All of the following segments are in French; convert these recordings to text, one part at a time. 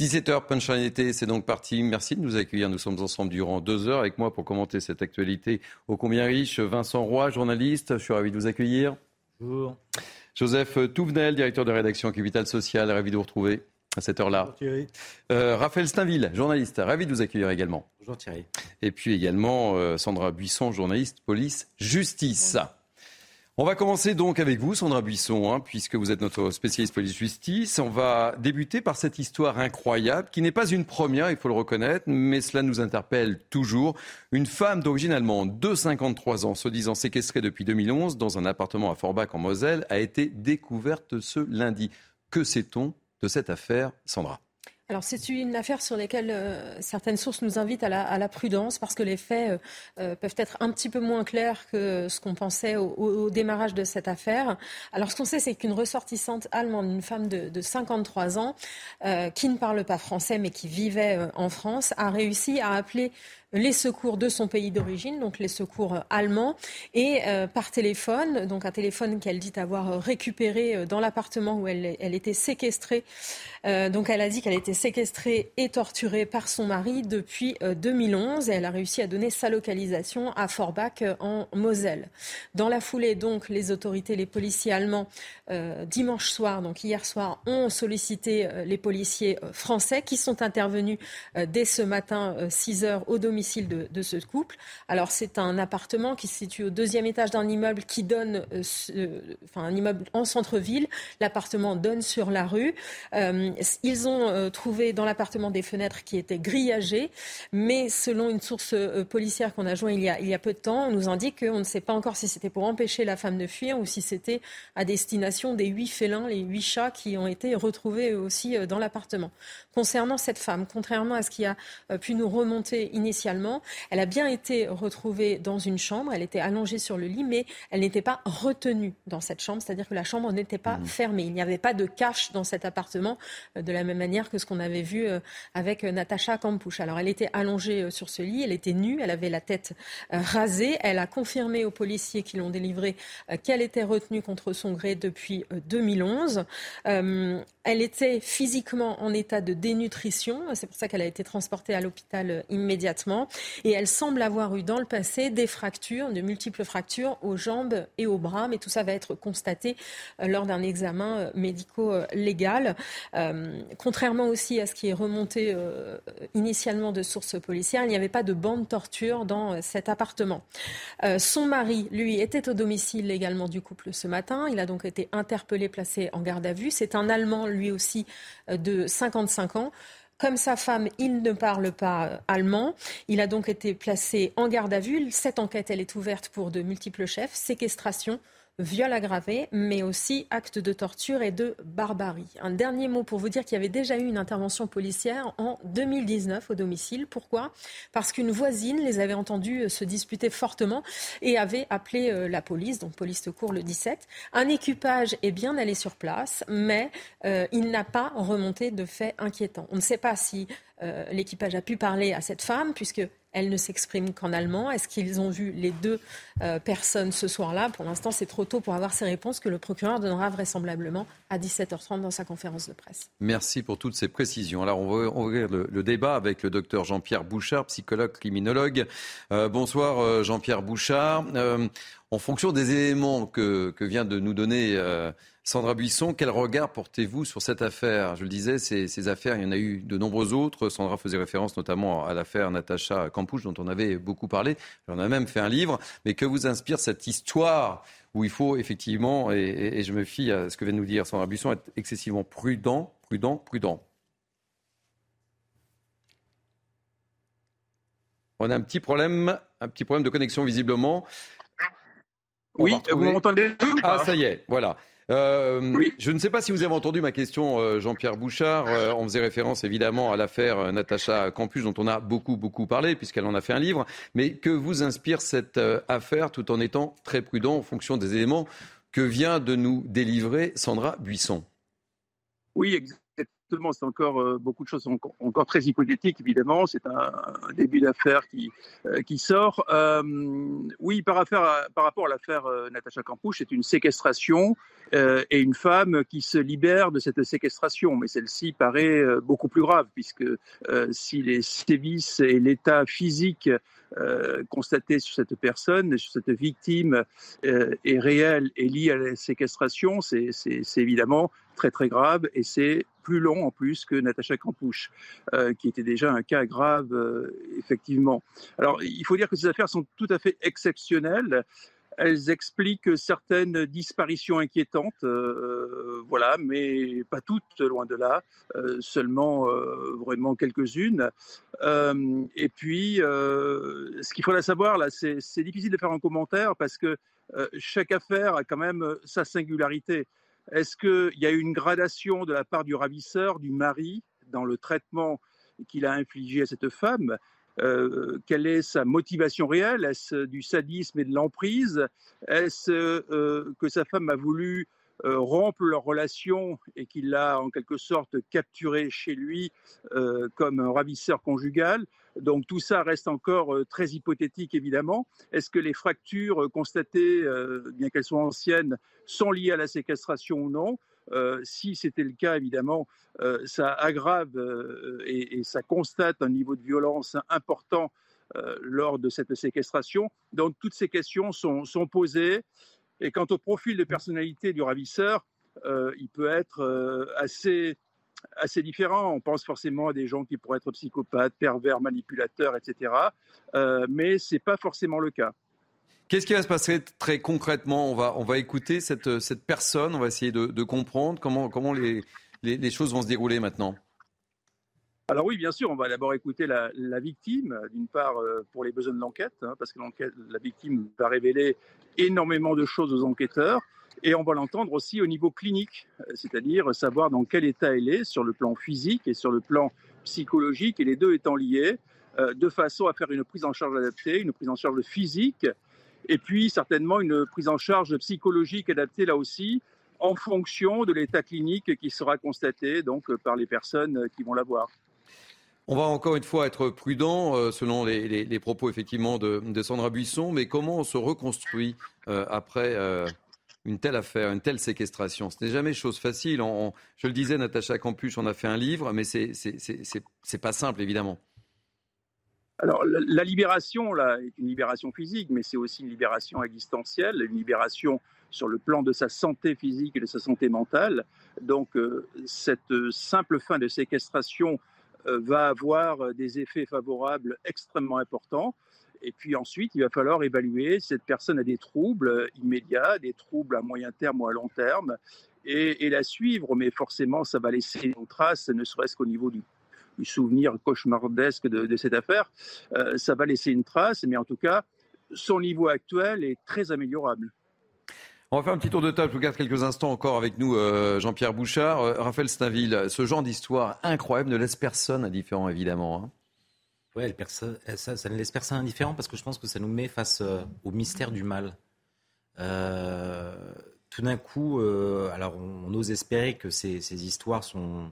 17h, Punchline été, c'est donc parti. Merci de nous accueillir. Nous sommes ensemble durant deux heures avec moi pour commenter cette actualité ô combien riche. Vincent Roy, journaliste, je suis ravi de vous accueillir. Bonjour. Joseph Touvenel, directeur de rédaction Capital Social, ravi de vous retrouver à cette heure-là. Bonjour Thierry. Euh, Raphaël Steinville, journaliste, ravi de vous accueillir également. Bonjour Thierry. Et puis également euh, Sandra Buisson, journaliste police justice. On va commencer donc avec vous, Sandra Buisson, hein, puisque vous êtes notre spécialiste police-justice. On va débuter par cette histoire incroyable, qui n'est pas une première, il faut le reconnaître, mais cela nous interpelle toujours. Une femme d'origine allemande de 53 ans, se disant séquestrée depuis 2011 dans un appartement à Forbach en Moselle, a été découverte ce lundi. Que sait-on de cette affaire, Sandra? Alors c'est une affaire sur laquelle euh, certaines sources nous invitent à la, prudence parce que les faits euh, euh, peuvent être un petit peu moins clairs que ce qu'on pensait au, au, démarrage de cette affaire. Alors ce qu'on sait, c'est qu'une ressortissante allemande, une femme de, de 53 ans, qui ne parle pas français mais qui vivait en France, a réussi à appeler les secours de son pays d'origine, donc les secours allemands, et euh, par téléphone, donc un téléphone qu'elle dit avoir récupéré euh, dans l'appartement où elle, était séquestrée. Euh, donc elle a dit qu'elle était séquestrée et torturée par son mari depuis 2011 et elle a réussi à donner sa localisation à Forbach en Moselle. Dans la foulée, donc, les autorités, les policiers allemands, dimanche soir, donc hier soir, ont sollicité les policiers français qui sont intervenus dès ce matin 6 heures au domicile de, ce couple. Alors c'est un appartement qui se situe au deuxième étage d'un immeuble qui donne, euh, euh, enfin un immeuble en centre-ville. L'appartement donne sur la rue. Euh, ils ont trouvé dans l'appartement des fenêtres qui étaient grillagées, mais selon une source policière qu'on a joint il y a, il y a peu de temps, on nous indique qu'on ne sait pas encore si c'était pour empêcher la femme de fuir ou si c'était à destination des huit félins, les huit chats qui ont été retrouvés aussi dans l'appartement. Concernant cette femme, contrairement à ce qui a pu nous remonter initialement, elle a bien été retrouvée dans une chambre, elle était allongée sur le lit, mais elle n'était pas retenue dans cette chambre, c'est-à-dire que la chambre n'était pas mmh. fermée. Il n'y avait pas de cache dans cet appartement, euh, de la même manière que ce qu'on avait vu euh, avec euh, Natacha Kampusch. Alors elle était allongée sur ce lit, elle était nue, elle avait la tête rasée, elle a confirmé aux policiers qui l'ont délivrée qu'elle était retenue contre son gré depuis 2011. Elle était physiquement en état de dénutrition, c'est pour ça qu'elle a été transportée à l'hôpital immédiatement. Et elle semble avoir eu dans le passé des fractures, de multiples fractures aux jambes et aux bras. Mais tout ça va être constaté euh, lors d'un examen euh, médico-légal. Euh, contrairement aussi à ce qui est remonté initialement de sources policières, il n'y avait pas de bande torture dans cet appartement. son mari, lui, était au domicile également du couple ce matin. Il a donc été interpellé, placé en garde à vue. C'est un Allemand, lui aussi, de 55 ans. Comme sa femme, il ne parle pas euh, allemand. Il a donc été placé en garde à vue. Cette enquête, elle est ouverte pour de multiples chefs, séquestration, viol aggravé, mais aussi acte de torture et de barbarie. Un dernier mot pour vous dire qu'il y avait déjà eu une intervention policière en 2019 au domicile. Pourquoi? Parce qu'une voisine les avait entendus euh, se disputer fortement et avait appelé euh, la police, donc police de cour le 17. Un équipage est bien allé sur place, mais euh, il n'a pas remonté de faits inquiétants. On ne sait pas si l'équipage a pu parler à cette femme, puisque elle ne s'exprime qu'en allemand. Est-ce qu'ils ont vu les deux euh, personnes ce soir-là? Pour l'instant, c'est trop tôt pour avoir ces réponses que le procureur donnera vraisemblablement à 17h30 dans sa conférence de presse. Merci pour toutes ces précisions. Alors, on va ouvrir le, débat avec le docteur Jean-Pierre Bouchard, psychologue criminologue. Euh, bonsoir, euh, Jean-Pierre Bouchard. en fonction des éléments que vient de nous donner Sandra Buisson, quel regard portez-vous sur cette affaire? Je le disais, ces, affaires, il y en a eu de nombreuses autres. Sandra faisait référence notamment à l'affaire Natacha Campouche, dont on avait beaucoup parlé. On a même fait un livre. Mais que vous inspire cette histoire où il faut effectivement, et, je me fie à ce que vient de nous dire Sandra Buisson, être excessivement prudent, prudent, prudent? On a un petit problème, un petit problème de connexion visiblement. oui, vous m'entendez? Ah, ça y est, voilà. Euh, je ne sais pas si vous avez entendu ma question, euh, Jean-Pierre Bouchard. Euh, on faisait référence évidemment à l'affaire Natacha Campus, dont on a beaucoup, beaucoup parlé, puisqu'elle en a fait un livre. Mais que vous inspire cette affaire tout en étant très prudent en fonction des éléments que vient de nous délivrer Sandra Buisson? Oui, c'est encore euh, beaucoup de choses encore très hypothétiques, évidemment. C'est un, début d'affaire qui, euh, qui sort. Euh, oui, par, affaire par rapport à l'affaire Natacha Campouche, c'est une séquestration et une femme qui se libère de cette séquestration. Mais celle-ci paraît beaucoup plus grave, puisque si les sévices et l'état physique constaté sur cette personne, sur cette victime est réel et lié à la séquestration, c'est évidemment très très grave et c'est plus long en plus que Natacha Campouche, euh, qui était déjà un cas grave, euh, effectivement. Alors, il faut dire que ces affaires sont tout à fait exceptionnelles. Elles expliquent certaines disparitions inquiétantes, euh, voilà, mais pas toutes, loin de là, seulement vraiment quelques-unes. et puis, ce qu'il faudra savoir, là, c'est difficile de faire un commentaire parce que chaque affaire a quand même sa singularité. Est-ce qu'il y a eu une gradation de la part du ravisseur, du mari, dans le traitement qu'il a infligé à cette femme? Euh, quelle est sa motivation réelle? Est-ce du sadisme et de l'emprise? Est-ce euh, que sa femme a voulu euh, rompre leur relation et qu'il l'a en quelque sorte capturé chez lui comme un ravisseur conjugal? Donc tout ça reste encore euh, très hypothétique, évidemment. Est-ce que les fractures euh, constatées, euh, bien qu'elles soient anciennes, sont liées à la séquestration ou non? Si c'était le cas, évidemment, ça aggrave et, ça constate un niveau de violence important lors de cette séquestration. Donc toutes ces questions sont, sont posées. Et quant au profil de personnalité du ravisseur, il peut être assez assez différents. On pense forcément à des gens qui pourraient être psychopathes, pervers, manipulateurs, etc. Euh, mais ce n'est pas forcément le cas. Qu'est-ce qui va se passer très concrètement? On va, on va écouter cette, cette personne, on va essayer de, comprendre comment, comment les, les, choses vont se dérouler maintenant. Alors oui, bien sûr, on va d'abord écouter la, victime, d'une part euh, pour les besoins de l'enquête, hein, parce que la victime va révéler énormément de choses aux enquêteurs. Et on va l'entendre aussi au niveau clinique, c'est-à-dire savoir dans quel état elle est sur le plan physique et sur le plan psychologique, et les deux étant liés, euh, de façon à faire une prise en charge adaptée, une prise en charge physique, et puis certainement une prise en charge psychologique adaptée là aussi, en fonction de l'état clinique qui sera constaté donc par les personnes qui vont la voir. On va encore une fois être prudent euh, selon les, propos effectivement de, Sandra Buisson, mais comment on se reconstruit euh, après une telle affaire, une telle séquestration. Ce n'est jamais chose facile. je le disais, Natacha Campuche, on a fait un livre, mais c'est n'est pas simple, évidemment. Alors, la, libération, là, est une libération physique, mais c'est aussi une libération existentielle, une libération sur le plan de sa santé physique et de sa santé mentale. Donc, euh, cette simple fin de séquestration euh, va avoir des effets favorables extrêmement importants. Et puis ensuite, il va falloir évaluer si cette personne a des troubles immédiats, des troubles à moyen terme ou à long terme, et, la suivre. Mais forcément, ça va laisser une trace, ne serait-ce qu'au niveau du, souvenir cauchemardesque de, cette affaire. Euh, ça va laisser une trace, mais en tout cas, son niveau actuel est très améliorable. On va faire un petit tour de table. Je vous garde quelques instants encore avec nous, euh, Jean-Pierre Bouchard. Euh, Raphaël Stainville, ce genre d'histoire incroyable ne laisse personne indifférent, évidemment. Hein. Ouais, ça, ça, ne laisse personne indifférent parce que je pense que ça nous met face euh, au mystère du mal. Euh, tout d'un coup, euh, alors on, ose espérer que ces, histoires sont,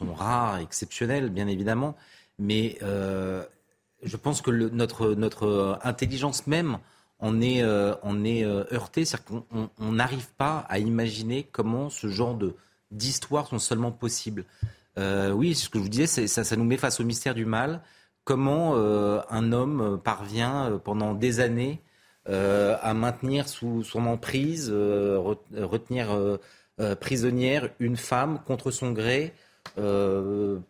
rares, exceptionnelles, bien évidemment, mais je pense que notre, intelligence même en est, heurtée, c'est-à-dire qu'on n'arrive pas à imaginer comment ce genre d'histoires sont seulement possibles. oui, ce que je vous disais, ça nous met face au mystère du mal comment euh, un homme parvient euh, pendant des années euh, à maintenir sous son emprise, retenir prisonnière une femme contre son gré,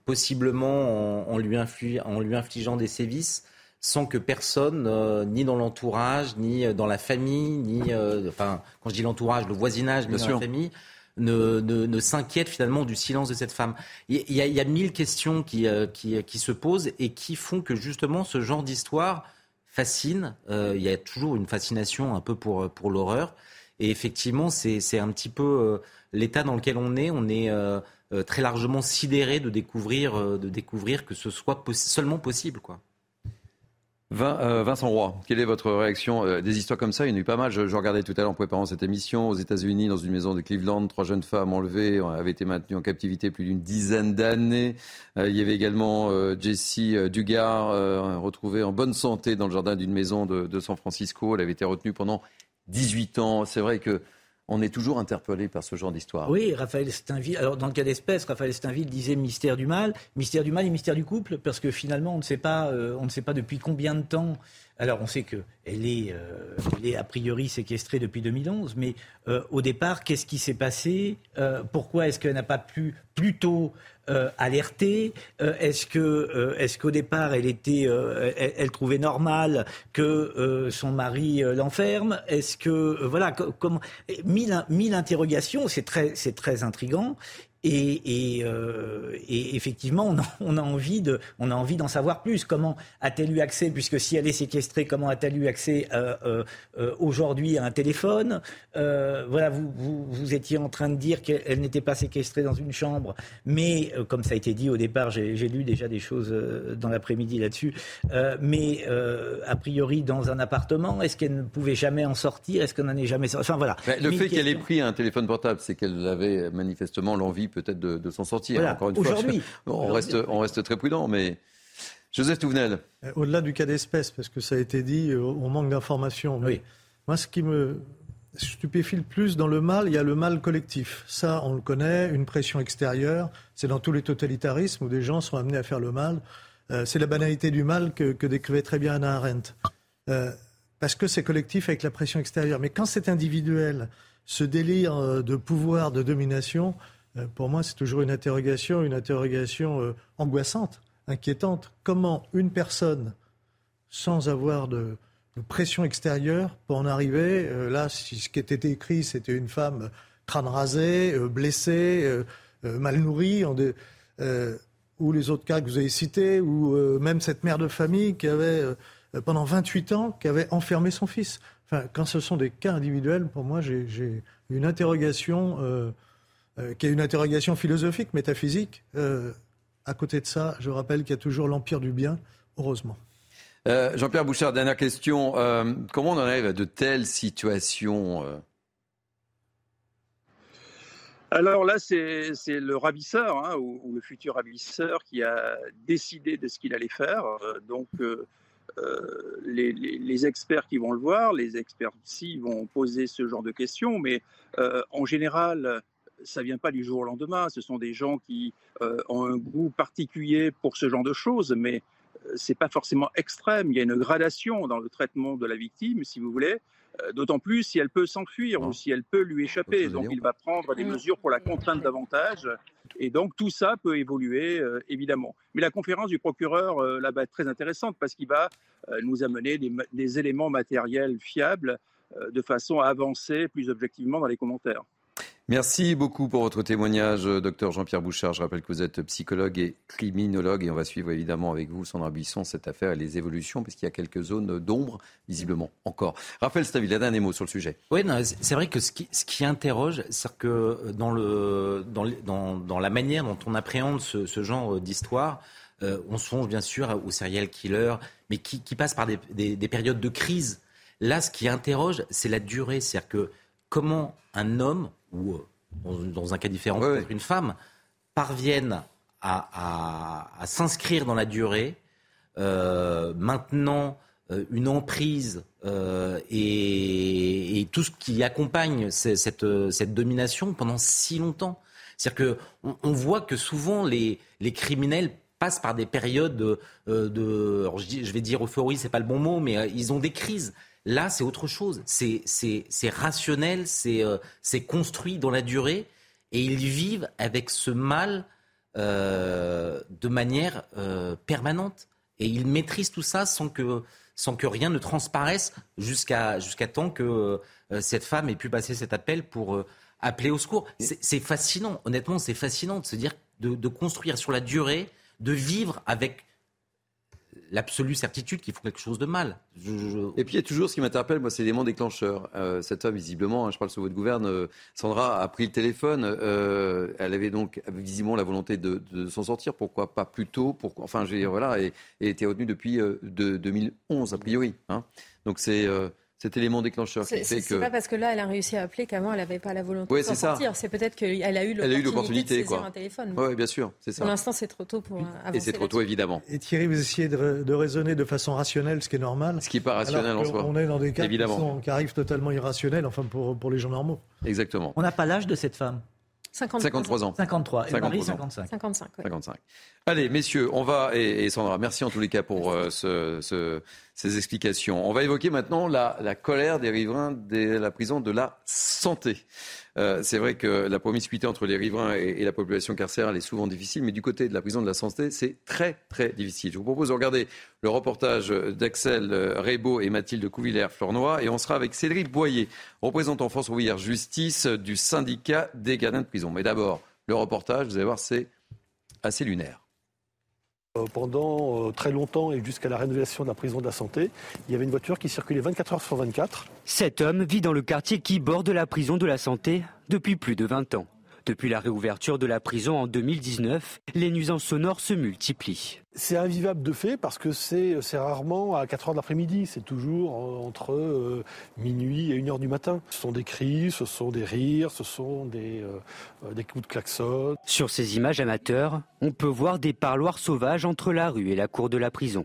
possiblement en, lui infligeant des sévices sans que personne, ni dans l'entourage, ni dans la famille, ni, enfin, quand je dis l'entourage, le voisinage, ni dans la famille, ne, ne, s'inquiète finalement du silence de cette femme. Il y a, mille questions qui, euh, qui, qui, se posent et qui font que justement ce genre d'histoire fascine. Euh, il y a toujours une fascination un peu pour, pour l'horreur. Et effectivement, c'est un petit peu euh, l'état dans lequel on est. On est très largement sidéré de découvrir, de découvrir que ce soit seulement possible. Quoi. Euh, Vincent Roy, quelle est votre réaction euh, Des histoires comme ça, il y en a eu pas mal. Je, regardais tout à l'heure en préparant cette émission. Aux États-Unis, dans une maison de Cleveland, trois jeunes femmes enlevées avaient été maintenues en captivité plus d'une dizaine d'années. Euh, il y avait également Jessie Dugard, retrouvée en bonne santé dans le jardin d'une maison de, de, San Francisco. Elle avait été retenue pendant 18 ans. C'est vrai que on est toujours interpellé par ce genre d'histoire. Oui, Raphaël Steinville. Alors, dans le cas d'espèce, Raphaël Steinville disait mystère du mal, mystère du mal et mystère du couple, parce que finalement, on ne sait pas, euh, on ne sait pas depuis combien de temps. Alors, on sait qu'elle est, euh, est a priori séquestrée depuis 2011, mais euh, au départ, qu'est-ce qui s'est passé Pourquoi est-ce qu'elle n'a pas pu plus tôt euh, euh, Est-ce que, euh, est-ce qu'au départ, elle était, elle, trouvait normal que son mari l'enferme? Est-ce que, voilà, comment mille, mille interrogations, c'est très, c'est très intrigant. Et, euh, et, effectivement, on a, on a envie de, on a envie d'en savoir plus. Comment a-t-elle eu accès, puisque si elle est séquestrée, comment a-t-elle eu accès euh, euh, aujourd'hui à un téléphone? Voilà, vous, vous, vous, étiez en train de dire qu'elle n'était pas séquestrée dans une chambre, mais comme ça a été dit au départ, j'ai lu déjà des choses dans l'après-midi là-dessus. mais a priori dans un appartement, est-ce qu'elle ne pouvait jamais en sortir? Est-ce qu'on n'en est jamais sorti Enfin voilà. le fait qu'elle ait pris un téléphone portable, c'est qu'elle avait manifestement l'envie peut-être de, s'en sortir. Encore une fois, on reste, on reste très prudent, mais Joseph Touvenel. Euh, au-delà du cas d'espèce, parce que ça a été dit, euh, on manque d'informations. Oui. Moi, ce qui me stupéfie le plus dans le mal, il y a le mal collectif. Ça, on le connaît, une pression extérieure. C'est dans tous les totalitarismes où des gens sont amenés à faire le mal. Euh, c'est la banalité du mal que, décrivait très bien Anna Arendt. parce que c'est collectif avec la pression extérieure. Mais quand c'est individuel, ce délire de pouvoir, de domination, pour moi, c'est toujours une interrogation, une interrogation euh, angoissante, inquiétante. Comment une personne, sans avoir de, pression extérieure, peut en arriver euh, Là, ce qui était écrit, c'était une femme crâne rasé, blessée, mal nourrie, ou les autres cas que vous avez cités, ou même cette mère de famille qui avait, pendant 28 ans, qui avait enfermé son fils. Enfin, quand ce sont des cas individuels, pour moi, j'ai une interrogation euh, qui est une interrogation philosophique, métaphysique. Euh, à côté de ça, je rappelle qu'il y a toujours l'empire du bien, heureusement. Euh, Jean-Pierre Bouchard, dernière question. comment on en arrive à de telles situations alors là, c'est le ravisseur hein, ou, le futur ravisseur qui a décidé de ce qu'il allait faire. donc, les, les, experts qui vont le voir, les experts ici vont poser ce genre de questions, mais en général, ça vient pas du jour au lendemain. Ce sont des gens qui euh, ont un goût particulier pour ce genre de choses, mais euh, c'est pas forcément extrême. Il y a une gradation dans le traitement de la victime, si vous voulez. Euh, d'autant plus si elle peut s'enfuir ou si elle peut lui échapper. Donc il va prendre des mesures pour la contraindre davantage. Et donc tout ça peut évoluer, évidemment. Mais la conférence du procureur là-bas est très intéressante parce qu'il va nous amener des, des, éléments matériels fiables de façon à avancer plus objectivement dans les commentaires. Merci beaucoup pour votre témoignage, docteur Jean-Pierre Bouchard. Je rappelle que vous êtes psychologue et criminologue et on va suivre évidemment avec vous, Sandra Buisson, cette affaire et les évolutions, puisqu'il y a quelques zones d'ombre, visiblement, encore. Raphaël Staville, un dernier mot sur le sujet. Oui, c'est vrai que ce qui, interroge, c'est que dans, le, dans, la manière dont on appréhende ce, genre d'histoire, euh, on songe bien sûr aux serial killers, mais qui, qui passent par des, des périodes de crise. Là, ce qui interroge, c'est la durée. C'est-à-dire que comment un homme ou euh, dans un cas différent, une femme, parviennent à, s'inscrire dans la durée, euh, maintenant euh, une emprise et, tout ce qui accompagne cette, domination pendant si longtemps. C'est-à-dire qu'on on voit que souvent les, criminels passent par des périodes de, je, vais dire euphorie, c'est pas le bon mot, mais ils ont des crises. Là, c'est autre chose. C'est rationnel, euh, c'est construit dans la durée, et ils vivent avec ce mal euh, de manière euh, permanente. Et ils maîtrisent tout ça sans que, sans que rien ne transparaisse jusqu'à jusqu'à temps que cette femme ait pu passer cet appel pour appeler au secours. C'est fascinant, honnêtement, c'est fascinant de se dire, de, de construire sur la durée, de vivre avec l'absolue certitude qu'ils font quelque chose de mal. Et puis il y a toujours ce qui m'interpelle, moi, c'est l'élément déclencheur. Euh, cette femme, visiblement, hein, je parle sous votre gouverne, euh, Sandra a pris le téléphone. Euh, elle avait donc visiblement la volonté de, s'en sortir. Pourquoi pas plus tôt? Pourquoi Enfin, je voilà, et, et était retenue depuis de, 2011 a priori. Hein. Donc c'est cet élément déclencheur qui fait que. C'est pas parce que là, elle a réussi à appeler qu'avant, elle n'avait pas la volonté de s'en sortir. C'est peut-être qu'elle a eu l'opportunité de saisir un téléphone. Oui, bien sûr, c'est ça. Pour l'instant, c'est trop tôt pour avancer. Et c'est trop tôt, évidemment. Et Thierry, vous essayez de, raisonner de façon rationnelle, ce qui est normal. Ce qui n'est pas rationnel en soi. On est dans des cas qui, qui, arrivent totalement irrationnels, enfin, pour, pour les gens normaux. Exactement. On n'a pas l'âge de cette femme 53 ans. 53. Et Marie, 55. 55, 55. Allez, messieurs, on va, et, Sandra, merci en tous les cas pour euh, ce, ces explications. On va évoquer maintenant la, colère des riverains de la prison de la santé. Euh, c'est vrai que la promiscuité entre les riverains et, la population carcérale est souvent difficile, mais du côté de la prison de la santé, c'est très très difficile. Je vous propose de regarder le reportage d'Axel Rebaud et Mathilde Couvillère-Flornois, et on sera avec Cédric Boyer, représentant France Ouvrière Justice du syndicat des gardiens de prison. Mais d'abord, le reportage, vous allez voir, c'est assez lunaire. Euh, pendant euh, très longtemps et jusqu'à la rénovation de la prison de la santé, il y avait une voiture qui circulait 24 heures sur 24. Cet homme vit dans le quartier qui borde la prison de la santé depuis plus de 20 ans. Depuis la réouverture de la prison en 2019, les nuisances sonores se multiplient. C'est invivable de fait parce que c'est rarement à 4 heures de l'après-midi, c'est toujours euh, entre euh, minuit et 1 heure du matin. Ce sont des cris, ce sont des rires, ce sont des, euh, des coups de klaxon. Sur ces images amateurs, on peut voir des parloirs sauvages entre la rue et la cour de la prison.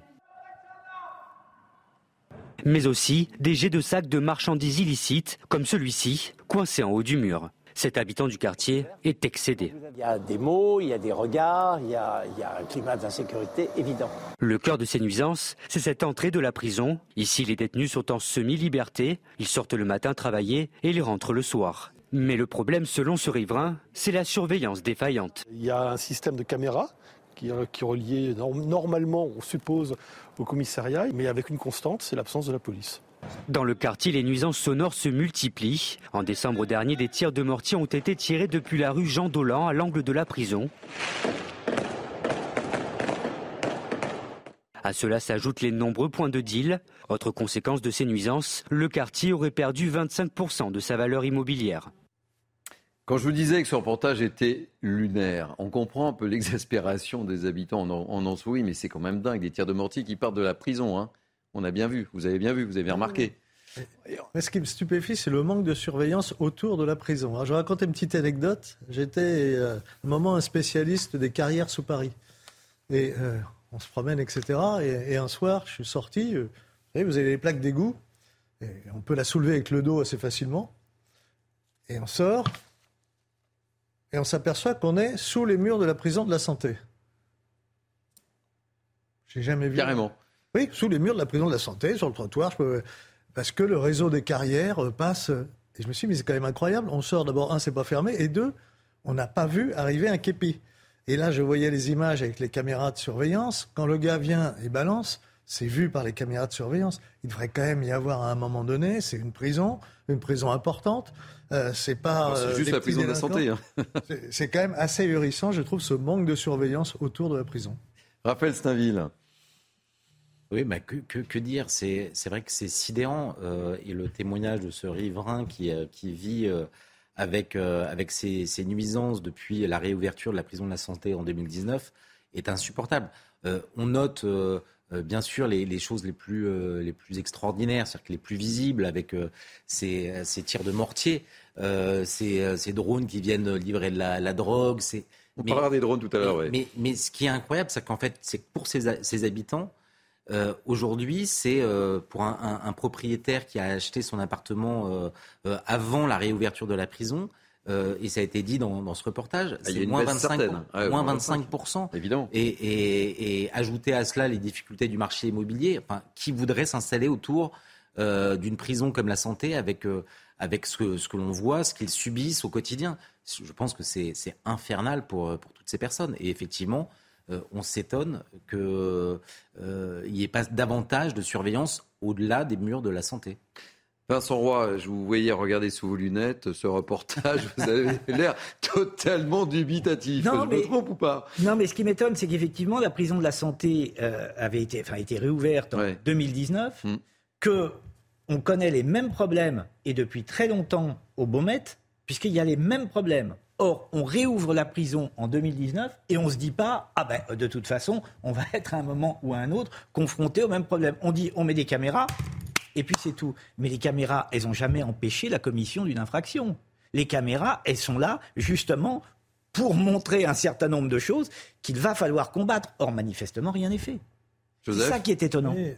Mais aussi des jets de sacs de marchandises illicites, comme celui-ci, coincé en haut du mur. Cet habitant du quartier est excédé. Il y a des mots, il y a des regards, il y a, un climat d'insécurité évident. Le cœur de ces nuisances, c'est cette entrée de la prison. Ici, les détenus sont en semi-liberté. Ils sortent le matin travailler et ils rentrent le soir. Mais le problème, selon ce riverain, c'est la surveillance défaillante. Il y a un système de caméras qui, qui est relié normalement, on suppose, au commissariat, mais avec une constante, c'est l'absence de la police. Dans le quartier, les nuisances sonores se multiplient. En décembre dernier, des tirs de mortier ont été tirés depuis la rue Jean Dolan à l'angle de la prison. À cela s'ajoutent les nombreux points de deal. Autre conséquence de ces nuisances, le quartier aurait perdu 25% de sa valeur immobilière. Quand je vous disais que ce reportage était lunaire, on comprend un peu l'exaspération des habitants en, mais c'est quand même dingue, des tirs de mortier qui partent de la prison. Hein. On a bien vu, vous avez bien vu, vous avez bien remarqué. Mais ce qui me stupéfie, c'est le manque de surveillance autour de la prison. je vais raconter une petite anecdote. J'étais euh, un moment un spécialiste des carrières sous Paris. Et euh, on se promène, etc. Et, un soir, je suis sorti. Euh, vous, savez, vous avez les plaques d'égout. on peut la soulever avec le dos assez facilement. Et on sort. Et on s'aperçoit qu'on est sous les murs de la prison de la santé. J'ai jamais vu. Carrément. Oui, sous les murs de la prison de la santé, sur le trottoir, parce que le réseau des carrières euh, passe. Et je me suis dit, mais c'est quand même incroyable. On sort d'abord, un, c'est pas fermé, et deux, on n'a pas vu arriver un képi. Et là, je voyais les images avec les caméras de surveillance. Quand le gars vient et balance, c'est vu par les caméras de surveillance. Il devrait quand même y avoir à un moment donné, c'est une prison, une prison importante. Euh, c'est pas. C'est euh, juste la prison de la santé. Hein. c'est quand même assez ahurissant, je trouve, ce manque de surveillance autour de la prison. Raphaël Steinville. Oui, bah que, que, dire C'est vrai que c'est sidérant. Euh, et le témoignage de ce riverain qui, euh, qui vit euh, avec, avec ses, nuisances depuis la réouverture de la prison de la santé en 2019 est insupportable. on note bien sûr les, choses les plus, les plus extraordinaires, c'est-à-dire les plus visibles avec ces, ces, tirs de mortier, ces, ces, drones qui viennent livrer de la, la drogue. On parlera des drones tout à l'heure. Mais, mais, ce qui est incroyable, c'est qu'en fait, c'est pour ces, ces habitants, euh, aujourd'hui, c'est euh, pour un, propriétaire qui a acheté son appartement euh, avant la réouverture de la prison. et ça a été dit dans, ce reportage, ah, c'est moins 25, moins 25%. Évidemment. Et, ajouter à cela les difficultés du marché immobilier, enfin, qui voudrait s'installer autour d'une prison comme la santé avec, avec ce que, ce que l'on voit, ce qu'ils subissent au quotidien Je pense que c'est infernal pour, pour toutes ces personnes. Et effectivement, on s'étonne qu'il n'y euh, ait pas davantage de surveillance au-delà des murs de la santé. Vincent Roy, je vous voyais regarder sous vos lunettes ce reportage. Vous avez l'air totalement dubitatif. Non, je mais, me trompe ou pas? Non, mais ce qui m'étonne, c'est qu'effectivement, la prison de la santé euh, avait été, enfin, été réouverte en 2019, mm. que on connaît les mêmes problèmes et depuis très longtemps au Beaumet, puisqu'il y a les mêmes problèmes. Or, on réouvre la prison en 2019 et on ne se dit pas, ah ben, de toute façon, on va être à un moment ou à un autre confronté au même problème. On dit, on met des caméras, et puis c'est tout. Mais les caméras, elles n'ont jamais empêché la commission d'une infraction. Les caméras, elles sont là justement pour montrer un certain nombre de choses qu'il va falloir combattre. Or, manifestement, rien n'est fait. C'est ça qui est étonnant. Et,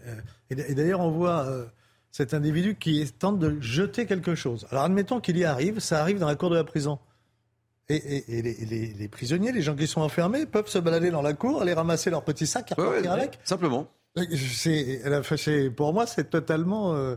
euh, d'ailleurs, on voit euh, cet individu qui tente de jeter quelque chose. Alors, admettons qu'il y arrive, ça arrive dans la cour de la prison. Et, les, prisonniers, les gens qui sont enfermés, peuvent se balader dans la cour, aller ramasser leur petit sac et repartir avec. Simplement. C'est, pour moi, c'est totalement. Euh,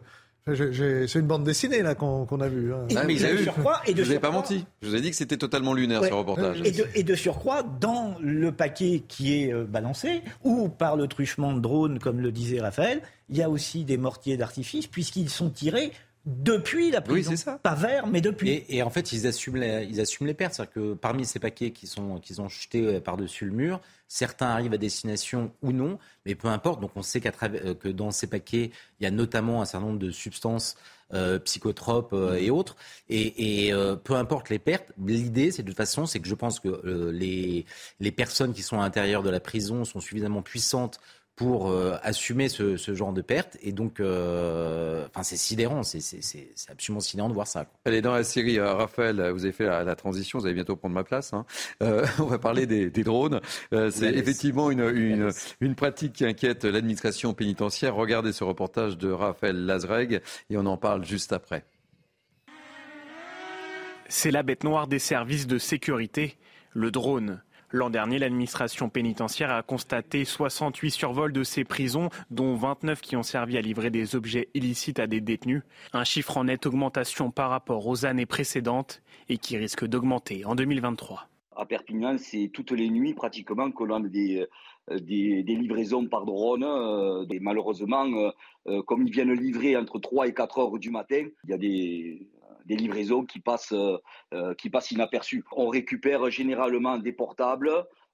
c'est une bande dessinée là qu'on a vue. Hein. Ah, mais de surcroît, et de vous n'avez pas menti. Je vous ai dit que c'était totalement lunaire ce reportage. Et de, et de, surcroît, dans le paquet qui est euh, balancé, ou par le truchement de drones, comme le disait Raphaël, il y a aussi des mortiers d'artifice, puisqu'ils sont tirés depuis la prison. Oui, c'est ça. Pas vers, mais depuis. Et, en fait, ils assument les, ils assument les pertes. C'est-à-dire que parmi ces paquets qu'ils ont jetés euh, par-dessus le mur, certains arrivent à destination ou non, mais peu importe. Donc on sait euh, que dans ces paquets, il y a notamment un certain nombre de substances euh, psychotropes et autres. Et, peu importe les pertes, l'idée, c'est de toute façon, c'est que je pense que les, les personnes qui sont à l'intérieur de la prison sont suffisamment puissantes pour euh, assumer ce, genre de perte. Et donc, euh, enfin, c'est sidérant, c'est absolument sidérant de voir ça. Allez, dans la série, euh, Raphaël, vous avez fait la, transition, vous allez bientôt prendre ma place. Hein. on va parler des, drones. c'est effectivement une, une, pratique qui inquiète l'administration pénitentiaire. Regardez ce reportage de Raphaël Lazreg et on en parle juste après. C'est la bête noire des services de sécurité, le drone. L'an dernier, l'administration pénitentiaire a constaté 68 survols de ces prisons, dont 29 qui ont servi à livrer des objets illicites à des détenus. Un chiffre en nette augmentation par rapport aux années précédentes et qui risque d'augmenter en 2023. À Perpignan, c'est toutes les nuits pratiquement qu'on a des, euh, des, livraisons par drone. Euh, malheureusement, euh, comme ils viennent livrer entre 3 et 4 heures du matin, il y a des, des livraisons qui passent, euh, euh, qui inaperçues. On récupère généralement des portables,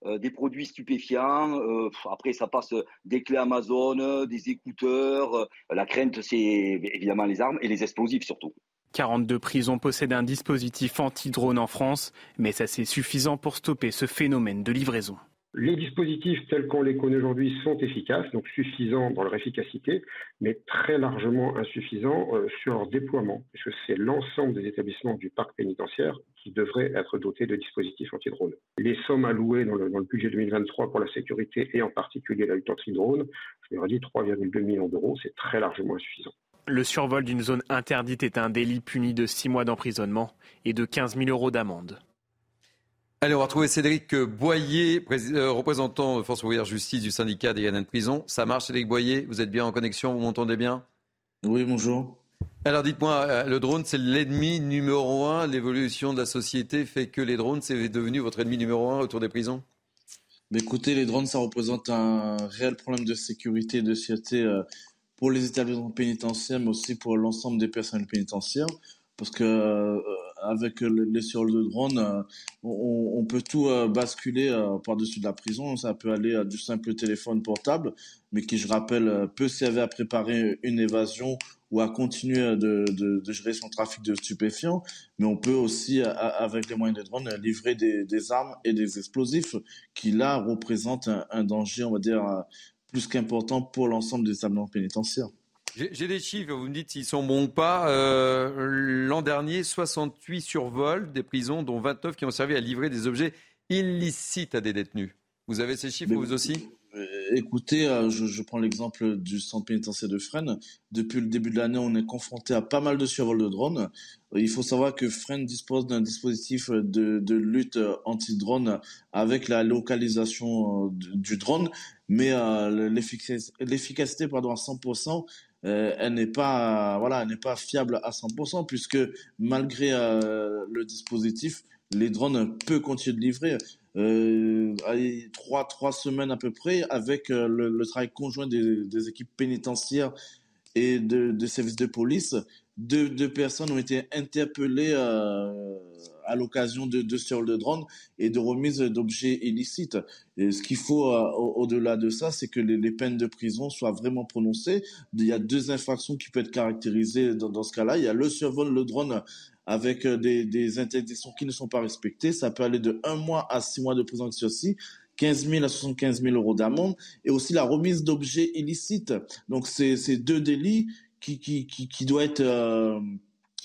euh, des produits stupéfiants. après, ça passe des clés Amazon, des écouteurs. la crainte, c'est évidemment les armes et les explosifs surtout. 42 prisons possèdent un dispositif anti-drone en France, mais ça c'est suffisant pour stopper ce phénomène de livraison. Les dispositifs tels qu'on les connaît aujourd'hui sont efficaces, donc suffisants dans leur efficacité, mais très largement insuffisants euh, sur leur déploiement, puisque c'est l'ensemble des établissements du parc pénitentiaire qui devraient être dotés de dispositifs anti-drone. Les sommes allouées dans le, dans le, budget 2023 pour la sécurité et en particulier la lutte anti-drone, je leur ai dit 3,2 millions d'euros, c'est très largement insuffisant. Le survol d'une zone interdite est un délit puni de 6 mois d'emprisonnement et de 15 000 euros d'amende. Allez, on va retrouver Cédric Boyer, euh, représentant Force ouvrière justice du syndicat des Yann de prison. Ça marche, Cédric Boyer? Vous êtes bien en connexion? Vous m'entendez bien? Oui, bonjour. Alors dites-moi, euh, le drone, c'est l'ennemi numéro un. L'évolution de la société fait que les drones, c'est devenu votre ennemi numéro un autour des prisons? Mais Écoutez, les drones, ça représente un réel problème de sécurité et de sûreté euh, pour les établissements pénitentiaires, mais aussi pour l'ensemble des personnels pénitentiaires. Parce que avec les survols de drone, euh, on, peut tout euh, basculer euh, par-dessus de la prison. Ça peut aller du simple téléphone portable, mais qui, je rappelle, peut servir à préparer une évasion ou à continuer de, gérer son trafic de stupéfiants. Mais on peut aussi, avec les moyens de drone, livrer des, armes et des explosifs qui, là, représentent un, un danger, on va dire, plus qu'important pour l'ensemble des établissements pénitentiaires. J'ai des chiffres, vous me dites s'ils sont bons ou pas. Euh, l'an dernier, 68 survols des prisons, dont 29 qui ont servi à livrer des objets illicites à des détenus. Vous avez ces chiffres, vous aussi? Euh, Écoutez, euh, je, prends l'exemple du centre pénitentiaire de Fresnes. Depuis le début de l'année, on est confronté à pas mal de survols de drones. Il faut savoir que Fresnes dispose d'un dispositif de, lutte anti-drone avec la localisation du drone, mais l'efficacité pardon, à 100%, euh, elle n'est pas voilà, n'est pas fiable à 100% puisque malgré euh, le dispositif, les drones peuvent continuer de livrer. Euh, trois, trois semaines à peu près avec le, travail conjoint des, équipes pénitentiaires et de, services de police, deux, personnes ont été interpellées euh, à l'occasion de, de survols de drones et de remise d'objets illicites. Et ce qu'il faut euh, au-delà de ça, c'est que les, les, peines de prison soient vraiment prononcées. Il y a deux infractions qui peuvent être caractérisées dans, dans ce cas-là. Il y a le survol, le drone avec euh, des, des interdictions qui ne sont pas respectées. Ça peut aller de un mois à six mois de prison avec ceci. 15 000 à 75 000 euros d'amende et aussi la remise d'objets illicites. Donc c'est deux délits qui, qui, qui, qui doit être, euh,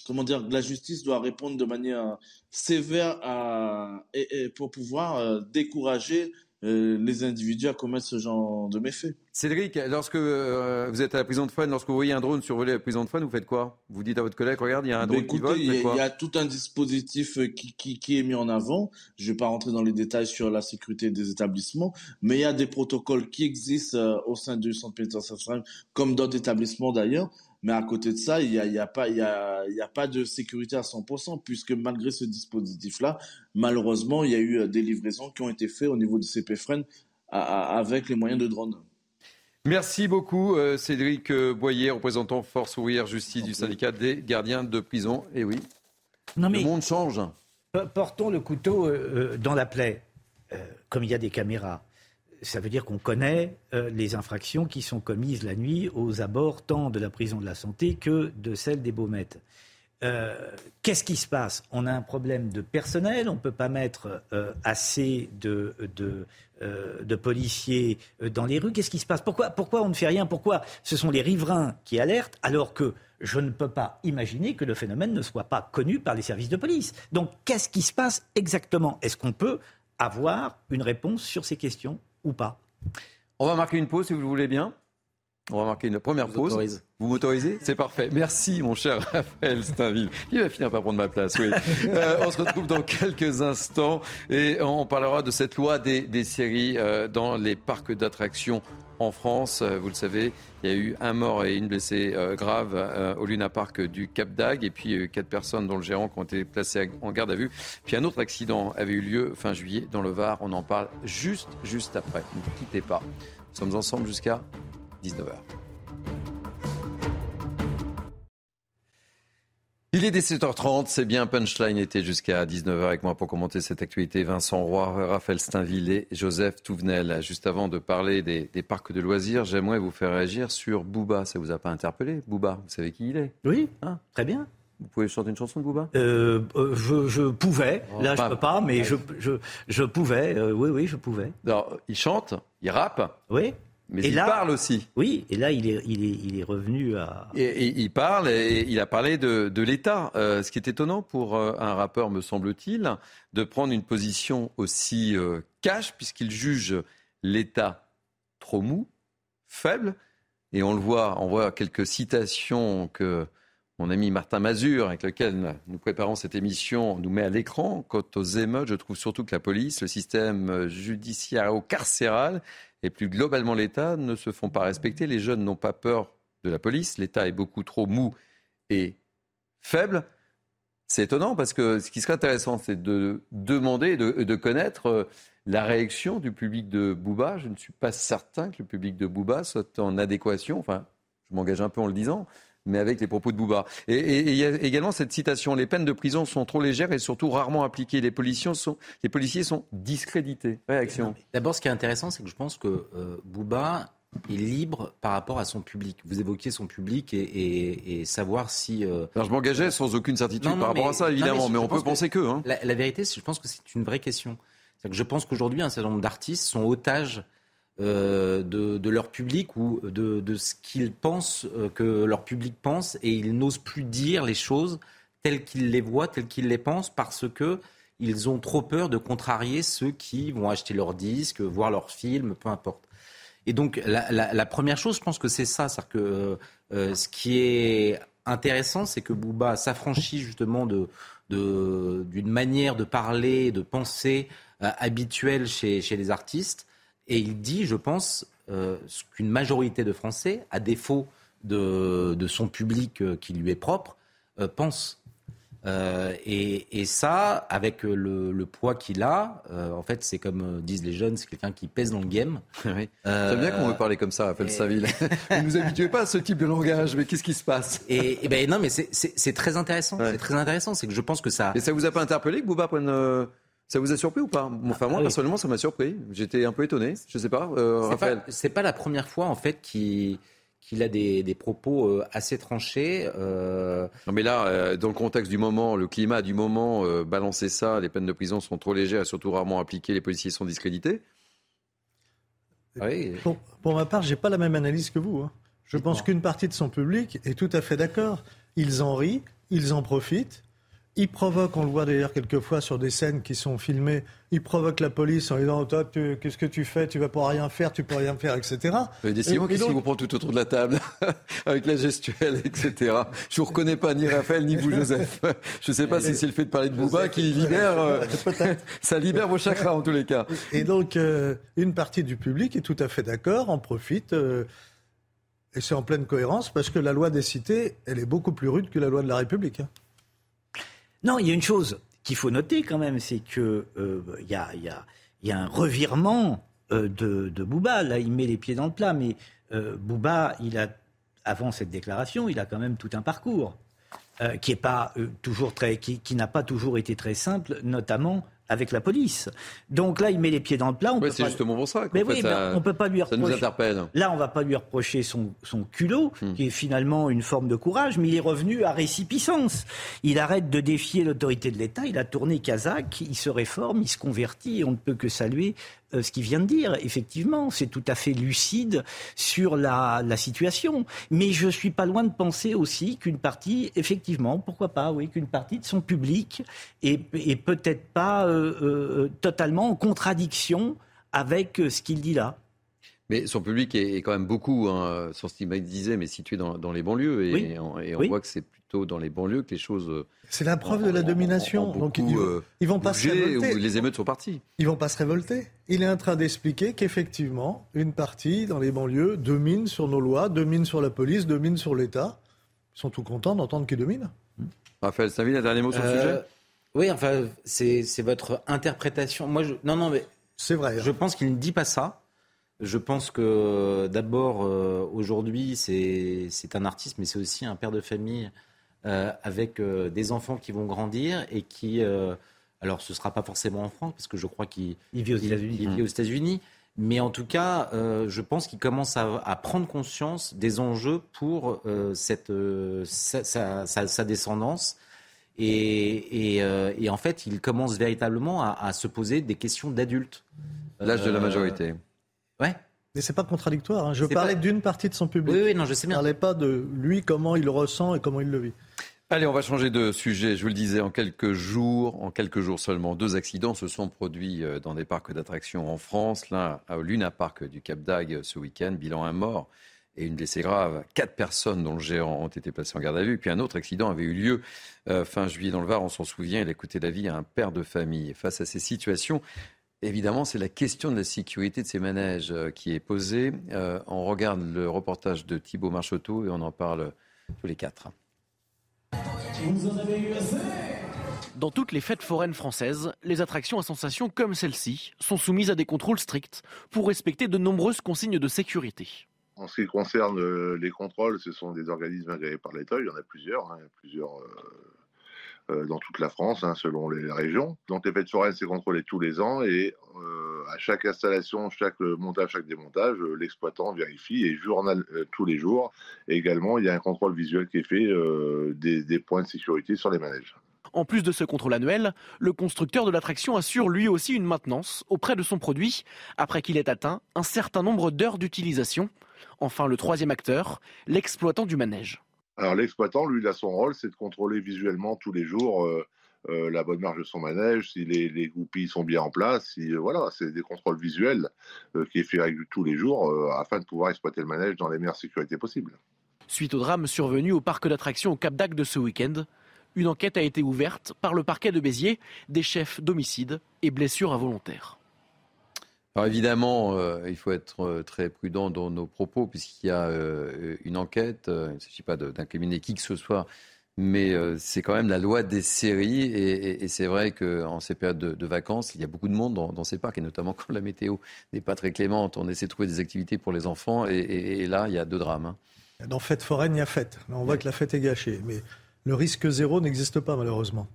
comment dire, la justice doit répondre de manière sévère à, et, et pour pouvoir euh, décourager euh, les individus à commettre ce genre de méfaits. Cédric, lorsque euh, vous êtes à la prison de Fun, lorsque vous voyez un drone survoler la prison de Fun, vous faites quoi? Vous dites à votre collègue, regarde, il y a un drone écoutez, qui vole. Il y, y, a tout un dispositif qui, qui, qui, est mis en avant. Je ne vais pas rentrer dans les détails sur la sécurité des établissements, mais il y a des protocoles qui existent euh, au sein du centre pénitentiaire, comme d'autres établissements d'ailleurs, mais à côté de ça, il n'y a, y a, pas, y a, y a pas de sécurité à 100%, puisque malgré ce dispositif-là, malheureusement, il y a eu des livraisons qui ont été faites au niveau du CPFREN avec les moyens de drone. Merci beaucoup, euh, Cédric Boyer, représentant Force ouvrière justice du syndicat des gardiens de prison. Et oui, non, mais le monde change. Portons le couteau euh, dans la plaie, euh, comme il y a des caméras ça veut dire qu'on connaît euh, les infractions qui sont commises la nuit aux abords tant de la prison de la santé que de celle des Baumettes. Euh, Qu'est-ce qui se passe? On a un problème de personnel, on ne peut pas mettre euh, assez de, de, de policiers dans les rues. Qu'est-ce qui se passe? Pourquoi, pourquoi on ne fait rien? Pourquoi ce sont les riverains qui alertent alors que je ne peux pas imaginer que le phénomène ne soit pas connu par les services de police? Donc qu'est-ce qui se passe exactement? Est-ce qu'on peut avoir une réponse sur ces questions? Ou pas On va marquer une pause si vous le voulez bien. On va marquer une première vous pause. Autorise. Vous m'autorisez? C'est parfait. Merci, mon cher Raphaël Steinville. Il va finir par prendre ma place, oui. euh, on se retrouve dans quelques instants et on parlera de cette loi des, des séries euh, dans les parcs d'attractions en France. Euh, vous le savez, il y a eu un mort et une blessée euh, grave euh, au Luna Park du Cap d'Agde et puis quatre personnes dont le gérant qui ont été placées en garde à vue. Puis un autre accident avait eu lieu fin juillet dans le Var. On en parle juste, juste après. Ne quittez pas. Nous sommes ensemble jusqu'à 19h. Il est 17h30, c'est bien Punchline était jusqu'à 19h avec moi pour commenter cette actualité. Vincent Roy, Raphaël Steinville et Joseph Touvenel. Juste avant de parler des, des parcs de loisirs, j'aimerais vous faire réagir sur Booba. Ça vous a pas interpellé Booba, vous savez qui il est? Oui, Hein? très bien. Vous pouvez chanter une chanson de Booba? Euh, euh, je, je pouvais, Oh, là pas- je peux pas, mais je, je, je pouvais, euh, oui, oui, je pouvais. Alors, il chante, il rappe, Oui, mais Et il là- parle aussi. oui, et là il est, il est, il est revenu à... Et, et il parle et il a parlé de, de l'État. Euh, ce qui est étonnant pour euh, un rappeur, me semble-t-il, de prendre une position aussi euh, cash, puisqu'il juge l'État trop mou, faible. Et on le voit, on voit quelques citations que mon ami Martin Mazur, avec lequel nous préparons cette émission, nous met à l'écran. Quant aux émeutes, je trouve surtout que la police, le système judiciaire ou carcéral et plus globalement l'État ne se font pas respecter. Les jeunes n'ont pas peur de la police. L'État est beaucoup trop mou et faible. C'est étonnant parce que ce qui serait intéressant, c'est de demander, de, de connaître euh, la réaction du public de Booba. Je ne suis pas certain que le public de Booba soit en adéquation, enfin, je m'engage un peu en le disant, mais avec les propos de Booba. Et, il y a également cette citation les peines de prison sont trop légères et surtout rarement appliquées. Les policiers sont, les policiers sont discrédités. Réaction. D'abord, ce qui est intéressant, c'est que je pense que euh, Booba est libre par rapport à son public. Vous évoquiez son public et, et- et savoir si. euh, Alors, je m'engageais sans aucune certitude Non, non, par rapport à ça, non, évidemment, mais on peut que- penser que. Hein. La, la vérité, je pense que c'est une vraie question. Que je pense qu'aujourd'hui, un certain nombre d'artistes sont otages de, de leur public ou de, ce qu'ils pensent euh, que leur public pense et ils n'osent plus dire les choses telles qu'ils les voient, telles qu'ils les pensent parce que ils ont trop peur de contrarier ceux qui vont acheter leurs disques, voir leurs films, peu importe. Et donc la, première chose, je pense que c'est ça, c'est-à-dire que euh, ce qui est intéressant, c'est que Booba s'affranchit justement de d'une manière de parler, de penser euh, habituelle chez les artistes. Et il dit, je pense, euh, ce qu'une majorité de Français, à défaut de, de son public euh, qui lui est propre, euh, pense. Euh, et, ça, avec le, poids qu'il a, en fait, c'est comme disent les jeunes, c'est quelqu'un qui pèse dans le game. oui. J'aime bien qu'on veut parler comme ça, Raphaël Saville. Vous ne nous habituez pas à ce type de langage, mais qu'est-ce qui se passe? Et, ben non, mais c'est très intéressant. C'est très intéressant. C'est que je pense que ça. Et ça vous a pas interpellé que Bouba prenne ça vous a surpris ou pas Enfin, moi, ah personnellement, ça m'a surpris. J'étais un peu étonné. Je sais pas, Raphaël. C'est pas, pas, la première fois, en fait, qui qu'il a des, propos euh, assez tranchés. Euh. Non mais là, euh, dans le contexte du moment, le climat du moment, balancer ça, les peines de prison sont trop légères et surtout rarement appliquées, les policiers sont discrédités. Oui. Pour, ma part, j'ai pas la même analyse que vous. Hein. Je pense qu'une partie de son public est tout à fait d'accord. Ils en rient, ils en profitent. Il provoque, on le voit d'ailleurs quelquefois sur des scènes qui sont filmées, il provoque la police en disant Toi, qu'est-ce que tu fais? Tu vas pas rien faire, tu peux rien faire, etc. Décidément, qu'est-ce qui vous prend tout autour de la table Avec la gestuelle, etc. Je ne vous reconnais pas ni Raphaël ni vous, Joseph. Je ne sais pas si c'est le fait de parler de Bouba qui libère. Euh, ça libère vos chakras en tous les cas. Et donc, euh, une partie du public est tout à fait d'accord, en profite. Euh, et c'est en pleine cohérence parce que la loi des cités, elle est beaucoup plus rude que la loi de la République. Hein. Non, il y a une chose qu'il faut noter quand même, c'est qu'il euh, y, a, un revirement euh, de, Bouba. Là, il met les pieds dans le plat, mais euh, Bouba, il a, avant cette déclaration, il a quand même tout un parcours qui n'a pas toujours été très simple, notamment avec la police. Donc là, il met les pieds dans le plat. c'est justement pour ça. Mais oui, on peut pas lui reprocher. Ça nous interpelle. Là, on va pas lui reprocher son, son culot, hmm. qui est finalement une forme de courage, mais il est revenu à récipicence. Il arrête de défier l'autorité de l'État. Il a tourné kazakh, il se réforme, il se convertit. Et on ne peut que saluer euh, ce qu'il vient de dire. Effectivement, c'est tout à fait lucide sur la, situation. Mais je suis pas loin de penser aussi qu'une partie, effectivement, pourquoi pas, oui, qu'une partie de son public est, peut-être pas euh, euh, totalement en contradiction avec ce qu'il dit là. Mais son public est, quand même beaucoup, hein, stigmatiser, mais situé dans, les banlieues. Et, et on voit que c'est dans les banlieues que les choses. Euh, c'est la preuve de la domination. Donc ils, euh, ils vont pas se révolter. les émeutes sont parties. Ils vont pas se révolter. Il est en train d'expliquer qu'effectivement, une partie dans les banlieues domine sur nos lois, domine sur la police, domine sur l'État. Ils sont tout contents d'entendre qu'ils dominent. Raphaël Savine, un dernier mot sur le euh, sujet? Oui, enfin, c'est votre interprétation. Moi, je... non, non, mais c'est vrai. Je pense qu'il ne dit pas ça. Je pense que d'abord, aujourd'hui, c'est un artiste, mais c'est aussi un père de famille euh, avec euh, des enfants qui vont grandir et qui, euh, alors ce ne sera pas forcément en France, parce que je crois qu'il vit aux États-Unis. Mais en tout cas, je pense qu'il commence à, prendre conscience des enjeux pour cette, sa, descendance. Et, et, en fait, il commence véritablement à, à se poser des questions d'adulte. L'âge de la majorité. Ouais. Mais c'est pas contradictoire. Hein. Je parlais d'une partie de son public. Oui, oui, non, je sais bien. Je parlais pas de lui, comment il le ressent et comment il le vit. Allez, on va changer de sujet. Je vous le disais, en quelques jours, en quelques jours seulement, deux accidents se sont produits euh, dans des parcs d'attractions en France. L'un au Luna Park du Cap d'Agde ce week-end, bilan un mort et une blessée grave. Quatre personnes dont le géant ont été placées en garde à vue. Puis un autre accident avait eu lieu euh, fin juillet dans le Var. On s'en souvient, il a coûté la vie à un père de famille. Face à ces situations, évidemment, c'est la question de la sécurité de ces manèges euh, qui est posée. on regarde le reportage de Thibault Marchoteau et on en parle tous les quatre. Dans toutes les fêtes foraines françaises, les attractions à sensation comme celle-ci sont soumises à des contrôles stricts pour respecter de nombreuses consignes de sécurité. En ce qui concerne euh, les contrôles, ce sont des organismes agréés par l'État. Il y en a plusieurs, hein. plusieurs euh, dans toute la France, hein, selon les régions. Donc les fêtes foraines, c'est contrôlé tous les ans et à chaque installation, chaque montage, chaque démontage, l'exploitant vérifie et journal tous les jours. Et également, il y a un contrôle visuel qui est fait des points de sécurité sur les manèges. En plus de ce contrôle annuel, le constructeur de l'attraction assure lui aussi une maintenance auprès de son produit après qu'il ait atteint un certain nombre d'heures d'utilisation. Enfin, le troisième acteur, l'exploitant du manège. Alors l'exploitant, lui, il a son rôle, c'est de contrôler visuellement tous les jours euh, euh, la bonne marge de son manège, si les, les goupilles sont bien en place, si, euh, voilà, c'est des contrôles visuels qui est fait tous les jours afin de pouvoir exploiter le manège dans les meilleures sécurités possibles. Suite au drame survenu au parc d'attractions au Cap de ce week-end, une enquête a été ouverte par le parquet de Béziers, des chefs d'homicide et blessures involontaires. Alors évidemment, euh, il faut être euh, très prudent dans nos propos puisqu'il y a euh, une enquête. il ne s'agit pas d'incriminer qui que ce soit, mais euh, c'est quand même la loi des séries. Et, c'est vrai qu'en ces périodes de, vacances, il y a beaucoup de monde dans, ces parcs, et notamment quand la météo n'est pas très clémente. On essaie de trouver des activités pour les enfants, et, là, il y a deux drames. Hein. Dans Fête foraine, il y a fête. On voit que la fête est gâchée. Mais le risque zéro n'existe pas, malheureusement.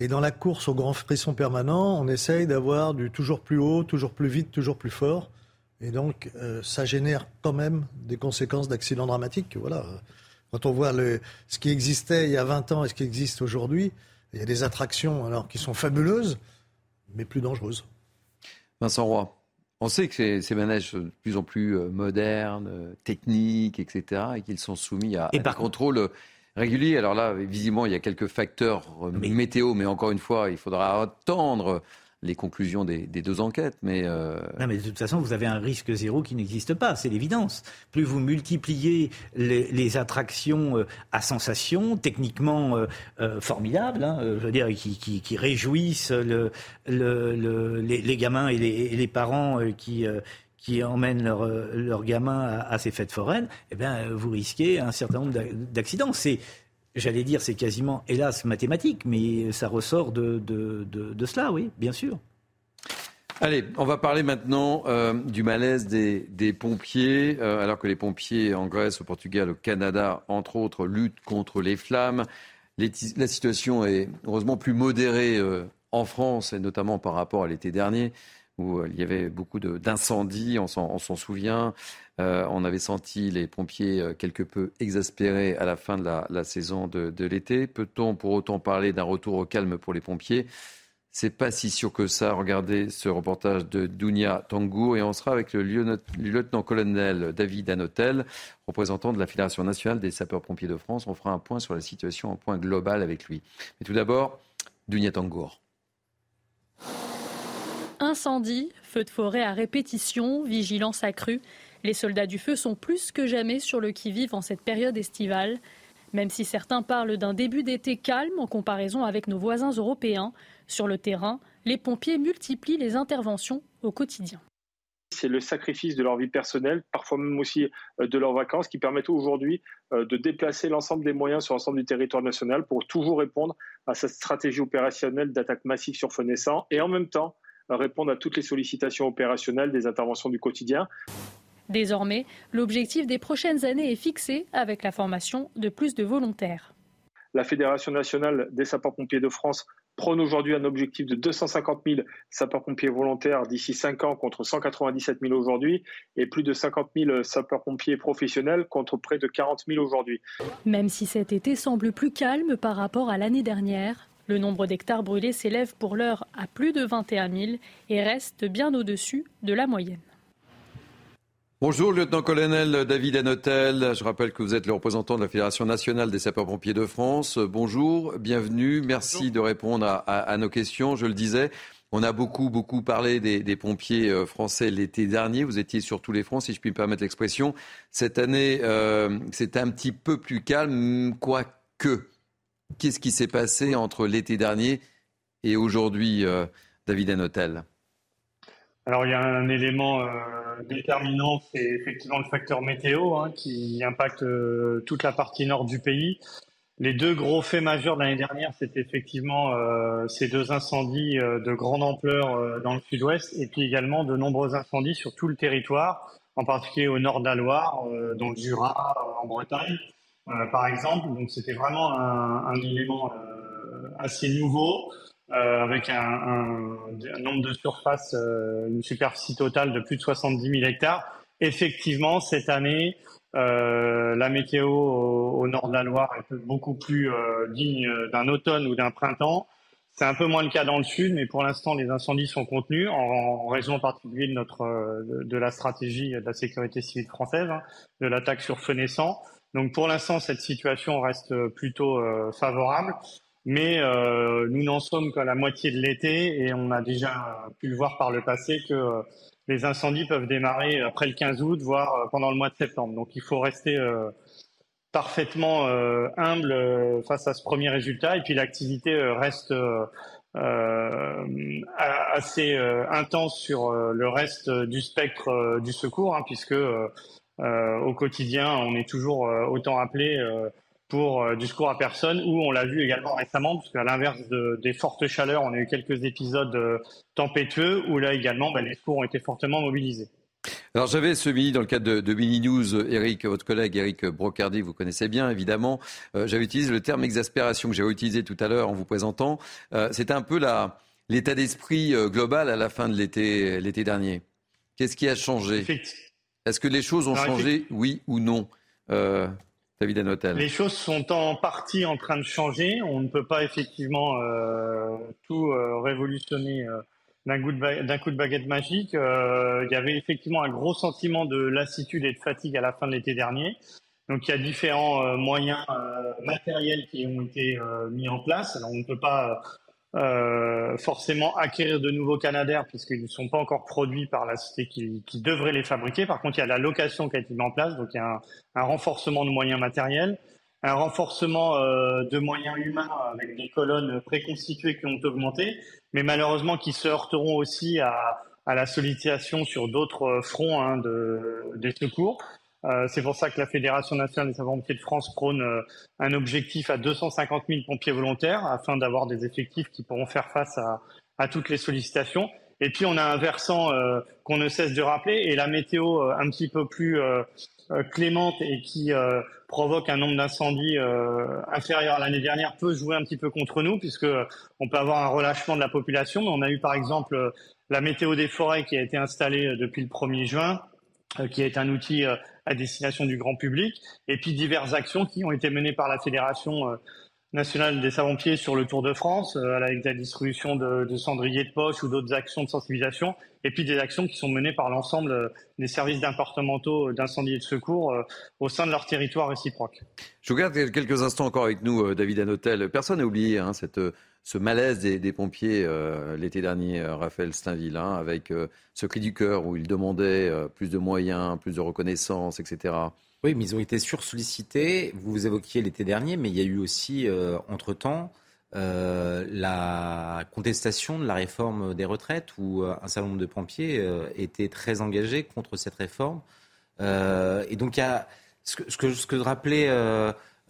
Et dans la course au grand frisson permanent, on essaye d'avoir du toujours plus haut, toujours plus vite, toujours plus fort. Et donc, euh, ça génère quand même des conséquences d'accidents dramatiques. Voilà. Quand on voit le, ce qui existait il y a 20 ans et ce qui existe aujourd'hui, il y a des attractions alors, qui sont fabuleuses, mais plus dangereuses. Vincent Roy, on sait que ces, manèges sont de plus en plus euh, modernes, euh, techniques, etc., et qu'ils sont soumis à, et par contrôle régulier. Alors là, visiblement, il y a quelques facteurs euh, météo, mais encore une fois, il faudra attendre les conclusions des, deux enquêtes. Mais euh, Non, mais de toute façon, vous avez un risque zéro qui n'existe pas, c'est l'évidence. Plus vous multipliez les, attractions euh, à sensation, techniquement euh, formidables, hein, je veux dire, qui, réjouissent le, les, gamins et les, parents qui qui emmènent leurs gamins à, ces fêtes foraines, eh bien, vous risquez un certain nombre d'accidents. C'est J'allais dire, c'est quasiment, hélas, mathématique, mais ça ressort de, de, cela, oui, bien sûr. Allez, on va parler maintenant euh, du malaise des, pompiers, euh, alors que les pompiers en Grèce, au Portugal, au Canada, entre autres, luttent contre les flammes. la situation est heureusement plus modérée euh, en France, et notamment par rapport à l'été dernier, où il y avait beaucoup d'incendies, on s'en souvient. Euh, on avait senti les pompiers euh, quelque peu exaspérés à la fin de la, saison de, l'été. Peut-on pour autant parler d'un retour au calme pour les pompiers? C'est pas si sûr que ça. Regardez ce reportage de Dounia Tangour et on sera avec le lieutenant-colonel David Anotel, représentant de la Fédération nationale des sapeurs-pompiers de France. On fera un point sur la situation, un point global avec lui. Mais tout d'abord, Dounia Tangour. Incendie, feu de forêt à répétition, vigilance accrue. Les soldats du feu sont plus que jamais sur le qui-vive en cette période estivale. Même si certains parlent d'un début d'été calme en comparaison avec nos voisins européens, sur le terrain, les pompiers multiplient les interventions au quotidien. C'est le sacrifice de leur vie personnelle, parfois même aussi euh, de leurs vacances, qui permettent aujourd'hui euh, de déplacer l'ensemble des moyens sur l'ensemble du territoire national pour toujours répondre à cette stratégie opérationnelle d'attaque massive sur feu naissant et en même temps répondre à toutes les sollicitations opérationnelles des interventions du quotidien. Désormais, l'objectif des prochaines années est fixé avec la formation de plus de volontaires. La Fédération nationale des sapeurs-pompiers de France prône aujourd'hui un objectif de 250 000 sapeurs-pompiers volontaires d'ici 5 ans contre 197 000 aujourd'hui et plus de 50 000 sapeurs-pompiers professionnels contre près de 40 000 aujourd'hui. Même si cet été semble plus calme par rapport à l'année dernière, le nombre d'hectares brûlés s'élève pour l'heure à plus de 21 000 et reste bien au-dessus de la moyenne. Bonjour, lieutenant-colonel David Anotel. Je rappelle que vous êtes le représentant de la Fédération nationale des sapeurs-pompiers de France. Bonjour, bienvenue. Merci de répondre à, nos questions. Je le disais, on a beaucoup, beaucoup parlé des, pompiers euh, français l'été dernier. Vous étiez sur tous les fronts, si je puis me permettre l'expression. Cette année, euh, c'est un petit peu plus calme, quoique. Qu'est-ce qui s'est passé entre l'été dernier et aujourd'hui, euh, David Anotel? Alors il y a un élément euh, déterminant, c'est effectivement le facteur météo hein, qui impacte euh, toute la partie nord du pays. Les deux gros faits majeurs de l'année dernière, c'était effectivement ces deux incendies de grande ampleur dans le sud-ouest et puis également de nombreux incendies sur tout le territoire, en particulier au nord de la Loire, dans le Jura, en Bretagne, par exemple. Donc c'était vraiment un, élément assez nouveau. Euh, avec un, nombre de surfaces, euh, une superficie totale de plus de 70 000 hectares. Effectivement, cette année, euh, la météo au, nord de la Loire est beaucoup plus euh, digne d'un automne ou d'un printemps. C'est un peu moins le cas dans le sud, mais pour l'instant, les incendies sont contenus en, raison en particulier de notre de, la stratégie de la sécurité civile française, hein, de l'attaque sur feu. Donc pour l'instant, cette situation reste plutôt favorable. Mais euh, nous n'en sommes qu'à la moitié de l'été et on a déjà pu le voir par le passé que euh, les incendies peuvent démarrer après le 15 août, voire euh, pendant le mois de septembre. Donc il faut rester euh, parfaitement euh, humble face à ce premier résultat. Et puis l'activité reste assez intense sur le reste du spectre du secours, hein, puisque au quotidien, on est toujours autant appelé pour du secours à personne, où on l'a vu également récemment, parce qu'à l'inverse des fortes chaleurs, on a eu quelques épisodes tempétueux, où là également, bah, les secours ont été fortement mobilisés. Alors j'avais ce midi, dans le cadre de, de Mini News, Eric, votre collègue Eric Brocardi, vous connaissez bien évidemment, euh, j'avais utilisé le terme exaspération que j'avais utilisé tout à l'heure en vous présentant. Euh, C'était un peu l'état d'esprit euh, global à la fin de l'été, l'été dernier. Qu'est-ce qui a changé? Est-ce que les choses ont changé, oui ou non euh, David Anotel. Les choses sont en partie en train de changer. On ne peut pas effectivement euh, tout révolutionner d'un coup, de baguette magique. Euh, il y avait effectivement un gros sentiment de lassitude et de fatigue à la fin de l'été dernier. Donc il y a différents euh, moyens euh, matériels qui ont été mis en place. Alors on ne peut pas forcément acquérir de nouveaux Canadair puisqu'ils ne sont pas encore produits par la société qui, devrait les fabriquer. Par contre, il y a la location qui a été mise en place, donc il y a un, renforcement de moyens matériels, un renforcement de moyens humains avec des colonnes préconstituées qui ont augmenté mais malheureusement qui se heurteront aussi à, à la sollicitation sur d'autres euh, fronts hein, de, des secours. Euh, c'est pour ça que la Fédération nationale des sapeurs-pompiers de France prône euh, un objectif à 250 000 pompiers volontaires afin d'avoir des effectifs qui pourront faire face à, toutes les sollicitations. Et puis on a un versant euh, qu'on ne cesse de rappeler et la météo un petit peu plus clémente et qui provoque un nombre d'incendies inférieur à l'année dernière peut jouer un petit peu contre nous puisque on peut avoir un relâchement de la population. On a eu par exemple la météo des forêts qui a été installée depuis le 1er juin, qui est un outil à destination du grand public, et puis diverses actions qui ont été menées par la fédération nationale des savants-pieds sur le Tour de France, avec la distribution de, cendriers de poche ou d'autres actions de sensibilisation, et puis des actions qui sont menées par l'ensemble euh, des services départementaux euh, d'incendie et de secours euh, au sein de leur territoire réciproque. Je vous garde quelques instants encore avec nous, David Anotel. Personne n'a oublié hein, cette, ce malaise des, pompiers l'été dernier, Raphaël Steinville, avec ce cri du cœur où ils demandaient plus de moyens, plus de reconnaissance, etc. Oui, mais ils ont été sursollicités. Vous vous évoquiez l'été dernier, mais il y a eu aussi, entre-temps, euh, la contestation de la réforme des retraites où euh, un certain nombre de pompiers euh, étaient très engagés contre cette réforme. et donc, ce que, ce que, ce que rappelait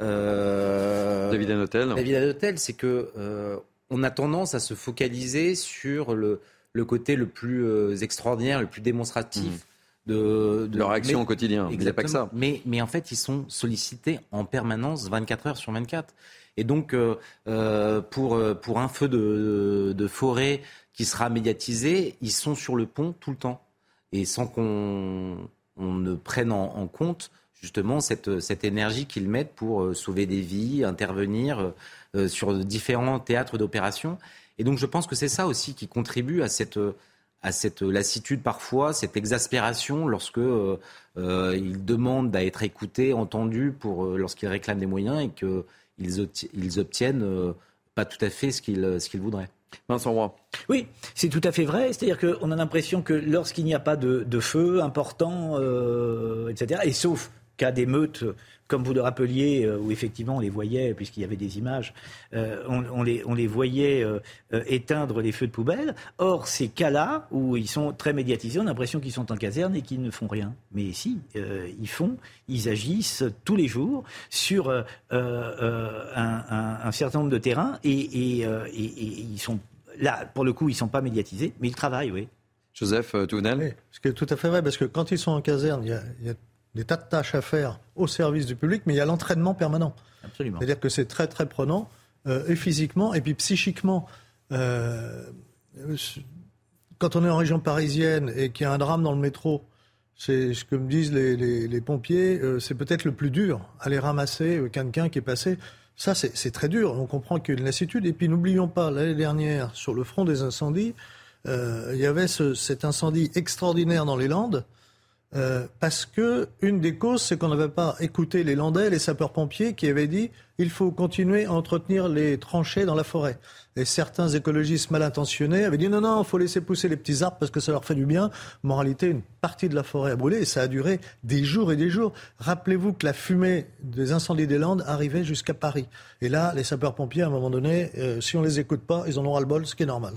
David Anotel, David c'est que on a tendance à se focaliser sur le, le côté le plus extraordinaire, le plus démonstratif. Mmh. De, de, leur action au quotidien. Il n'y a pas que ça. Mais, mais en fait, ils sont sollicités en permanence 24 heures sur 24. Et donc, euh, euh, pour, euh, pour un feu de, de, forêt qui sera médiatisé, ils sont sur le pont tout le temps. Et sans qu'on on ne prenne en, compte justement cette, cette énergie qu'ils mettent pour sauver des vies, intervenir sur différents théâtres d'opération. Et donc je pense que c'est ça aussi qui contribue à cette, à cette lassitude parfois, cette exaspération lorsque euh, ils demandent à être écoutés, entendus pour lorsqu'ils réclament des moyens et que ils, obtiennent euh, pas tout à fait ce qu'ils ce qu'ils voudraient. Vincent Roy. Oui, c'est tout à fait vrai. C'est-à-dire qu'on a l'impression que lorsqu'il n'y a pas de, feu important, euh, etc., et sauf cas d'émeutes comme vous le rappeliez, euh, où effectivement on les voyait, puisqu'il y avait des images, euh, on, les, on les voyait euh, éteindre les feux de poubelle. Or, ces cas-là, où ils sont très médiatisés, on a l'impression qu'ils sont en caserne et qu'ils ne font rien. Mais si, ils font, ils agissent tous les jours sur un, certain nombre de terrains et, ils sont là, pour le coup, ils ne sont pas médiatisés, mais ils travaillent, oui. Joseph Tounel oui, Ce qui est tout à fait vrai, parce que quand ils sont en caserne, il y a des tas de tâches à faire au service du public, mais il y a l'entraînement permanent. Absolument. C'est-à-dire que c'est très très prenant, euh, et physiquement, et puis psychiquement. Euh, quand on est en région parisienne et qu'il y a un drame dans le métro, c'est ce que me disent les, pompiers, euh, c'est peut-être le plus dur, aller ramasser quelqu'un qui est passé. Ça, c'est très dur. On comprend qu'il y a une lassitude. Et puis, n'oublions pas, l'année dernière, sur le front des incendies, il y avait cet incendie extraordinaire dans les Landes euh, parce que une des causes, c'est qu'on n'avait pas écouté les Landais, les sapeurs-pompiers, qui avaient dit il faut continuer à entretenir les tranchées dans la forêt. Et certains écologistes mal intentionnés avaient dit non, non, il faut laisser pousser les petits arbres parce que ça leur fait du bien. Réalité, une partie de la forêt a brûlé et ça a duré des jours et des jours. Rappelez-vous que la fumée des incendies des Landes arrivait jusqu'à Paris. Et là, les sapeurs-pompiers, à un moment donné, euh, si on les écoute pas, ils en auront le bol, ce qui est normal.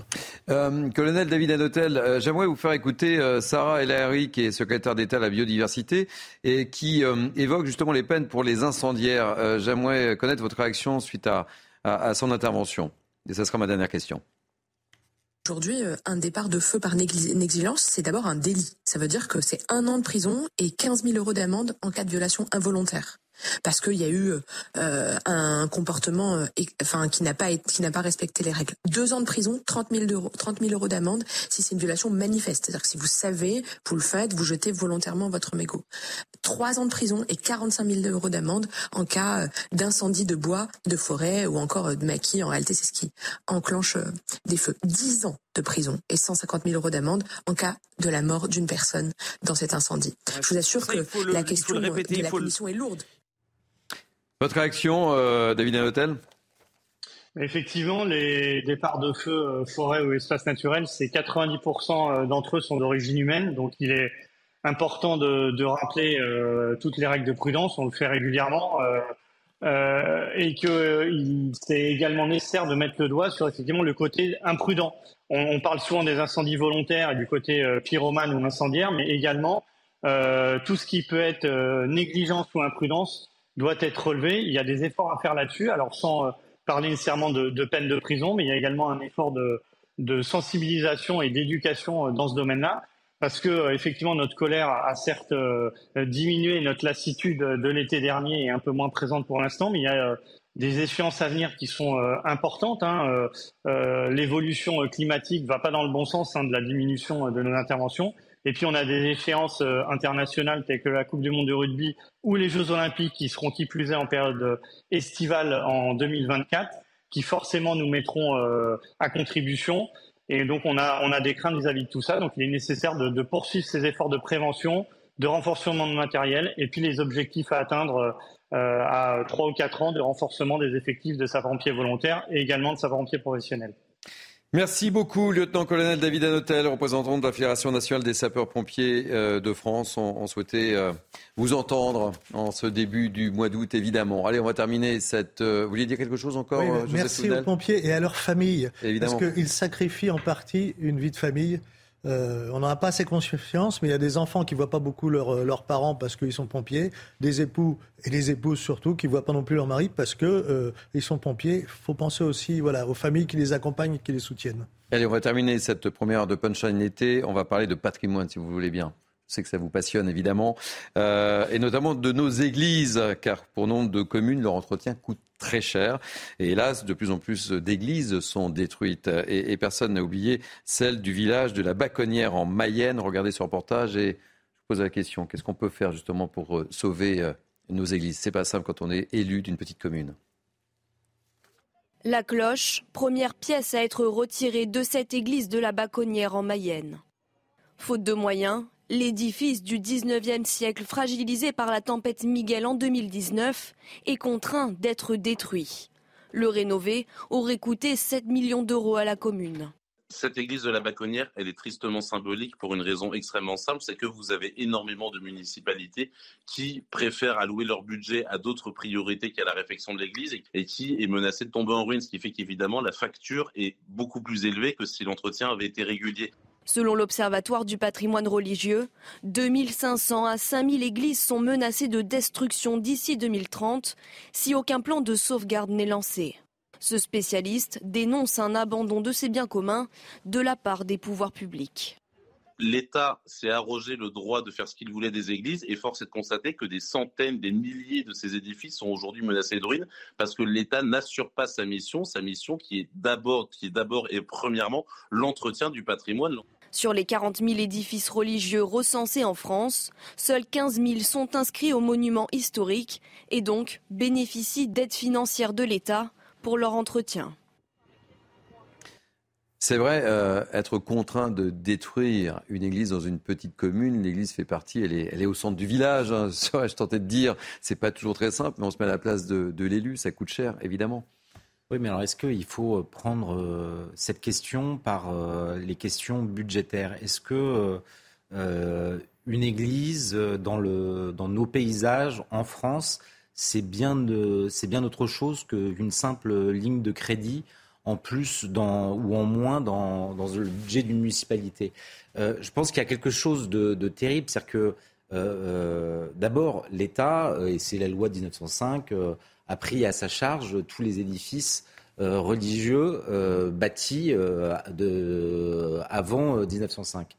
Euh, colonel David Anotel, euh, j'aimerais vous faire écouter Sarah Elahari, qui est secrétaire d'État à la biodiversité et qui évoque justement les peines pour les incendiaires. j'aimerais connaître votre réaction suite à, à son intervention. Et ce sera ma dernière question. Aujourd'hui, un départ de feu par négligence, c'est d'abord un délit. Ça veut dire que c'est un an de prison et 15 000 euros d'amende en cas de violation involontaire parce qu'il y a eu euh, un comportement euh, enfin qui n'a pas qui n'a pas respecté les règles. Deux ans de prison, 30 000 euros, 30 000 euros d'amende si c'est une violation manifeste, c'est-à-dire que si vous savez, vous le faites, vous jetez volontairement votre mégot. Trois ans de prison et 45 000 euros d'amende en cas euh, d'incendie de bois, de forêt ou encore de maquis. En réalité, c'est ce qui enclenche des feux. Dix ans de prison et 150 000 euros d'amende en cas de la mort d'une personne dans cet incendie. Je vous assure que la question de la punition est lourde. Votre réaction, euh, David Hôtel Effectivement, les départs de feu euh, forêt ou espace naturel, c'est 90% euh, d'entre eux sont d'origine humaine. Donc il est important de, rappeler toutes les règles de prudence, on le fait régulièrement, et que c'est également nécessaire de mettre le doigt sur effectivement le côté imprudent. On, parle souvent des incendies volontaires et du côté pyromane ou incendiaire, mais également tout ce qui peut être négligence ou imprudence doit être relevé. Il y a des efforts à faire là-dessus, alors sans euh, parler nécessairement de, peine de prison, mais il y a également un effort de, sensibilisation et d'éducation euh, dans ce domaine-là, parce que euh, effectivement notre colère a certes diminué, notre lassitude de l'été dernier est un peu moins présente pour l'instant, mais il y a des échéances à venir qui sont importantes. Hein. L'évolution climatique va pas dans le bon sens hein, de la diminution de nos interventions. Et puis on a des échéances euh, internationales telles que la Coupe du Monde de rugby ou les Jeux Olympiques qui seront qui plus est en période euh, estivale en 2024, qui forcément nous mettront euh, à contribution. Et donc on a on a des craintes vis-à-vis de tout ça. Donc il est nécessaire de, poursuivre ces efforts de prévention, de renforcement de matériel, et puis les objectifs à atteindre à trois ou quatre ans de renforcement des effectifs de sapeurs-pompiers volontaires et également de sapeurs-pompiers professionnels. Merci beaucoup, lieutenant-colonel David Anotel, représentant de la Fédération nationale des sapeurs-pompiers euh, de France. On, souhaitait euh, vous entendre en ce début du mois d'août, évidemment. Allez, on va terminer cette. Euh, vous vouliez dire quelque chose encore Merci aux pompiers et à leurs familles. Évidemment. Parce qu'ils sacrifient en partie une vie de famille euh, on n'en a pas assez conscience, mais il y a des enfants qui ne voient pas beaucoup euh, leurs parents parce qu'ils sont pompiers, des époux et des épouses surtout qui ne voient pas non plus leur mari parce qu'ils euh, sont pompiers. Il faut penser aussi voilà, aux familles qui les accompagnent qui les soutiennent. Allez, on va terminer cette première heure de Punchline été. On va parler de patrimoine, si vous voulez bien. Je sais que ça vous passionne évidemment, euh, et notamment de nos églises, car pour nombre de communes, leur entretien coûte très cher. Et hélas, de plus en plus d'églises sont détruites. Et, personne n'a oublié celle du village de la Baconnière en Mayenne. Regardez ce reportage et je vous pose la question qu'est-ce qu'on peut faire justement pour euh, sauver euh, nos églises? C'est pas simple quand on est élu d'une petite commune. La cloche, première pièce à être retirée de cette église de la Baconnière en Mayenne. Faute de moyens, L'édifice du 19e siècle, fragilisé par la tempête Miguel en 2019, est contraint d'être détruit. Le rénover aurait coûté 7 millions d'euros à la commune. Cette église de la Baconnière, elle est tristement symbolique pour une raison extrêmement simple, c'est que vous avez énormément de municipalités qui préfèrent allouer leur budget à d'autres priorités qu'à la réfection de l'église et qui est menacée de tomber en ruine, ce qui fait qu'évidemment la facture est beaucoup plus élevée que si l'entretien avait été régulier. Selon l'Observatoire du patrimoine religieux, 2500 à 5000 églises sont menacées de destruction d'ici 2030 si aucun plan de sauvegarde n'est lancé. Ce spécialiste dénonce un abandon de ces biens communs de la part des pouvoirs publics l'État s'est arrogé le droit de faire ce qu'il voulait des églises et force est de constater que des centaines, des milliers de ces édifices sont aujourd'hui menacés de ruine parce que l'État n'assure pas sa mission, sa mission qui est d'abord, qui est d'abord et premièrement l'entretien du patrimoine. Sur les 40 000 édifices religieux recensés en France, seuls 15 000 sont inscrits aux monuments historiques et donc bénéficient d'aides financières de l'État pour leur entretien. C'est vrai, euh, être contraint de détruire une église dans une petite commune, l'église fait partie, elle est, au centre du village, hein, serais-je tenté de dire. C'est pas toujours très simple, mais on se met à la place de, l'élu, ça coûte cher, évidemment. Oui, mais alors est-ce qu'il faut prendre cette question par les questions budgétaires? Est-ce que une église dans, nos paysages en France, c'est bien, autre chose qu'une simple ligne de crédit en plus ou en moins dans, le budget d'une municipalité? Euh, je pense qu'il y a quelque chose de, terrible, c'est-à-dire que euh, euh d'abord l'État, euh, et c'est la loi de 1905, euh, a pris à sa charge tous les édifices religieux bâtis de, avant 1905.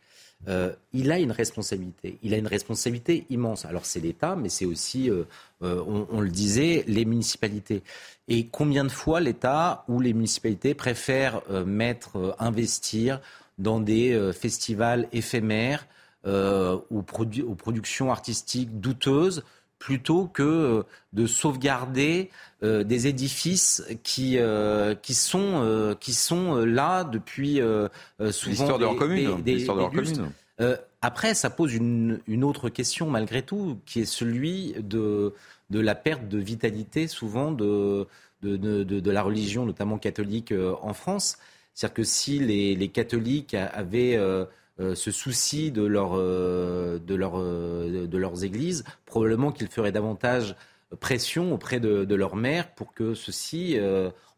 Euh, il a une responsabilité. Il a une responsabilité immense. Alors c'est l'État, mais c'est aussi, euh, euh, on, le disait, les municipalités. Et combien de fois l'État ou les municipalités préfèrent mettre, investir dans des festivals éphémères ou aux productions artistiques douteuses plutôt que de sauvegarder des édifices qui, qui, sont, qui sont là depuis souvent l'histoire de leur commune. de leur commune. après, ça pose une, une, autre question malgré tout, qui est celui de, de la perte de vitalité souvent de, de, de, de la religion, notamment catholique en France. C'est-à-dire que si les, les catholiques avaient euh, ce souci de, leur, euh, de, leur, euh, de leurs églises, probablement qu'ils feraient davantage pression auprès de, de leur maire pour que ceux-ci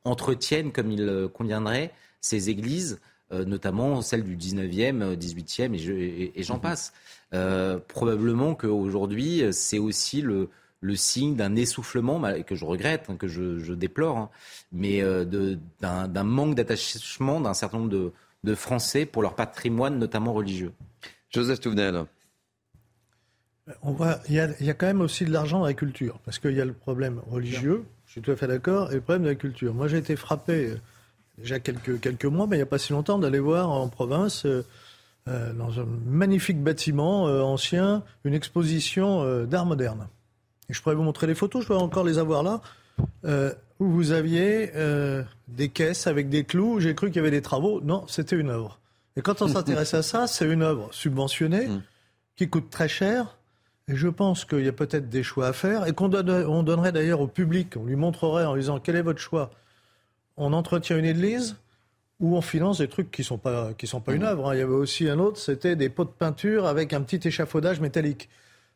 entretiennent comme il conviendrait ces églises, notamment celles du 19e, 18e et, et, j'en mhm. passe. probablement qu'aujourd'hui, c'est aussi le, le signe d'un essoufflement que je regrette, hein, que je, je déplore, hein, mais d'un manque d'attachement d'un certain nombre de, de Français pour leur patrimoine, notamment religieux. Joseph Touvenel. On voit, il, y a, il y a quand même aussi de l'argent dans la culture, parce qu'il y a le problème religieux, je suis tout à fait d'accord, et le problème de la culture. Moi, j'ai été frappé euh, déjà quelques, quelques mois, mais il n'y a pas si longtemps, d'aller voir en province, euh, euh, dans un magnifique bâtiment ancien, une exposition d'art moderne. Et je pourrais vous montrer les photos, je peux encore les avoir là où vous aviez euh, des caisses avec des clous. J'ai cru qu'il y avait des travaux. Non, c'était une œuvre. Et quand on s'intéresse à ça, c'est une œuvre subventionnée mm. qui coûte très cher. Et je pense qu'il y a peut-être des choix à faire et qu'on on donnerait d'ailleurs au public, on lui montrerait en lui disant quel est votre choix? On entretient une église ou on finance des trucs qui ne sont pas, qui sont pas une mm. œuvre. Hein. Il y avait aussi un autre, c'était des pots de peinture avec un petit échafaudage métallique.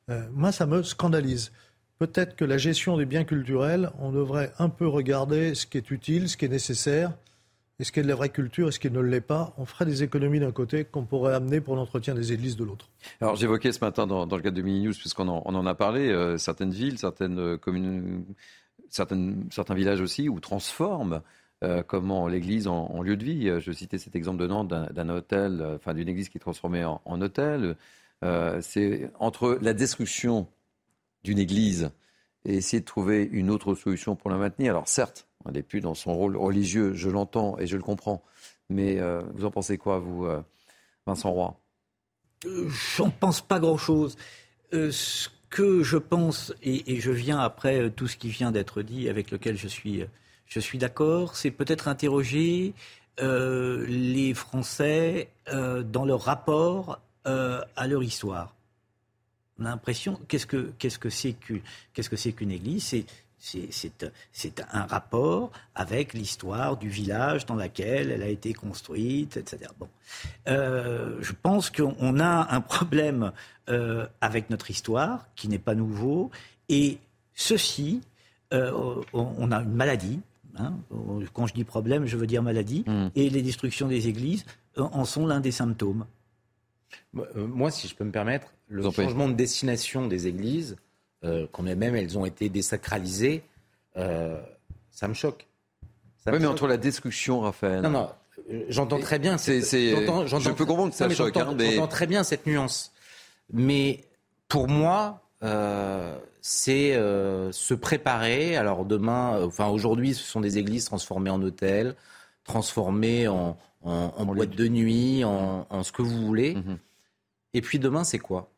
Euh, moi, ça me scandalise peut-être que la gestion des biens culturels, on devrait un peu regarder ce qui est utile, ce qui est nécessaire, et ce qui est de la vraie culture et ce qui ne l'est pas? On ferait des économies d'un côté qu'on pourrait amener pour l'entretien des églises de l'autre. Alors j'évoquais ce matin dans, le cadre de Mini News, puisqu'on en, a parlé, euh, certaines villes, certaines euh, communes, certains villages aussi, où transforment euh, comment l'église en, lieu de vie. Je citais cet exemple de Nantes d'un hôtel, enfin d'une église qui est transformée en hôtel. C'est entre la destruction d'une Église et essayer de trouver une autre solution pour la maintenir. Alors certes, on n'est plus dans son rôle religieux, je l'entends et je le comprends, mais euh, vous en pensez quoi, vous, euh, Vincent Roy? Euh, J'en pense pas grand-chose. ce que je pense, et, je viens après tout ce qui vient d'être dit, avec lequel je suis, je suis d'accord, c'est peut-être interroger les Français dans leur rapport à leur histoire on a l'impression, qu'est-ce que qu'est-ce que c'est qu'est-ce que c'est qu'une église? C'est c'est un rapport avec l'histoire du village dans lequel elle a été construite, etc. Bon, euh, je pense qu'on a un problème euh, avec notre histoire qui n'est pas nouveau, et ceci, euh, on, a une maladie. Hein. quand je dis problème, je veux dire maladie, mmh. et les destructions des églises en sont l'un des symptômes. Moi, si je peux me permettre, le changement de destination des églises, euh, quand même elles ont été désacralisées, euh, ça me choque. oui, mais entre la destruction, Raphaël. Non, non, j'entends très bien. C'est, je peux comprendre que ça choque. J'entends, hein, j'entends très bien cette nuance. Mais pour moi, euh, c'est se préparer. Alors demain, enfin aujourd'hui, ce sont des églises transformées en hôtels, transformées en, en, boîte de nuit, en, ce que vous voulez. Mhm. Et puis demain, c'est quoi?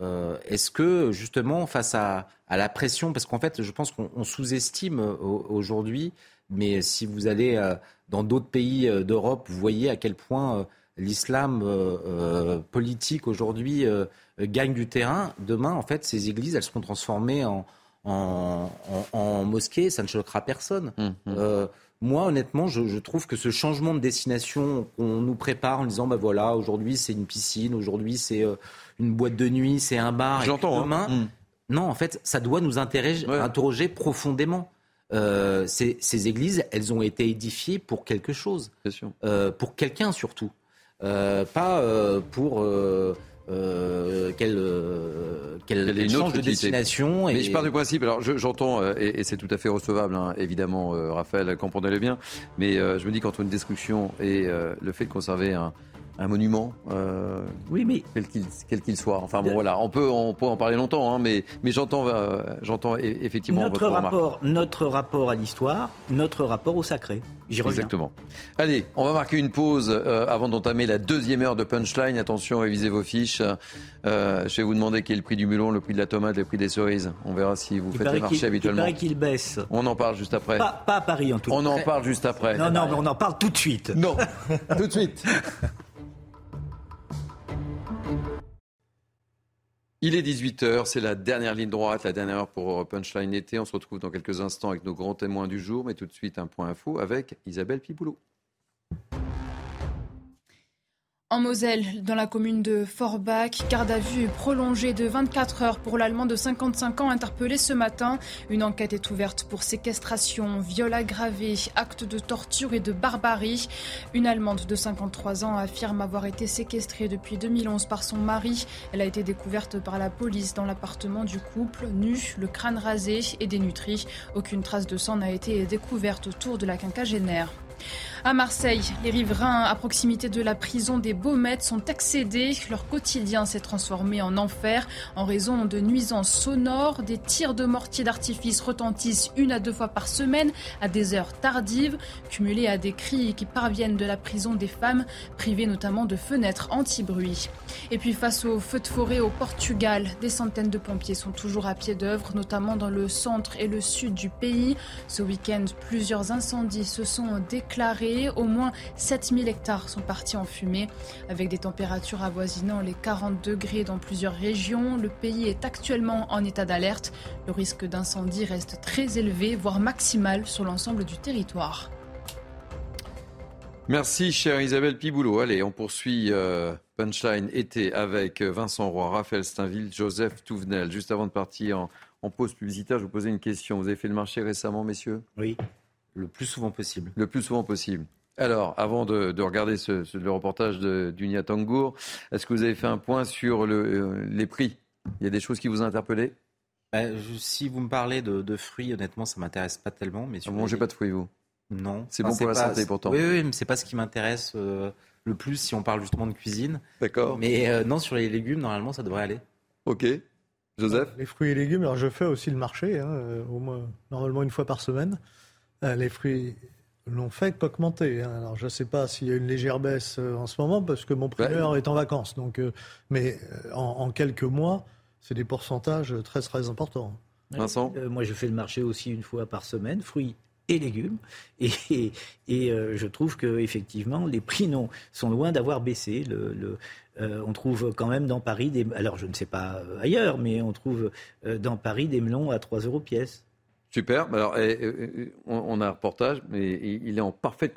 Euh, Est-ce que justement, face à, la pression, parce qu'en fait, je pense qu'on sous-estime euh, aujourd'hui, mais si vous allez euh, dans d'autres pays d'Europe, vous voyez à quel point l'islam politique aujourd'hui gagne du terrain. Demain, en fait, ces églises, elles seront transformées en, en, mosquées, ça ne choquera personne. Mmh. Moi, honnêtement, je, trouve que ce changement de destination qu'on nous prépare en disant, bah voilà, aujourd'hui c'est une piscine, aujourd'hui c'est euh, une boîte de nuit, c'est un bar. J'entends. Hein. Hmm. Non, en fait, ça doit nous interroger profondément. Euh, ces, églises, elles ont été édifiées pour quelque chose, euh, pour quelqu'un surtout, euh, pas pour qu'elle change de destination. Mais je pars du principe, alors j'entends, et, c'est tout à fait recevable, hein, évidemment, Raphaël, comprenez-le bien, mais je me dis qu'entre une destruction et le fait de conserver un, un monument, euh, oui, mais quel qu'il soit. Enfin bon, voilà, on peut, on peut en parler longtemps, hein, mais, mais j'entends, euh, j'entends e-, effectivement notre rapport, notre rapport à l'histoire, notre rapport au sacré. J'y reviens. Exactement. Allez, on va marquer une pause euh, avant d'entamer la deuxième heure de punchline. Attention, révisez vos fiches. je vais vous demander quel est le prix du melon, le prix de la tomate, le prix des cerises. On verra si vous faites le marché habituellement. Il paraît qu'il baisse. On en parle juste après. Pas, pas à Paris en tout cas. On en parle juste après. Non, non, mais on en parle tout de suite. Non, tout de suite. Il est 18h, c'est la dernière ligne droite, la dernière heure pour Punchline été. On se retrouve dans quelques instants avec nos grands témoins du jour, mais tout de suite un point info avec Isabelle Piboulot. En Moselle, dans la commune de Forbach, garde à vue prolongée de 24 heures pour l'Allemand de 55 ans interpellé ce matin. Une enquête est ouverte pour séquestration, viol aggravé, acte de torture et de barbarie. Une Allemande de 53 ans affirme avoir été séquestrée depuis 2011 par son mari. Elle a été découverte par la police dans l'appartement du couple, nue, le crâne rasé et dénutrie. Aucune trace de sang n'a été découverte autour de la quinquagénaire. À Marseille, les riverains à proximité de la prison des Baumettes sont excédés. Leur quotidien s'est transformé en enfer en raison de nuisances sonores. Des tirs de mortier d'artifice retentissent une à deux fois par semaine à des heures tardives, cumulés à des cris qui parviennent de la prison des femmes, privées notamment de fenêtres anti-bruit. Et puis face aux feux de forêt au Portugal, des centaines de pompiers sont toujours à pied d'œuvre, notamment dans le centre et le sud du pays. Ce week-end, plusieurs incendies se sont déclarés au moins 7000 hectares sont partis en fumée. Avec des températures avoisinant les 40 degrés dans plusieurs régions, le pays est actuellement en état d'alerte. Le risque d'incendie reste très élevé, voire maximal sur l'ensemble du territoire. Merci, chère Isabelle Piboulot. Allez, on poursuit euh, Punchline été avec Vincent Roy, Raphaël Steinville, Joseph Touvenel. Juste avant de partir en, en pause publicitaire, je vous posais une question. Vous avez fait le marché récemment, messieurs? Oui. Le plus souvent possible. Le plus souvent possible. Alors, avant de, regarder ce, le reportage Dunia Tangour, est-ce que vous avez fait un point sur le, euh, les prix? Il y a des choses qui vous ont interpellé? Bah, Si vous me parlez de, fruits, honnêtement, ça m'intéresse pas tellement. Mais vous mangez pas de fruits, vous? Non. C'est bon pour la santé, pourtant. Oui, oui, mais c'est pas ce qui m'intéresse euh, le plus si on parle justement de cuisine. D'accord. Mais euh, non, sur les légumes, normalement, ça devrait aller. Ok. Joseph? Les fruits et légumes, alors je fais aussi le marché, hein, au moins normalement une fois par semaine. Euh, les fruits l'ont fait qu'augmenter. Hein. Alors je ne sais pas s'il y a une légère baisse euh, en ce moment parce que mon primeur est en vacances. Donc, euh, mais en, quelques mois, c'est des pourcentages très très importants. Vincent Moi, je fais le marché aussi une fois par semaine, fruits et légumes. Et, et, je trouve que effectivement, les prix non, sont loin d'avoir baissé. Le, on trouve quand même dans Paris des. Alors, je ne sais pas ailleurs, mais on trouve dans Paris des melons à 3 euros pièce. Super. Alors, on a un reportage, mais il est en parfaite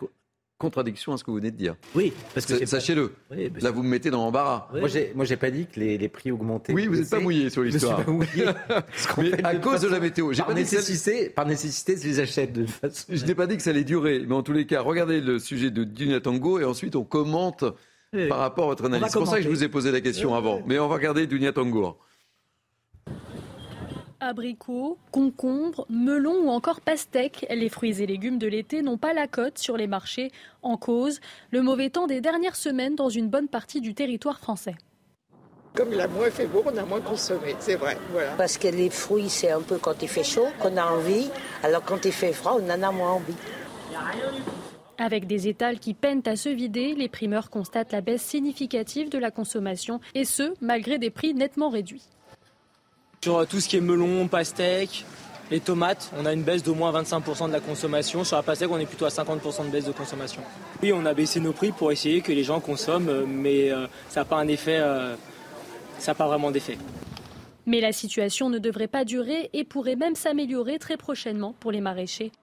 contradiction à ce que vous venez de dire. Oui, parce que sachez-le. Là, vous me mettez dans l'embarras. Moi, j'ai, moi, j'ai pas dit que les, prix augmentaient. Oui, vous n'êtes pas mouillé sur l'histoire. Je suis pas mouillé. mais à cause de la météo. Par, nécessité, par nécessité, je les achète de façon. Je n'ai pas dit que ça allait durer, mais en tous les cas, regardez le sujet de Dunia Tango et ensuite on commente par rapport à votre analyse. C'est pour ça que je vous ai posé la question avant. Mais on va regarder Dunia Tango abricots, concombres, melons ou encore pastèques. Les fruits et légumes de l'été n'ont pas la cote sur les marchés. En cause, le mauvais temps des dernières semaines dans une bonne partie du territoire français. Comme il a moins fait beau, on a moins consommé, c'est vrai. Parce que les fruits, c'est un peu quand il fait chaud qu'on a envie, alors quand il fait froid, on en a moins envie. Avec des étals qui peinent à se vider, les primeurs constatent la baisse significative de la consommation, et ce, malgré des prix nettement réduits. Sur tout ce qui est melon, pastèque, les tomates, on a une baisse d'au moins 25% de la consommation. Sur la pastèque, on est plutôt à 50% de baisse de consommation. Oui, on a baissé nos prix pour essayer que les gens consomment, mais euh, ça n'a pas un effet, euh, ça n'a pas vraiment d'effet. Mais la situation ne devrait pas durer et pourrait même s'améliorer très prochainement pour les maraîchers.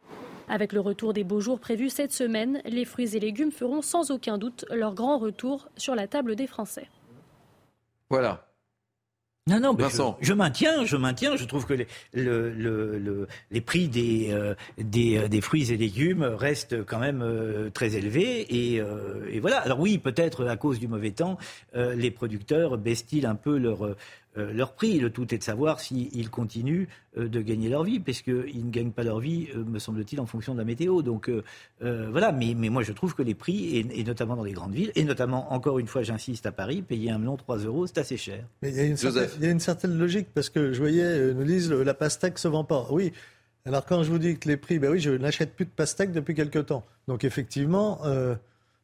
Avec le retour des beaux jours prévus cette semaine, les fruits et légumes feront sans aucun doute leur grand retour sur la table des Français. Voilà, non, non, mais je, maintiens, je maintiens. Je trouve que les, le, le, les prix des, euh, des, euh, des, fruits et légumes restent quand même euh, très élevés. Et, et, voilà. Alors oui, peut-être à cause du mauvais temps, les producteurs baissent-ils un peu leur, euh, leur prix. Le tout est de savoir s'ils continuent euh, de gagner leur vie, parce qu'ils ne gagnent pas leur vie, euh, me semble-t-il, en fonction de la météo. Donc voilà, mais, mais, moi je trouve que les prix, et, notamment dans les grandes villes, et notamment, encore une fois, j'insiste, à Paris, payer un melon 3 euros, c'est assez cher. Mais il y, a une certaine, il y a une certaine logique, parce que je voyais, nous disent, la pastèque se vend pas. Oui. Alors quand je vous dis que les prix, ben oui, je n'achète plus de pastèque depuis quelque temps. Donc effectivement,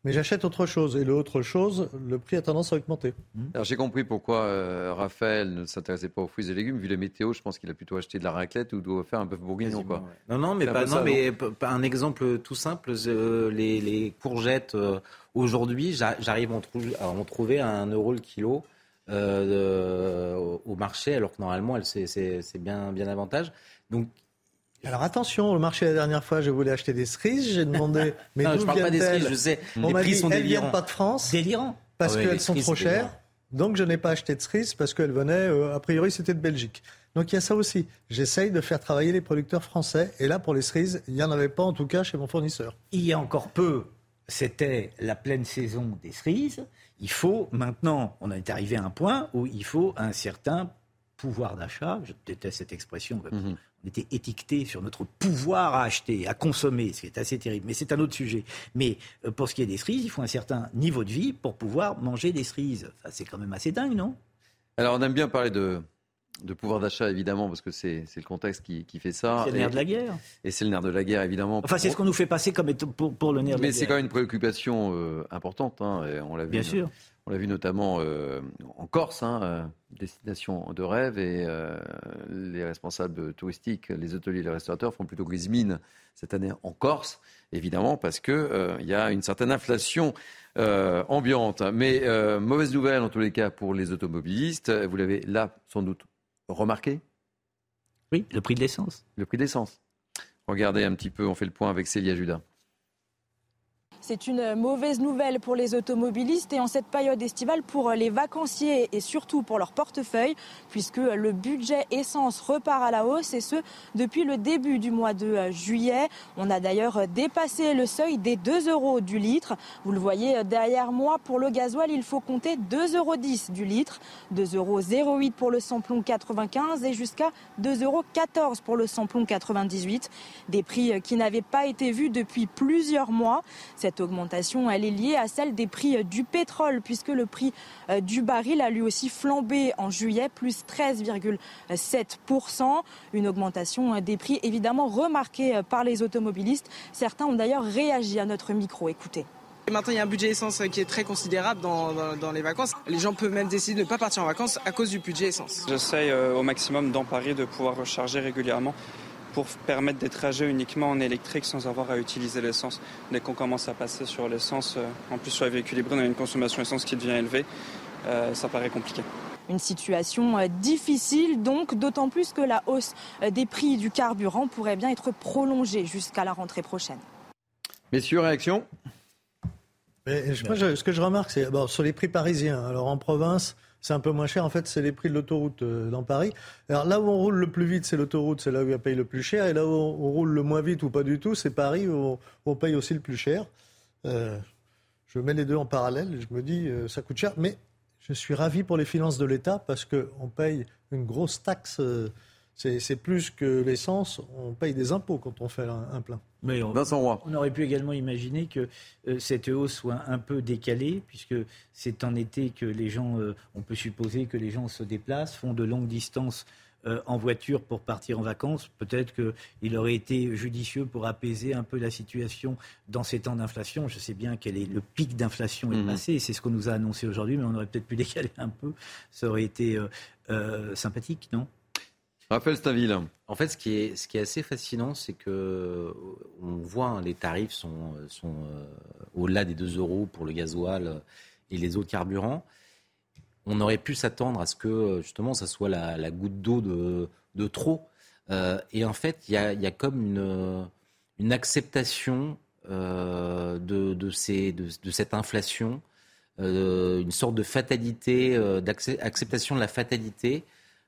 mais j'achète autre chose. Et l'autre chose, le prix a tendance à augmenter. Mmh. Alors j'ai compris pourquoi euh, Raphaël ne s'intéressait pas aux fruits et légumes. Vu les météos, je pense qu'il a plutôt acheté de la raclette ou doit faire un bœuf bourguignon. Quoi. Non, non, mais, pas, non, mais un exemple tout simple. Euh, les, courgettes, euh, aujourd'hui, j'arrive à en trouver à 1 euro le kilo. au marché, alors que normalement, c'est bien, bien avantage. Donc, alors attention, au marché la dernière fois, je voulais acheter des cerises, j'ai demandé, mais non, je parle pas des cerises, je sais. On m'a dit, elles viennent pas de France, délirant, parce qu'elles sont trop chères. Donc je n'ai pas acheté de cerises parce qu'elles venaient, euh, a priori, c'était de Belgique. Donc il y a ça aussi. J'essaye de faire travailler les producteurs français. Et là, pour les cerises, il n'y en avait pas, en tout cas, chez mon fournisseur. Il y a encore peu, c'était la pleine saison des cerises. Il faut maintenant, on est arrivé à un point où il faut un certain pouvoir d'achat. Je déteste cette expression. Était étiqueté sur notre pouvoir à acheter, à consommer, ce qui est assez terrible. Mais c'est un autre sujet. Mais euh, pour ce qui est des cerises, il faut un certain niveau de vie pour pouvoir manger des cerises. c'est quand même assez dingue, non? Alors, on aime bien parler de, de pouvoir d'achat, évidemment, parce que c'est le contexte qui, qui fait ça. C'est le nerf de la guerre. Et c'est le nerf de la guerre, évidemment. Enfin, c'est ce qu'on nous fait passer comme pour, pour le nerf de la guerre. Mais c'est quand même une préoccupation euh, importante. Hein, et on l'a vu. Bien sûr. On l'a vu notamment euh, en Corse, hein, euh, destination de rêve, et euh, les responsables touristiques, les hôteliers et les restaurateurs font plutôt grise mine cette année en Corse, évidemment, parce qu'il il y a une certaine inflation ambiante. Mais mauvaise nouvelle en tous les cas pour les automobilistes. Vous l'avez là sans doute remarqué? Oui, le prix de l'essence. Le prix de l'essence. Regardez un petit peu, on fait le point avec Célia Judas. C'est une mauvaise nouvelle pour les automobilistes et en cette période estivale pour les vacanciers et surtout pour leur portefeuille puisque le budget essence repart à la hausse et ce depuis le début du mois de juillet. On a d'ailleurs dépassé le seuil des 2 euros du litre. Vous le voyez derrière moi, pour le gasoil, il faut compter 2,10 euros du litre, 2,08 euros pour le samplon 95 et jusqu'à 2,14 euros pour le samplon 98. Des prix qui n'avaient pas été vus depuis plusieurs mois. Augmentation, elle est liée à celle des prix du pétrole, puisque le prix euh, du baril a lui aussi flambé en juillet, plus 13,7%. Une augmentation des prix évidemment remarquée par les automobilistes. Certains ont d'ailleurs réagi à notre micro. Écoutez. Maintenant, il y a un budget essence qui est très considérable dans, les vacances. Les gens peuvent même décider de ne pas partir en vacances à cause du budget essence. J'essaye euh, au maximum d'emparer de pouvoir recharger régulièrement pour permettre des trajets uniquement en électrique sans avoir à utiliser l'essence. Dès qu'on commence à passer sur l'essence, euh, en plus sur les véhicules hybrides, on a une consommation essence qui devient élevée, euh, ça paraît compliqué. Une situation euh, difficile donc, d'autant plus que la hausse des prix du carburant pourrait bien être prolongée jusqu'à la rentrée prochaine. Messieurs, réaction? Ce que je remarque, c'est sur les prix parisiens. Alors en province, c'est un peu moins cher. En fait, c'est les prix de l'autoroute euh, dans Paris. Alors là où on roule le plus vite, c'est l'autoroute, c'est là où on paye le plus cher. Et là où on roule le moins vite ou pas du tout, c'est Paris où on, paye aussi le plus cher. Euh, je mets les deux en parallèle. Je me dis, euh, ça coûte cher. Mais je suis ravi pour les finances de l'État parce qu'on paye une grosse taxe. C'est plus que l'essence. On paye des impôts quand on fait un plein. Mais on, on, aurait pu également imaginer que euh, cette hausse soit un peu décalée, puisque c'est en été que les gens, euh, on peut supposer que les gens se déplacent, font de longues distances euh, en voiture pour partir en vacances. Peut-être qu'il aurait été judicieux pour apaiser un peu la situation dans ces temps d'inflation. Je sais bien quel est le pic d'inflation est mmh. passé, c'est ce qu'on nous a annoncé aujourd'hui, mais on aurait peut-être pu décaler un peu. Ça aurait été sympathique, non? Raphaël Staville. En fait, ce qui est, assez fascinant, c'est que on voit hein, les tarifs sont, euh, au-delà des 2 euros pour le gasoil et les autres carburants. On aurait pu s'attendre à ce que justement ça soit la, goutte d'eau de, trop. Euh, et en fait, il y a, comme une, acceptation de, de, cette inflation, une sorte de fatalité, d'acceptation de la fatalité.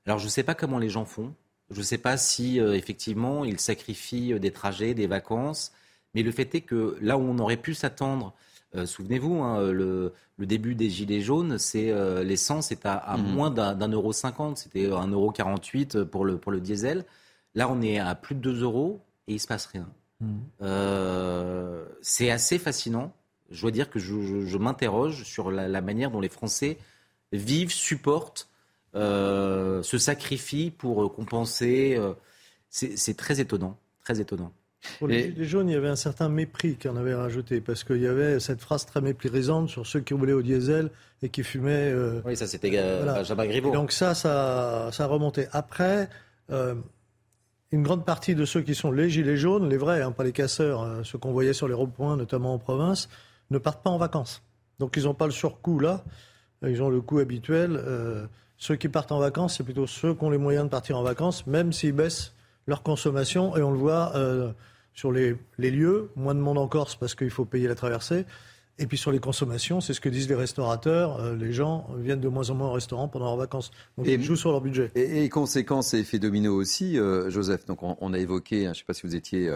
Alors je ne sais pas comment les gens font. Je ne sais pas si effectivement ils sacrifient des trajets, des vacances, mais le fait est que là où on aurait pu s'attendre euh, souvenez-vous, hein, le, début des Gilets jaunes, c'est euh, l'essence est à, mhm. moins d'un euro cinquante. C'était un euro quarante-huit pour le, pour le diesel. Là, on est à plus de 2 euros et il se passe rien. Mhm. Euh, c'est assez fascinant. Je dois dire que je, m'interroge sur la, manière dont les Français vivent, supportent, se sacrifient pour compenser. c'est très étonnant, très étonnant. Pour les Gilets jaunes, il y avait un certain mépris qu'on avait rajouté, parce qu'il y avait cette phrase très méprisante sur ceux qui roulaient au diesel et qui fumaient. Euh, oui, ça c'était euh, voilà. Griveaux. donc ça, ça, ça a remonté. Après, euh, une grande partie de ceux qui sont les Gilets jaunes, les vrais, hein, pas les casseurs, hein, ceux qu'on voyait sur les ronds-points, notamment en province, ne partent pas en vacances. Donc ils n'ont pas le surcoût là, ils ont le coût habituel. Ceux qui partent en vacances, c'est plutôt ceux qui ont les moyens de partir en vacances, même s'ils baissent leur consommation. Et on le voit euh, sur les, lieux, moins de monde en Corse parce qu'il faut payer la traversée. Et puis sur les consommations, c'est ce que disent les restaurateurs. Euh, les gens viennent de moins en moins au restaurant pendant leurs vacances. Donc ils jouent sur leur budget. Et, conséquences et effets domino aussi, euh, Joseph. Donc on, a évoqué, hein, je ne sais pas si vous étiez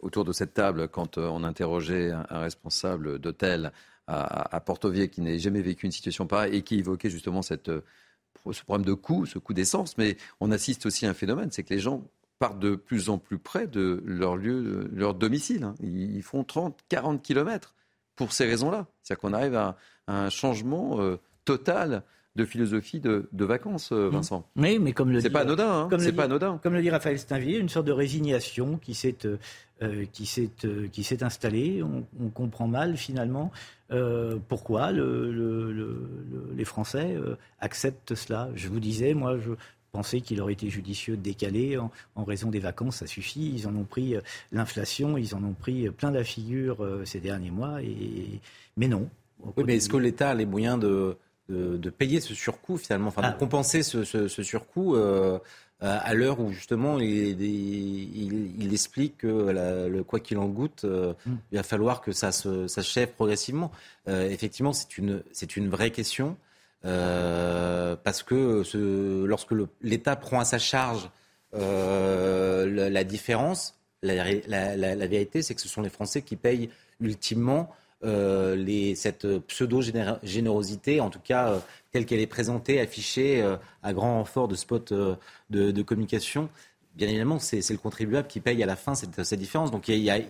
autour de cette table quand on interrogeait un, responsable d'hôtel à, à Porto-Vieille qui n'avait jamais vécu une situation pareille et qui évoquait justement cette ce problème de coût, ce coût d'essence, mais on assiste aussi à un phénomène, c'est que les gens partent de plus en plus près de leur lieu, leur domicile. Hein. Ils font 30, 40 kilomètres pour ces raisons-là. C'est-à-dire qu'on arrive à, un changement euh, total de philosophie de, vacances, euh, Vincent. Oui, mais comme le c'est pas anodin. Hein. Comme c'est pas anodin. Comme le dit Raphaël Steinvier, une sorte de résignation qui s'est euh, qui s'est qui s'est installée. On, comprend mal finalement pourquoi les Français acceptent cela. Je vous disais, moi, je pensais qu'il aurait été judicieux de décaler en, raison des vacances, ça suffit. Ils en ont pris l'inflation, ils en ont pris plein la figure ces derniers mois. Et... Mais non. Oui, mais est-ce que l'État a les moyens de de, payer ce surcoût finalement, enfin de ah. compenser ce, surcoût euh, à l'heure où justement il, il, explique que le quoi qu'il en goûte, euh, hmm. il va falloir que ça s'achève progressivement. Euh, effectivement, c'est une une vraie question parce que ce, lorsque l'État prend à sa charge la, différence, la, la vérité c'est que ce sont les Français qui payent ultimement les, cette pseudo-générosité, en tout cas euh, telle qu'elle est présentée, affichée euh, à grand renfort de spots de, communication, bien évidemment, c'est le contribuable qui paye à la fin cette, différence. Donc il y a,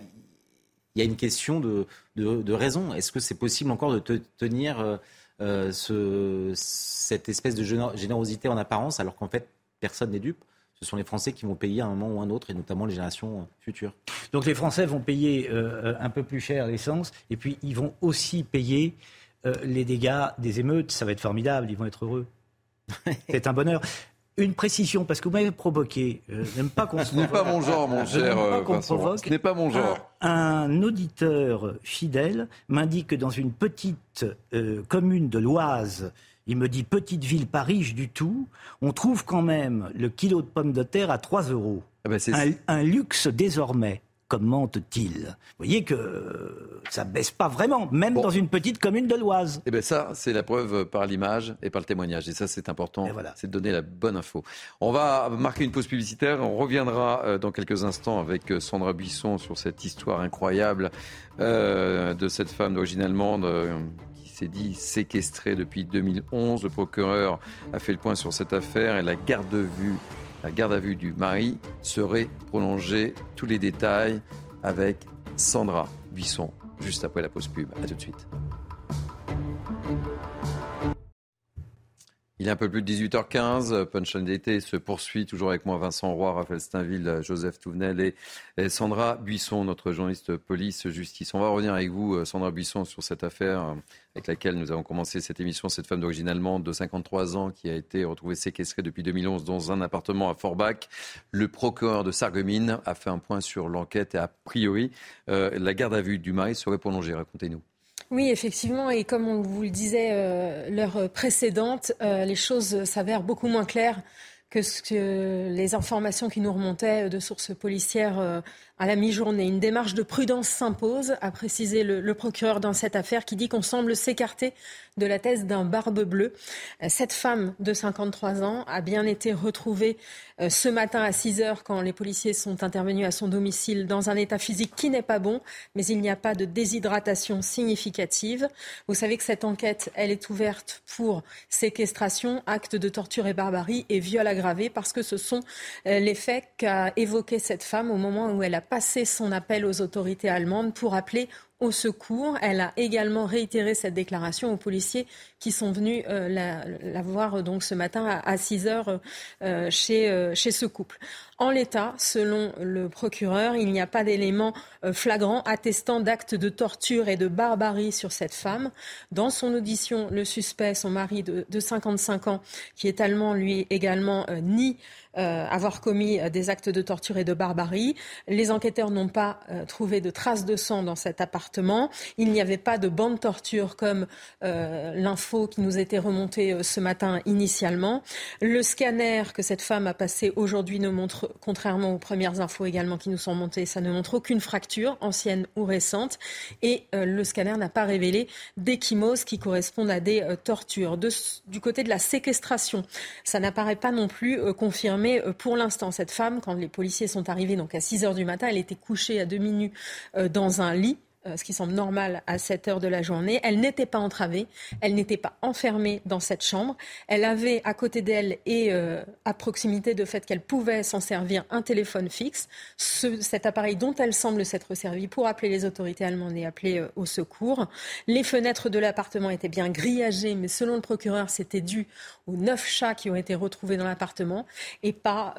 une question de, de, raison. Est-ce que c'est possible encore de tenir ce, cette espèce de générosité en apparence alors qu'en fait personne n'est dupe? Ce sont les Français qui vont payer à un moment ou un autre, et notamment les générations euh, futures. Donc les Français vont payer euh, un peu plus cher l'essence, et puis ils vont aussi payer euh, les dégâts des émeutes. Ça va être formidable, ils vont être heureux. C'est un bonheur. Une précision, parce que vous m'avez provoqué. n'aime pas qu'on Ce n'est pas mon genre, mon cher Vincent. Ce n'est pas mon genre. Un, auditeur fidèle m'indique que dans une petite commune de l'Oise, il me dit petite ville pas riche du tout, on trouve quand même le kilo de pommes de terre à 3 euros. Ah ben, un, luxe désormais commente-t-il Vous voyez que ça baisse pas vraiment, même dans une petite commune de l'Oise. Eh bien ça, c'est la preuve par l'image et par le témoignage. Et ça, c'est important, voilà. c'est de donner la bonne info. On va marquer une pause publicitaire. On reviendra euh, dans quelques instants avec euh, Sandra Buisson sur cette histoire incroyable euh, de cette femme d'origine allemande s'est dit séquestré depuis 2011. Le procureur a fait le point sur cette affaire et la garde, vue, la garde à vue du mari serait prolongée. Tous les détails avec Sandra Buisson, juste après la pause pub. A tout de suite. Il est un peu plus de 18h15. Punchline d'été se poursuit toujours avec moi Vincent Roy, Raphaël Steinville, Joseph Touvenel et Sandra Buisson, notre journaliste police-justice. On va revenir avec vous, Sandra Buisson, sur cette affaire avec laquelle nous avons commencé cette émission. Cette femme d'origine allemande de 53 ans qui a été retrouvée séquestrée depuis 2011 dans un appartement à Forbach. Le procureur de Sarreguemines a fait un point sur l'enquête et a priori, euh, la garde à vue du mari serait prolongée. Racontez-nous. Oui, effectivement, et comme on vous le disait euh, l'heure précédente, euh, les choses s'avèrent beaucoup moins claires que, les informations qui nous remontaient de sources policières à la mi-journée. Une démarche de prudence s'impose, a précisé le, procureur dans cette affaire, qui dit qu'on semble s'écarter de la thèse d'un barbe bleue. Cette femme de 53 ans a bien été retrouvée euh, ce matin à 6 heures quand les policiers sont intervenus à son domicile dans un état physique qui n'est pas bon, mais il n'y a pas de déshydratation significative. Vous savez que cette enquête, elle est ouverte pour séquestration, acte de torture et barbarie et viol aggravé parce que ce sont euh, les faits qu'a évoqué cette femme au moment où elle a passé son appel aux autorités allemandes pour appeler au secours. Elle a également réitéré cette déclaration aux policiers qui sont venus euh, la, voir donc ce matin à, 6 heures euh, chez, euh, chez ce couple. En l'état, selon le procureur, il n'y a pas d'éléments flagrants attestant d'actes de torture et de barbarie sur cette femme. Dans son audition, le suspect, son mari de, de 55 ans, qui est allemand, lui également nie euh, avoir commis euh, des actes de torture et de barbarie. Les enquêteurs n'ont pas euh, trouvé de traces de sang dans cet appartement. Il n'y avait pas de bande torture comme l'info qui nous était remontée ce matin initialement. Le scanner que cette femme a passé aujourd'hui ne montre, contrairement aux premières infos également qui nous sont montées, ça ne montre aucune fracture, ancienne ou récente. Et le scanner n'a pas révélé d'échymoses qui correspondent à des tortures. du côté de la séquestration, ça n'apparaît pas non plus confirmé euh, pour l'instant, cette femme, quand les policiers sont arrivés donc à 6 heures du matin, elle était couchée à demi nue euh, dans un lit euh, ce qui semble normal à cette heure de la journée. Elle n'était pas entravée, elle n'était pas enfermée dans cette chambre. Elle avait à côté d'elle et euh, à proximité de fait qu'elle pouvait s'en servir un téléphone fixe, cet appareil dont elle semble s'être servie pour appeler les autorités allemandes et appeler euh, au secours. Les fenêtres de l'appartement étaient bien grillagées, mais selon le procureur, c'était dû aux neuf chats qui ont été retrouvés dans l'appartement et pas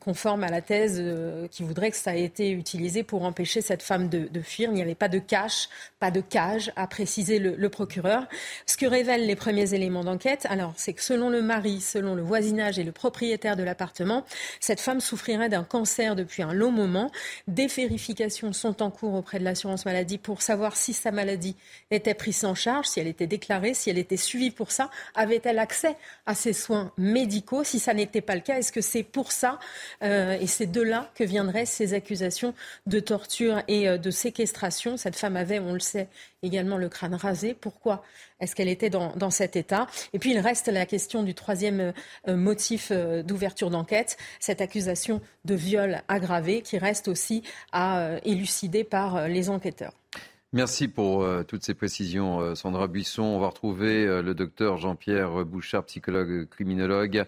conforme à la thèse qui voudrait que ça a été utilisé pour empêcher cette femme de, de fuir. Il n'y avait pas de cache, pas de cage, a précisé le, procureur. Ce que révèlent les premiers éléments d'enquête, alors, c'est que selon le mari, selon le voisinage et le propriétaire de l'appartement, cette femme souffrirait d'un cancer depuis un long moment. Des vérifications sont en cours auprès de l'assurance maladie pour savoir si sa maladie était prise en charge, si elle était déclarée, si elle était suivie pour ça. Avait-elle accès à ces soins médicaux? Si ça n'était pas le cas, est-ce que c'est pour ça? Euh, et c'est de là que viendraient ces accusations de torture et euh, de séquestration cette femme avait, on le sait, également le crâne rasé. Pourquoi est-ce qu'elle était dans, cet état? Et puis il reste la question du troisième euh, motif euh, d'ouverture d'enquête, cette accusation de viol aggravé qui reste aussi à euh, élucider par les enquêteurs. Merci pour toutes ces précisions, Sandra Buisson. On va retrouver le docteur Jean-Pierre Bouchard, psychologue criminologue,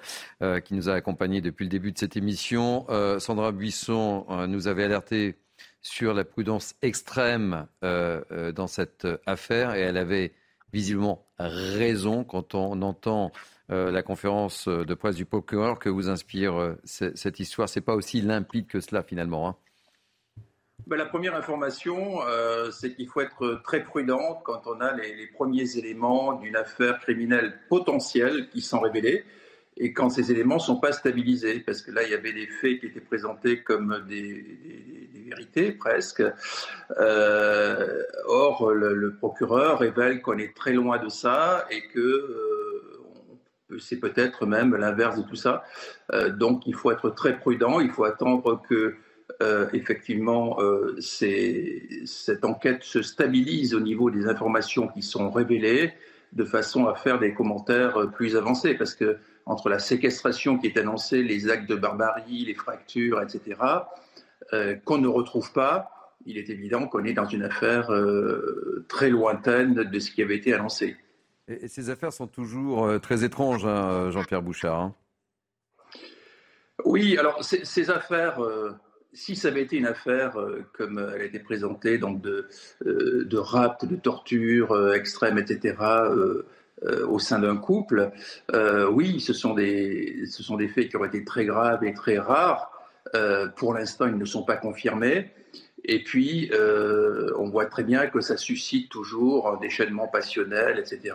qui nous a accompagnés depuis le début de cette émission. Sandra Buisson nous avait alerté sur la prudence extrême euh, euh, dans cette affaire et elle avait visiblement raison quand on entend euh, la conférence de presse du procureur que vous inspire cette histoire. C'est pas aussi limpide que cela finalement. Hein. Ben, la première information, c'est qu'il faut être très prudent quand on a les, les premiers éléments d'une affaire criminelle potentielle qui sont révélés et quand ces éléments ne sont pas stabilisés, parce que là, il y avait des faits qui étaient présentés comme des, vérités presque. Euh, or, le, procureur révèle qu'on est très loin de ça et que euh, c'est peut-être même l'inverse de tout ça. Euh, donc, il faut être très prudent, il faut attendre que effectivement cette enquête se stabilise au niveau des informations qui sont révélées de façon à faire des commentaires plus avancés, parce que entre la séquestration qui est annoncée, les actes de barbarie, les fractures, etc., euh, qu'on ne retrouve pas, il est évident qu'on est dans une affaire euh, très lointaine de ce qui avait été annoncé. Et, ces affaires sont toujours euh, très étranges, hein, Jean-Pierre Bouchard. Hein. Oui, alors ces affaires, si ça avait été une affaire comme elle a été présentée, donc de, de rapt, de torture extrême, etc., euh, au sein d'un couple, euh, oui, ce sont, des, ce sont des faits qui ont été très graves et très rares. Euh, pour l'instant, ils ne sont pas confirmés. Et puis, on voit très bien que ça suscite toujours un déchaînement passionnel, etc.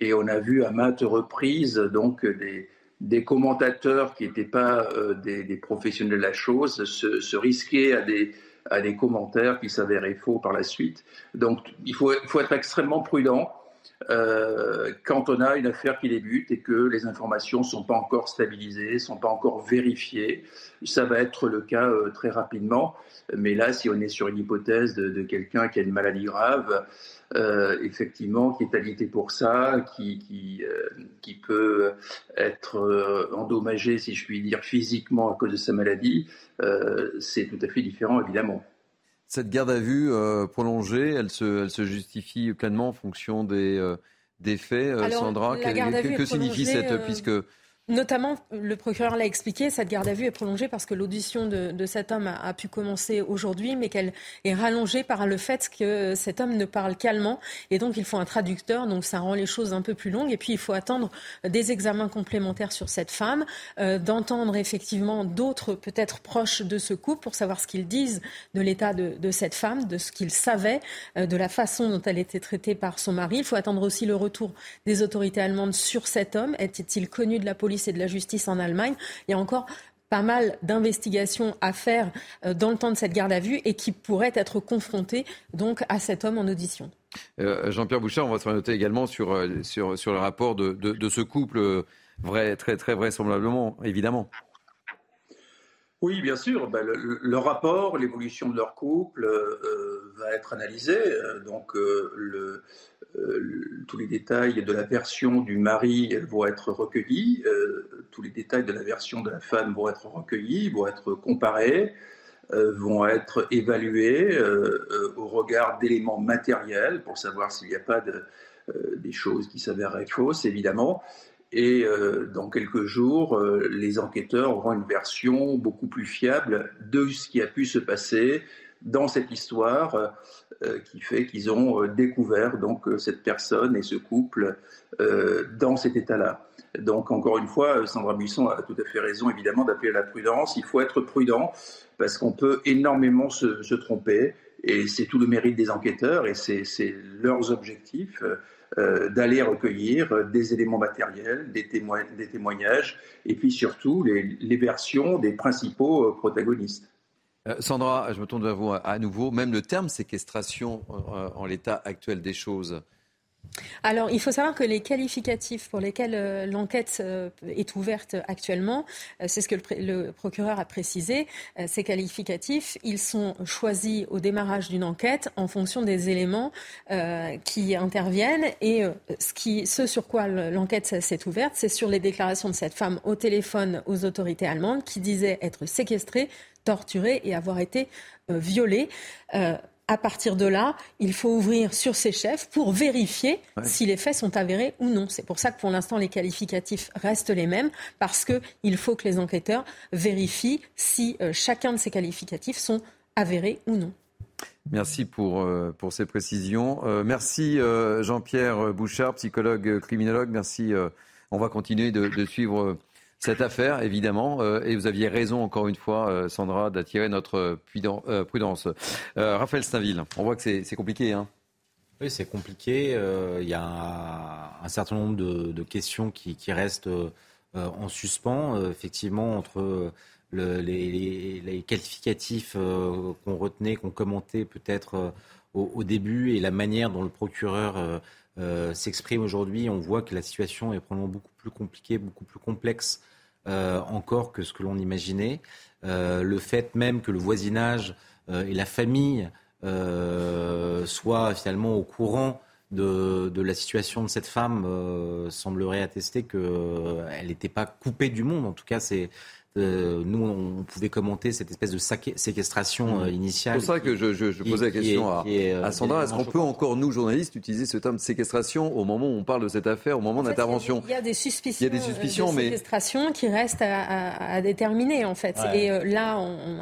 Et on a vu à maintes reprises donc des, commentateurs qui n'étaient pas des, professionnels de la chose se, se risquer à des, à des commentaires qui s'avéraient faux par la suite. Donc, il faut, faut être extrêmement prudent. Euh, quand on a une affaire qui débute et que les informations ne sont pas encore stabilisées, ne sont pas encore vérifiées. Ça va être le cas euh, très rapidement. Mais là, si on est sur une hypothèse de, quelqu'un qui a une maladie grave, euh, effectivement, qui est alité pour ça, qui, qui, qui peut être endommagé, si je puis dire, physiquement à cause de sa maladie, c'est tout à fait différent, évidemment. Cette garde à vue euh, prolongée, elle se, elle se justifie pleinement en fonction des, euh, des faits, euh, Sandra. que, signifie cette, puisque Notamment, le procureur l'a expliqué, cette garde à vue est prolongée parce que l'audition de, cet homme a, pu commencer aujourd'hui, mais qu'elle est rallongée par le fait que cet homme ne parle qu'allemand. Et donc, il faut un traducteur, donc ça rend les choses un peu plus longues. Et puis, il faut attendre des examens complémentaires sur cette femme, euh, d'entendre effectivement d'autres, peut-être proches de ce couple, pour savoir ce qu'ils disent de l'état de, cette femme, de ce qu'ils savaient, euh, de la façon dont elle était traitée par son mari. Il faut attendre aussi le retour des autorités allemandes sur cet homme. Était-il connu de la police et de la justice en Allemagne. Il y a encore pas mal d'investigations à faire euh, dans le temps de cette garde à vue et qui pourraient être confrontées donc à cet homme en audition. Euh, Jean-Pierre Bouchard, on va se noter également sur, euh, sur, sur le rapport de, de, ce couple, vrai, très, très vraisemblablement, évidemment. Oui, bien sûr. Ben, le, rapport, l'évolution de leur couple va être analysé. Donc, le, euh, tous les détails de la version du mari vont être recueillis, euh, tous les détails de la version de la femme vont être recueillis, vont être comparés, euh, vont être évalués au regard d'éléments matériels pour savoir s'il n'y a pas de, des choses qui s'avèrent fausses, évidemment. Et dans quelques jours, les enquêteurs auront une version beaucoup plus fiable de ce qui a pu se passer dans cette histoire euh, qui fait qu'ils ont euh, découvert donc euh, cette personne et ce couple dans cet état-là. Donc encore une fois, Sandra Buisson a tout à fait raison évidemment d'appeler à la prudence. Il faut être prudent parce qu'on peut énormément se, tromper et c'est tout le mérite des enquêteurs et c'est leurs objectifs d'aller recueillir des éléments matériels, des, témoignages et puis surtout les versions des principaux protagonistes. Euh, Sandra, je me tourne vers vous à nouveau. Même le terme séquestration euh, en l'état actuel des choses. Alors, il faut savoir que les qualificatifs pour lesquels euh, l'enquête est ouverte actuellement, c'est ce que le, procureur a précisé, ces qualificatifs, ils sont choisis au démarrage d'une enquête en fonction des éléments qui interviennent. Et ce, ce sur quoi l'enquête s'est ouverte, c'est sur les déclarations de cette femme au téléphone aux autorités allemandes qui disait être séquestrée torturé et avoir été euh, violé. Euh, à partir de là, il faut ouvrir sur ces chefs pour vérifier si les faits sont avérés ou non. C'est pour ça que pour l'instant, les qualificatifs restent les mêmes, parce qu'il faut que les enquêteurs vérifient si euh, chacun de ces qualificatifs sont avérés ou non. Merci pour, pour ces précisions. merci Jean-Pierre Bouchard, psychologue criminologue. Merci. on va continuer de, de suivre cette affaire, évidemment. Euh, et vous aviez raison, encore une fois, euh, Sandra, d'attirer notre euh, prudence. Raphaël Stainville, on voit que c'est compliqué. Hein oui, c'est compliqué. Il y a un, certain nombre de, questions qui, restent en suspens, effectivement, entre les, qualificatifs qu'on retenait, qu'on commentait peut-être au, début et la manière dont le procureur s'exprime aujourd'hui. On voit que la situation est probablement beaucoup plus compliquée, beaucoup plus complexe euh, encore que ce que l'on imaginait. Euh, le fait même que le voisinage euh, et la famille soient finalement au courant de, la situation de cette femme semblerait attester qu'elle n'était pas coupée du monde. En tout cas, c'est euh, nous, on pouvait commenter cette espèce de séquestration euh, initiale. C'est pour ça que je, posais la question à, euh, Sandra. Est-ce qu'on peut encore, nous, journalistes, utiliser ce terme de séquestration au moment où on parle de cette affaire, au moment d'intervention Il y, a des suspicions, il y a des suspicions de séquestration qui restent à, déterminer, en fait. Et là,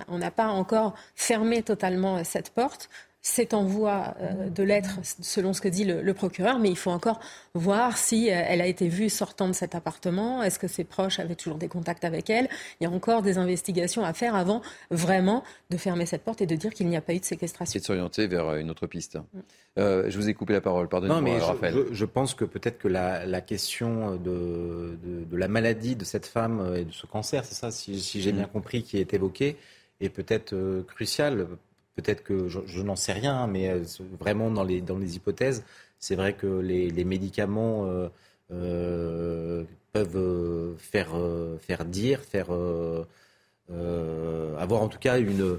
on n'a pas encore fermé totalement cette porte. C'est en voie euh, de l'être selon ce que dit le, procureur, mais il faut encore voir si euh, elle a été vue sortant de cet appartement, est-ce que ses proches avaient toujours des contacts avec elle. Il y a encore des investigations à faire avant vraiment de fermer cette porte et de dire qu'il n'y a pas eu de séquestration. Et de s'orienter vers euh, une autre piste. Mm. je vous ai coupé la parole, pardonnez-moi, Raphaël. Je, je, pense que peut-être que la, question de, la maladie de cette femme et de ce cancer, c'est ça, si, j'ai mm. bien compris, qui est évoqué, est peut-être cruciale Peut-être que je, n'en sais rien, mais euh, vraiment dans les, dans les hypothèses, C'est vrai que les, médicaments peuvent faire, faire dire, faire avoir en tout cas une,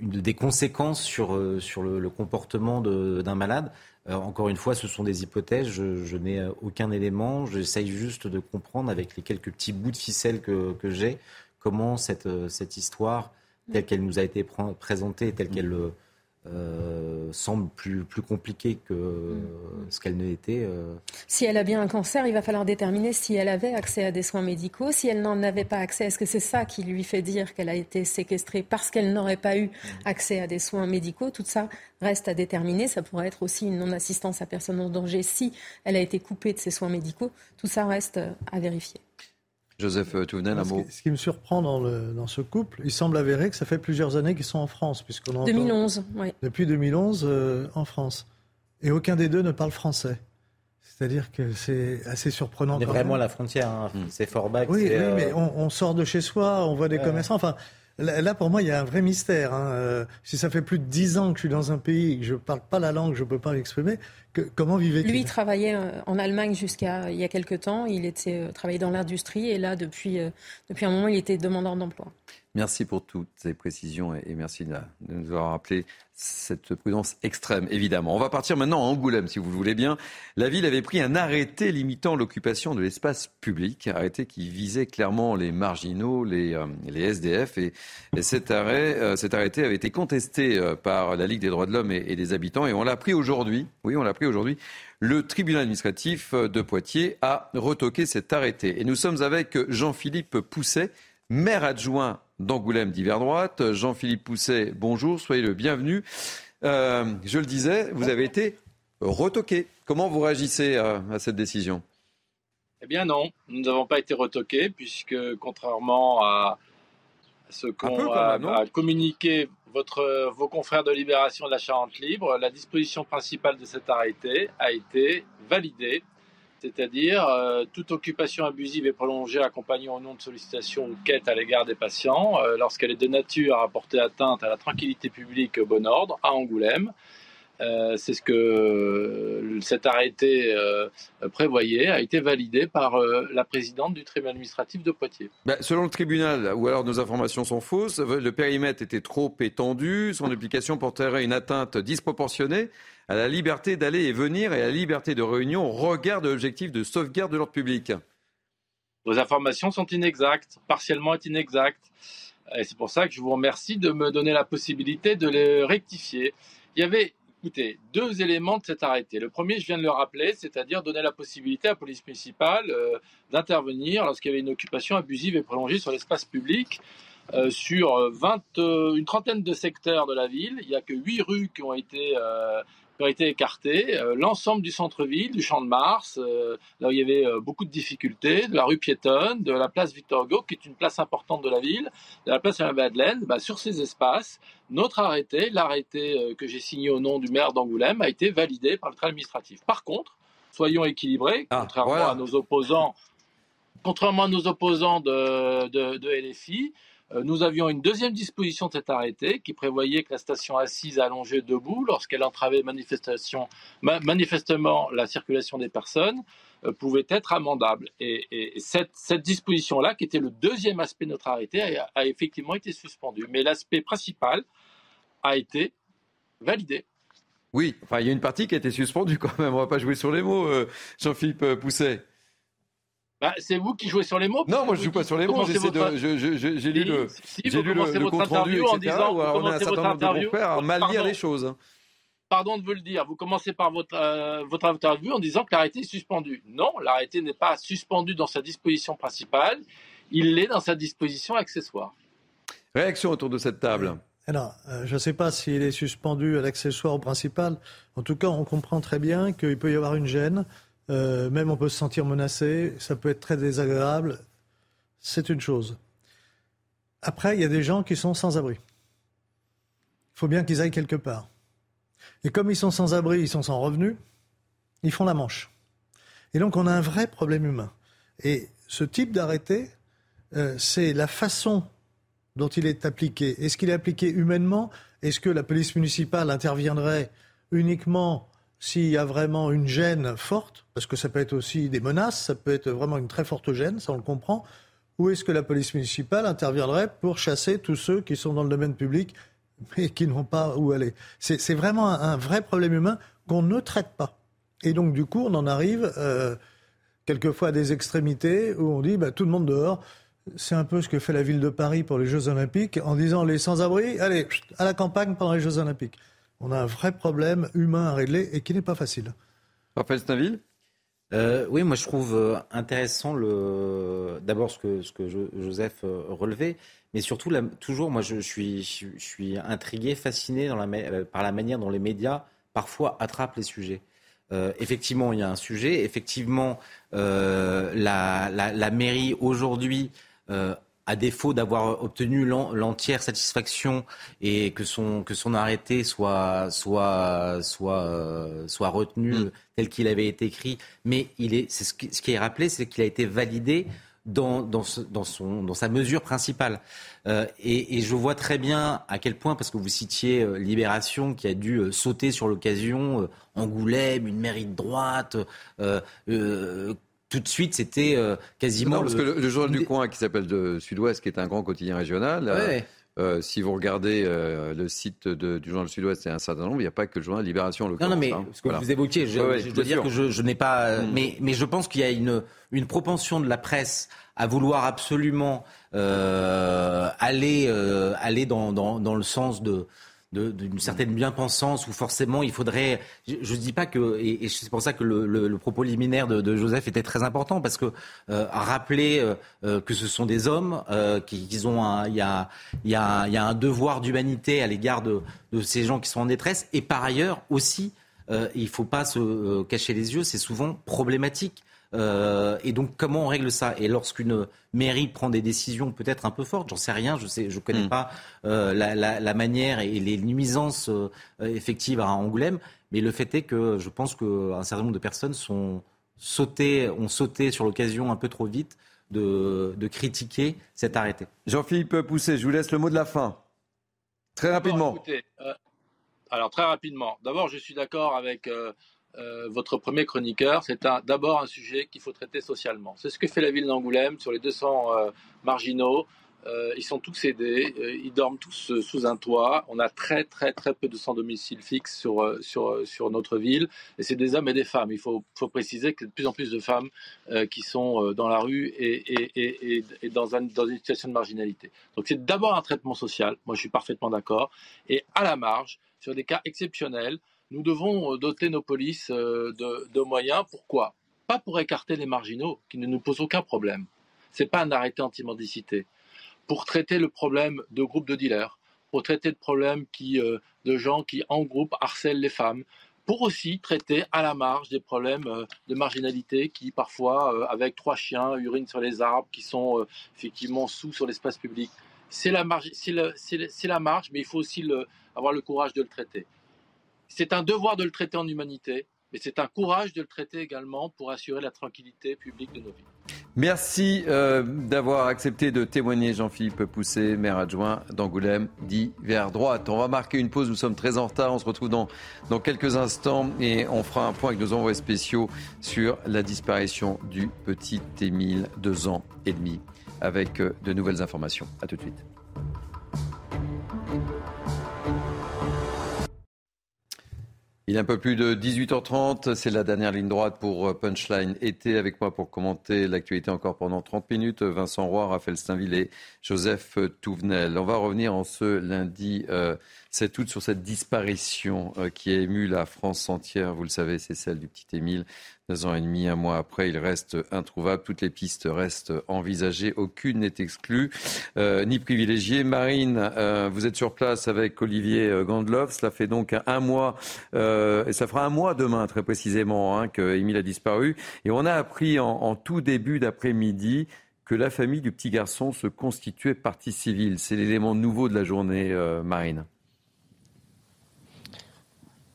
des conséquences sur, sur le comportement d'un malade. Euh, encore une fois, ce sont des hypothèses. Je, n'ai euh, aucun élément. J'essaye juste de comprendre avec les quelques petits bouts de ficelle que, j'ai comment cette, euh, cette histoire, telle qu'elle nous a été présentée, telle qu'elle euh, semble plus, plus compliquée que mm. ce qu'elle ne. Euh. Si elle a bien un cancer, il va falloir déterminer si elle avait accès à des soins médicaux. Si elle n'en avait pas accès, est-ce que c'est ça qui lui fait dire qu'elle a été séquestrée parce qu'elle n'aurait pas eu mm. accès à des soins médicaux? Tout ça reste à déterminer. Ça pourrait être aussi une non-assistance à personne en danger si elle a été coupée de ses soins médicaux. Tout ça reste à vérifier. Joseph Touvenel, un mot. Ce qui me surprend dans, le, dans, ce couple, il semble avéré que ça fait plusieurs années qu'ils sont en France. Puisqu'on 2011, oui. Depuis 2011, euh, en France. Et aucun des deux ne parle français. C'est-à-dire que c'est assez surprenant. C'est vraiment la frontière, hein. hmm. c'est Forbach. Oui, oui mais euh, on, sort de chez soi, on voit des commerçants. Enfin, Là, pour moi, il y a un vrai mystère. Hein. Euh, si ça fait plus de dix ans que je suis dans un pays et que je ne parle pas la langue, je ne peux pas l'exprimer, comment vivait-il? Lui, il travaillait euh, en Allemagne jusqu'à il y a quelques temps. Il était euh, travaillait dans l'industrie et là, depuis, depuis un moment, il était demandeur d'emploi. Merci pour toutes ces précisions et merci de nous avoir rappelé cette prudence extrême, évidemment. On va partir maintenant à Angoulême, si vous le voulez bien. La ville avait pris un arrêté limitant l'occupation de l'espace public, arrêté qui visait clairement les marginaux, les, euh, les SDF. Et, cet, arrêt, euh, cet arrêté avait été contesté euh, par la Ligue des droits de l'homme et, et, des habitants. Et on l'a pris aujourd'hui. Oui, on l'a pris aujourd'hui. Le tribunal administratif de Poitiers a retoqué cet arrêté. Et nous sommes avec Jean-Philippe Pousset, maire adjoint d'Angoulême d'hiver droite. Jean-Philippe Pousset, bonjour, soyez le bienvenu. Euh, je le disais, vous avez été retoqué. Comment vous réagissez à, cette décision? Eh bien non, nous n'avons pas été retoqués puisque contrairement à ce qu'ont communiqué votre, vos confrères de Libération de la Charente Libre, la disposition principale de cet arrêté a été validée c'est-à-dire euh, toute occupation abusive et prolongée accompagnant au nom de sollicitations ou quête à l'égard des patients, euh, lorsqu'elle est de nature à porter atteinte à la tranquillité publique et au bon ordre, à Angoulême. Euh, c'est ce que cet arrêté prévoyait, a été validé par la présidente du tribunal administratif de Poitiers. Bah, selon le tribunal, ou alors nos informations sont fausses, le périmètre était trop étendu, son application porterait une atteinte disproportionnée à la liberté d'aller et venir et à la liberté de réunion au regard de l'objectif de sauvegarde de l'ordre public. Vos informations sont inexactes, partiellement inexactes. Et c'est pour ça que je vous remercie de me donner la possibilité de les rectifier. Il y avait, écoutez, deux éléments de cet arrêté. Le premier, je viens de le rappeler, c'est-à-dire donner la possibilité à la police municipale euh, d'intervenir lorsqu'il y avait une occupation abusive et prolongée sur l'espace public. Euh, sur 20, euh, une trentaine de secteurs de la ville. Il n'y a que huit rues qui ont été qui ont été écartés. Euh, l'ensemble du centre-ville, du Champ de Mars, euh, là où il y avait euh, beaucoup de difficultés, de la rue piétonne, de la place Victor Hugo, qui est une place importante de la ville, de la place de la Madeleine, bah, sur ces espaces, notre arrêté, l'arrêté que j'ai signé au nom du maire d'Angoulême, a été validé par le tribunal administratif. Par contre, soyons équilibrés, ah, contrairement à nos opposants, contrairement à nos opposants de, de, de LFI, nous avions une deuxième disposition de cet arrêté qui prévoyait que la station assise allongée debout, lorsqu'elle entravait manifestement la circulation des personnes, euh, pouvait être amendable. Et, cette, disposition-là, qui était le deuxième aspect de notre arrêté, a, effectivement été suspendue. Mais l'aspect principal a été validé. Oui, enfin, il y a une partie qui a été suspendue quand même. On ne va pas jouer sur les mots, euh, Jean-Philippe Pousset. Bah, c'est vous qui jouez sur les mots. Non, moi je joue pas sur les mots. J'ai lu le, j'ai lu le, compte rendu, etc. En disant, on a un certain nombre de confrères à mal lire les choses. Pardon de vous le dire. Vous commencez par votre euh, votre interview en disant que l'arrêté est suspendu. Non, l'arrêté n'est pas suspendu dans sa disposition principale. Il l'est dans sa disposition accessoire. Réaction autour de cette table. Alors, euh, je ne sais pas s'il est suspendu à l'accessoire ou principal. En tout cas, on comprend très bien qu'il peut y avoir une gêne. Euh, même on peut se sentir menacé, ça peut être très désagréable. C'est une chose. Après, il y a des gens qui sont sans abri. Il faut bien qu'ils aillent quelque part. Et comme ils sont sans abri, ils sont sans revenus, ils font la manche. Et donc on a un vrai problème humain. Et ce type d'arrêté, euh, c'est la façon dont il est appliqué. Est-ce qu'il est appliqué humainement? Est-ce que la police municipale interviendrait uniquement s'il y a vraiment une gêne forte, parce que ça peut être aussi des menaces, ça peut être vraiment une très forte gêne, ça on le comprend, où est-ce que la police municipale interviendrait pour chasser tous ceux qui sont dans le domaine public mais qui n'ont pas où aller? C'est vraiment un, vrai problème humain qu'on ne traite pas. Et donc, du coup, on en arrive euh, quelquefois à des extrémités où on dit bah, tout le monde dehors. C'est un peu ce que fait la ville de Paris pour les Jeux Olympiques en disant les sans-abri, allez, à la campagne pendant les Jeux Olympiques. On a un vrai problème humain à régler et qui n'est pas facile. Raphaël Stainville euh, oui, moi je trouve euh, intéressant le d'abord ce que, ce que Joseph euh, relevait, mais surtout toujours moi je, suis, je, suis intrigué, fasciné dans la, par la manière dont les médias parfois attrapent les sujets. effectivement, il y a un sujet. Effectivement, la, la, mairie aujourd'hui à défaut d'avoir obtenu l'entière satisfaction et que son, que son arrêté soit, soit, soit, euh, soit retenu mm. tel qu'il avait été écrit. Mais il est, c'est ce, qui, ce qui est rappelé, c'est qu'il a été validé dans, dans, dans, son, dans sa mesure principale. Euh, et, et, je vois très bien à quel point, parce que vous citiez euh, Libération qui a dû euh, sauter sur l'occasion, Angoulême, une mairie de droite, tout de suite, c'était euh, quasiment. Non, parce que le, journal du coin qui s'appelle de Sud-Ouest, qui est un grand quotidien régional. Euh, euh, si vous regardez le site du journal Sud-Ouest, a un certain nombre, il n'y a pas que le journal Libération. Le non, non, mais hein. ce que vous évoquiez, je, dois dire que je, n'ai pas. Mm. Mais, mais je pense qu'il y a une, une propension de la presse à vouloir absolument aller, aller dans, dans, dans, le sens de d'une certaine bien-pensance où forcément il faudrait. Je ne dis pas que, et, c'est pour ça que le, propos liminaire de, Joseph était très important parce que euh, rappeler euh, euh, que ce sont des hommes, qu'ils ont un, il y a, y, a, y a un devoir d'humanité à l'égard de, ces gens qui sont en détresse et par ailleurs aussi, il ne faut pas se cacher les yeux, c'est souvent problématique. Euh, et donc, comment on règle ça? Et lorsqu'une mairie prend des décisions peut-être un peu fortes, j'en sais rien, je je connais mm. pas euh, la, manière et les nuisances euh, effectives à Angoulême, mais le fait est que je pense qu'un certain nombre de personnes sont ont sauté sur l'occasion un peu trop vite de, critiquer cet arrêté. Jean-Philippe Pousset, je vous laisse le mot de la fin. Très rapidement. alors très rapidement. D'abord, je suis d'accord avec euh, votre premier chroniqueur, c'est d'abord un sujet qu'il faut traiter socialement. C'est ce que fait la ville d'Angoulême sur les 200 euh, marginaux. Euh, ils sont tous aidés, ils dorment tous sous un toit. On a très très très peu de sans domicile fixe sur, sur, sur notre ville. Et c'est des hommes et des femmes. Il faut, préciser qu'il y a de plus en plus de femmes qui sont dans la rue et, et, et, dans, un, dans une situation de marginalité. Donc c'est d'abord un traitement social. Moi je suis parfaitement d'accord. Et à la marge, sur des cas exceptionnels, nous devons euh, doter nos polices euh, de, moyens. Pourquoi? Pas pour écarter les marginaux, qui ne nous posent aucun problème. Ce n'est pas un arrêté anti-mendicité. Pour traiter le problème de groupes de dealers, pour traiter le problème qui, euh, de gens qui, en groupe, harcèlent les femmes, pour aussi traiter à la marge des problèmes de marginalité qui, parfois, avec trois chiens, urinent sur les arbres, qui sont effectivement sous sur l'espace public. C'est la, marge, la marge, mais il faut aussi avoir le courage de le traiter. C'est un devoir de le traiter en humanité, mais c'est un courage de le traiter également pour assurer la tranquillité publique de nos vies. Merci euh, d'avoir accepté de témoigner, Jean-Philippe Poussé, maire adjoint d'Angoulême, dit vers droite. On va marquer une pause, nous sommes très en retard. On se retrouve dans, quelques instants et on fera un point avec nos envoyés spéciaux sur la disparition du petit Émile, deux ans et demi, avec euh, de nouvelles informations. A tout de suite. Il est un peu plus de 18h30, c'est la dernière ligne droite pour euh, Punchline été avec moi pour commenter l'actualité encore pendant 30 minutes. Vincent Roy, Raphaël Steinville et Joseph Touvenel. On va revenir en ce lundi 7 euh, août sur cette disparition euh, qui a ému la France entière. Vous le savez, c'est celle du petit Émile. Deux ans et demi, un mois après, il reste introuvable. Toutes les pistes restent envisagées. Aucune n'est exclue euh, ni privilégiée. Marine, euh, vous êtes sur place avec Olivier euh, Gandlov. Cela fait donc un mois, et ça fera un mois demain très précisément, hein, qu'Émile a disparu. Et on a appris en, en tout début d'après-midi que la famille du petit garçon se constituait partie civile. C'est l'élément nouveau de la journée, Marine.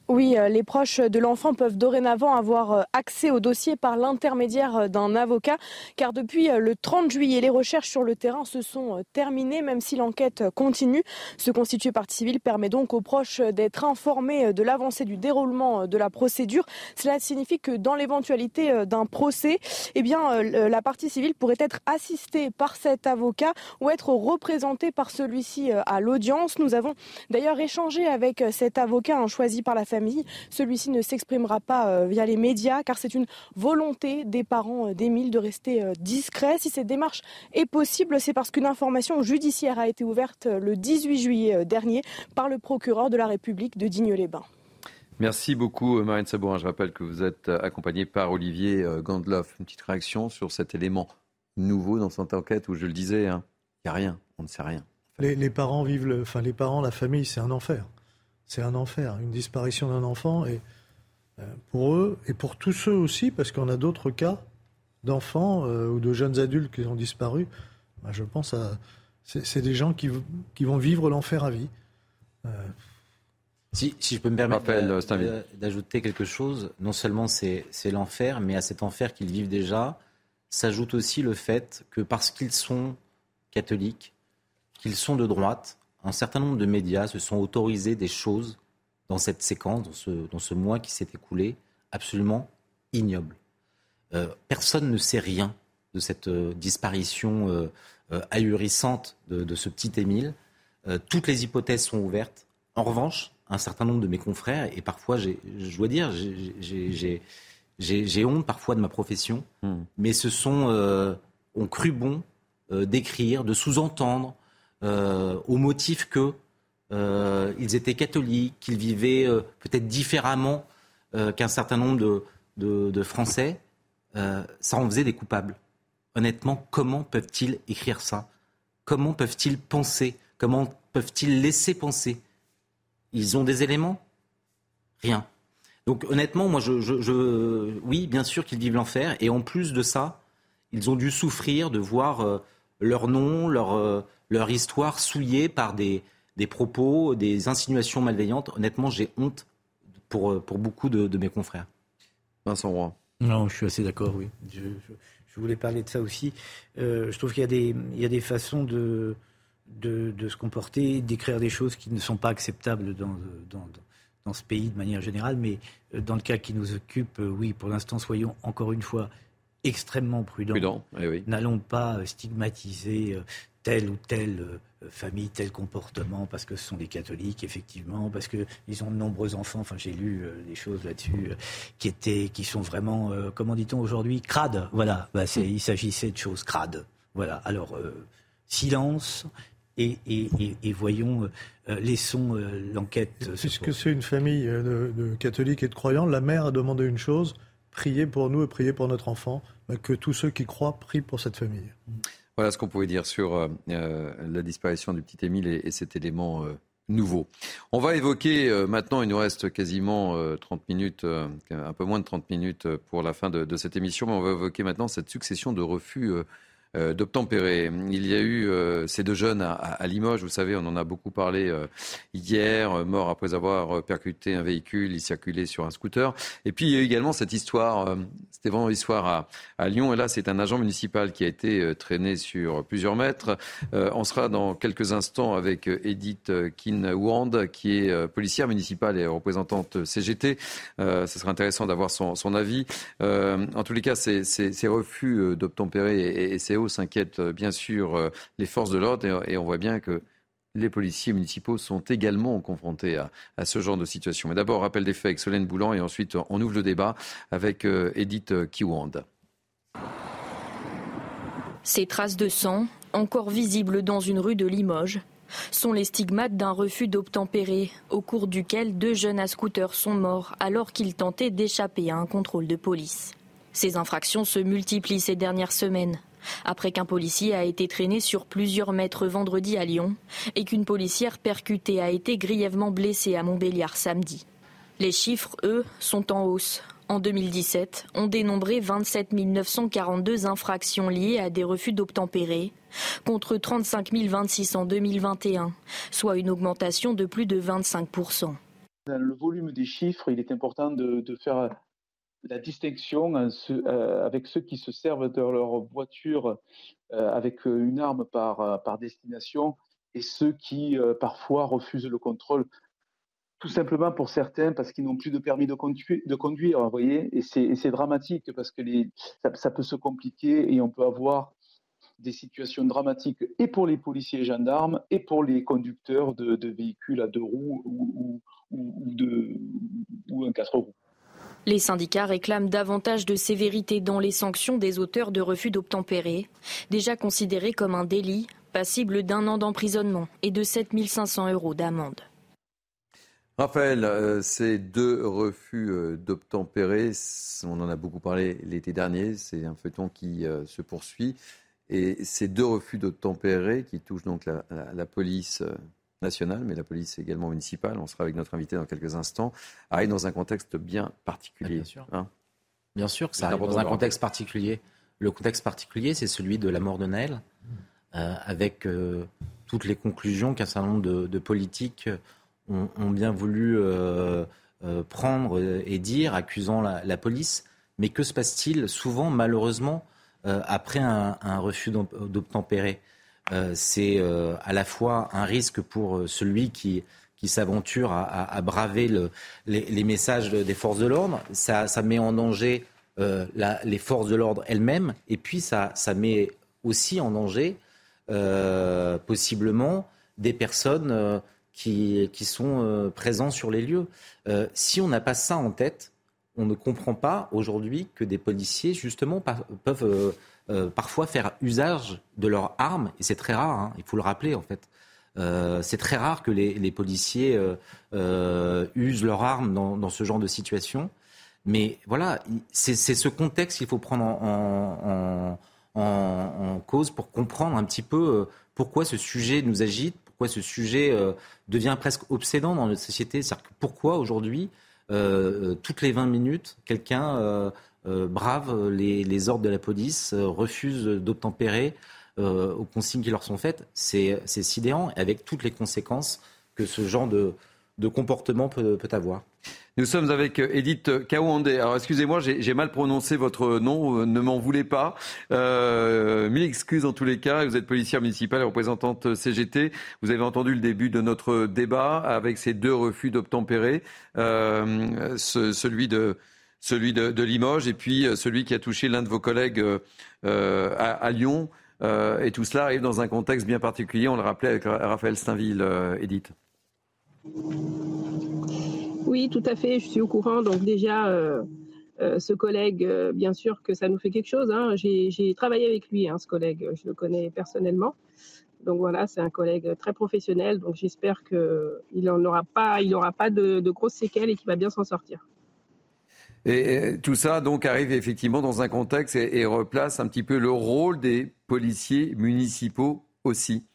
Oui, euh, les proches de l'enfant peuvent dorénavant avoir euh, accès au dossier par l'intermédiaire euh, d'un avocat, car depuis le 30 juillet, les recherches sur le terrain se sont terminées, même si l'enquête continue. Se constituer partie civile permet donc aux proches d'être informés de l'avancée du déroulement de la procédure. Cela signifie que dans l'éventualité d'un procès, eh bien, la partie civile pourrait être assistée par cet avocat ou être représentée par celui-ci à l'audience. Nous avons d'ailleurs échangé avec cet avocat hein, choisi par la famille celui-ci ne s'exprimera pas euh, via les médias car c'est une volonté des parents euh, d'Émile de rester euh, discret. Si cette démarche est possible, c'est parce qu'une information judiciaire a été ouverte le 18 juillet dernier par le procureur de la République de Digne-les-Bains. Merci beaucoup Marine Sabourin. Je rappelle que vous êtes accompagnée par Olivier Gandloff. Une petite réaction sur cet élément nouveau dans cette enquête où je le disais, hein, il n'y a rien, on ne sait rien. Les, parents vivent, enfin les parents, la famille, c'est un enfer c'est un enfer. Une disparition d'un enfant, et euh, pour eux, et pour tous ceux aussi, parce qu'on a d'autres cas d'enfants euh, ou de jeunes adultes qui ont disparu, bah, je pense à. C'est des gens qui, qui, vont vivre l'enfer à vie. Euh, si, si, je peux me permettre d'ajouter quelque chose, non seulement c'est l'enfer, mais à cet enfer qu'ils vivent déjà, s'ajoute aussi le fait que parce qu'ils sont catholiques, qu'ils sont de droite, un certain nombre de médias se sont autorisés des choses dans cette séquence, dans ce, mois qui s'est écoulé, absolument ignobles. Euh, personne ne sait rien de cette euh, disparition euh, ahurissante de, ce petit Émile. toutes les hypothèses sont ouvertes. En revanche, un certain nombre de mes confrères, et parfois, je dois dire, j'ai honte parfois de ma profession, hmm. mais ce sont, ont cru bon d'écrire, de sous-entendre, au motif que euh, ils étaient catholiques, qu'ils vivaient euh, peut-être différemment qu'un certain nombre de, Français, ça en faisait des coupables. Honnêtement, comment peuvent-ils écrire ça? Comment peuvent-ils penser? Comment peuvent-ils laisser penser? Ils ont des éléments? Rien. Donc honnêtement, moi, je, oui, bien sûr qu'ils vivent l'enfer. Et en plus de ça, ils ont dû souffrir de voir leur nom, leur, leur histoire souillée par des, des propos, des insinuations malveillantes. Honnêtement, j'ai honte pour, euh, pour beaucoup de, mes confrères. Vincent Roy. Non, je suis assez d'accord, oui. Je, voulais parler de ça aussi. Euh, je trouve qu'il y, a des, il y a des façons de, de, de se comporter, d'écrire des choses qui ne sont pas acceptables dans, dans, dans, ce pays de manière générale. Mais euh, dans le cas qui nous occupe, oui, pour l'instant, soyons encore une fois extrêmement prudents. Prudent, eh oui. N'allons pas stigmatiser telle ou telle euh, famille, tel comportement, parce que ce sont des catholiques, effectivement, parce qu'ils ont de nombreux enfants. Enfin, j'ai lu euh, des choses là-dessus euh, qui étaient, qui sont vraiment, comment dit-on aujourd'hui, crades. Voilà, bah, il s'agissait de choses crades. Voilà. Alors, silence. Et, et, voyons, laissons l'enquête. Puisque c'est une famille de, de, catholiques et de croyants, la mère a demandé une chose priez pour nous et priez pour notre enfant, bah, que tous ceux qui croient prient pour cette famille. Voilà ce qu'on pouvait dire sur euh, euh, la disparition du petit Émile et, cet élément euh, nouveau. On va évoquer maintenant, il nous reste quasiment 30 minutes, un peu moins de 30 minutes pour la fin de, de, cette émission, mais on va évoquer maintenant cette succession de refus euh, d'obtempérer. Il y a eu euh, ces deux jeunes à, Limoges, vous savez, on en a beaucoup parlé euh, hier, mort après avoir percuté un véhicule, il circulait sur un scooter. Et puis il y a eu également cette histoire, c'était vraiment l'histoire à, Lyon, et là c'est un agent municipal qui a été traîné sur plusieurs mètres. on sera dans quelques instants avec Edith Kinwand, qui est policière municipale et représentante CGT. ce sera intéressant d'avoir son, avis. en tous les cas, ces, ces, refus d'obtempérer et, et ces s'inquiète euh, bien sûr euh, les forces de l'ordre et, on voit bien que les policiers municipaux sont également confrontés à, ce genre de situation. Mais d'abord, rappel des faits avec Solène Boulan et ensuite on ouvre le débat avec euh, Edith Kiwand. Ces traces de sang, encore visibles dans une rue de Limoges, sont les stigmates d'un refus d'obtempérer, au cours duquel deux jeunes à scooter sont morts alors qu'ils tentaient d'échapper à un contrôle de police. Ces infractions se multiplient ces dernières semaines après qu'un policier a été traîné sur plusieurs mètres vendredi à Lyon et qu'une policière percutée a été grièvement blessée à Montbéliard samedi. Les chiffres, eux, sont en hausse. En 2017, on dénombrait 27 942 infractions liées à des refus d'obtempérer, contre 35 026 en 2021, soit une augmentation de plus de 25 dans le volume des chiffres, il est important de, faire la distinction euh, avec ceux qui se servent de leur voiture euh, avec une arme par, destination et ceux qui parfois refusent le contrôle tout simplement pour certains parce qu'ils n'ont plus de permis de conduire, vous voyez, et c'est dramatique parce que ça, peut se compliquer et on peut avoir des situations dramatiques et pour les policiers et gendarmes et pour les conducteurs de, véhicules à deux roues ou, de, ou un quatre roues. Les syndicats réclament davantage de sévérité dans les sanctions des auteurs de refus d'obtempérer, déjà considérés comme un délit, passible d'un an d'emprisonnement et de 7 500 euros d'amende. Raphaël, euh, ces deux refus euh, d'obtempérer, on en a beaucoup parlé l'été dernier, c'est un feuilleton qui euh, se poursuit. Et ces deux refus d'obtempérer qui touchent donc la, police nationale, mais la police également municipale, on sera avec notre invité dans quelques instants, arrivent dans un contexte bien particulier. bien sûr. Hein. bien sûr que ça arrive dans un contexte particulier. Le contexte particulier, c'est celui de la mort de Naël, avec toutes les conclusions qu'un certain nombre de politiques ont, bien voulu euh, euh, prendre et dire, accusant la, police. Mais que se passe-t-il souvent, malheureusement, euh, après un, refus d'obtempérer? C'est à la fois un risque pour celui qui, qui s'aventure à, braver les, messages des forces de l'ordre. Ça, met en danger les forces de l'ordre elles-mêmes. Et puis, ça, ça met aussi en danger, possiblement, des personnes qui, sont euh, présents sur les lieux. Euh, si on n'a pas ça en tête, on ne comprend pas aujourd'hui que des policiers, justement, peuvent euh, parfois faire usage de leurs armes, et c'est très rare, hein, il faut le rappeler en fait. c'est très rare que les, policiers usent leurs armes dans, ce genre de situation. Mais voilà, c'est ce contexte qu'il faut prendre en, en, cause pour comprendre un petit peu pourquoi ce sujet nous agite, pourquoi ce sujet euh, devient presque obsédant dans notre société. cest pourquoi aujourd'hui, euh, euh, toutes les 20 minutes, quelqu'un brave les, ordres de la police, refuse d'obtempérer aux consignes qui leur sont faites. C'est sidérant, avec toutes les conséquences que ce genre de, comportement peut avoir. Nous sommes avec euh, Edith Kawande. Alors excusez-moi, j'ai mal prononcé votre nom, euh, ne m'en voulez pas. Euh, mille excuses en tous les cas. Vous êtes policière municipale et représentante CGT. Vous avez entendu le début de notre débat avec ces deux refus d'obtempérer, celui de celui de, Limoges et puis celui qui a touché l'un de vos collègues à, Lyon. et tout cela arrive dans un contexte bien particulier. On le rappelait avec Raphaël Steinville, Edith. Oui, tout à fait, je suis au courant. Donc déjà, euh, euh, ce collègue, euh, bien sûr que ça nous fait quelque chose. Hein. J'ai travaillé avec lui, hein, ce collègue, je le connais personnellement. Donc voilà, c'est un collègue très professionnel. Donc j'espère qu'il n'aura pas, il aura pas de, grosses séquelles et qu'il va bien s'en sortir. Et, tout ça donc arrive effectivement dans un contexte et replace un petit peu le rôle des policiers municipaux aussi.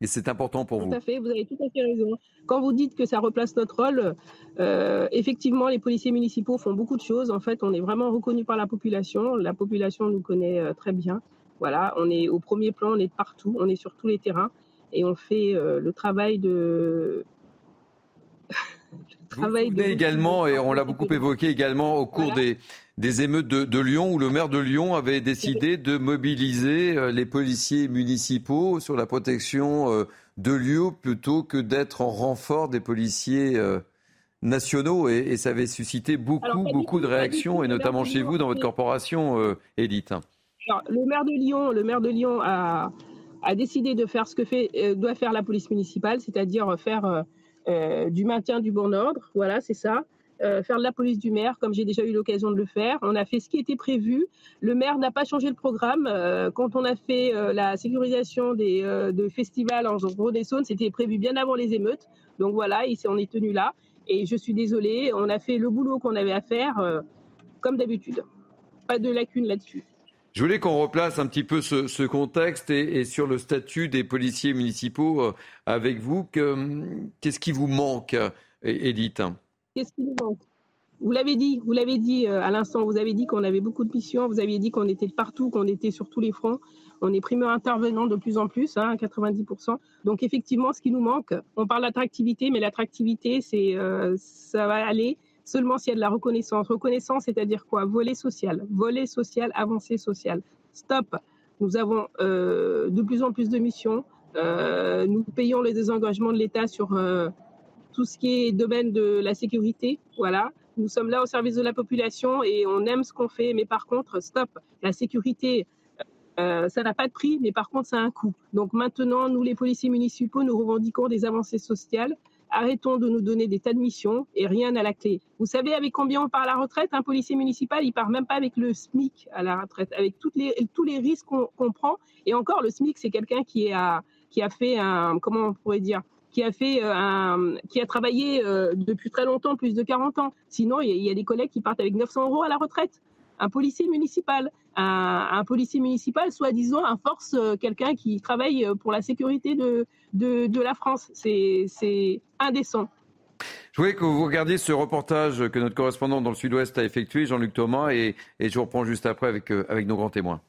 Et c'est important pour vous. Tout à fait, vous avez tout à fait raison. Quand vous dites que ça replace notre rôle, euh, effectivement, les policiers municipaux font beaucoup de choses. En fait, on est vraiment reconnu par la population. La population nous connaît euh, très bien. Voilà, on est au premier plan, on est partout, on est sur tous les terrains et on fait euh, le travail de. Travail vous de... également, et on l'a beaucoup évoqué également au cours des des émeutes de, Lyon où le maire de Lyon avait décidé de mobiliser euh, les policiers municipaux sur la protection euh, de lieux plutôt que d'être en renfort des policiers euh, nationaux. Et, ça avait suscité beaucoup, beaucoup de réactions et notamment chez vous dans votre corporation, Edith. le maire de Lyon, le maire de Lyon a, décidé de faire ce que fait, doit faire la police municipale, c'est-à-dire faire du maintien du bon ordre. Voilà, c'est ça. Euh, faire de la police du maire, comme j'ai déjà eu l'occasion de le faire. On a fait ce qui était prévu. Le maire n'a pas changé le programme. Euh, quand on a fait euh, la sécurisation des de festivals en Saônes, c'était prévu bien avant les émeutes. Donc voilà, on est tenu là. Et je suis désolée, on a fait le boulot qu'on avait à faire, comme d'habitude. Pas de lacune là-dessus. Je voulais qu'on replace un petit peu ce, contexte et, sur le statut des policiers municipaux avec vous. Qu'est-ce qui vous manque, Edith Qu'est-ce qui nous manque? Vous l'avez dit, vous l'avez dit euh, à l'instant, vous avez dit qu'on avait beaucoup de missions, vous aviez dit qu'on était partout, qu'on était sur tous les fronts. On est primeur intervenant de plus en plus, hein, 90%. Donc effectivement, ce qui nous manque, on parle d'attractivité, mais l'attractivité, euh, ça va aller seulement s'il y a de la reconnaissance. Reconnaissance, c'est-à-dire quoi? Volet social, volet social, avancée sociale. Stop. Nous avons euh, de plus en plus de missions. Euh, nous payons les désengagements de l'État sur euh, tout ce qui est domaine de la sécurité. Voilà. Nous sommes là au service de la population et on aime ce qu'on fait. Mais par contre, stop. La sécurité, ça n'a pas de prix, mais par contre, ça a un coût. Donc maintenant, nous, les policiers municipaux, nous revendiquons des avancées sociales. Arrêtons de nous donner des tas de missions et rien à la clé. Vous savez avec combien on part à la retraite Un policier municipal, il part même pas avec le SMIC à la retraite, avec toutes les, tous les risques qu'on prend. Et encore, le SMIC, c'est quelqu'un qui, a, qui a fait un, comment on pourrait dire, qui a fait euh, un, qui a travaillé euh, depuis très longtemps, plus de 40 ans. Sinon, il y, a des collègues qui partent avec 900 euros à la retraite un policier municipal. Un, policier municipal, soi-disant, un force euh, quelqu'un qui travaille pour la sécurité de, de, la France. C'est indécent. Je voulais que vous regardiez ce reportage que notre correspondant dans le sud-ouest a effectué, Jean-Luc Thomas, et, et, je vous reprends juste après avec, avec nos grands témoins.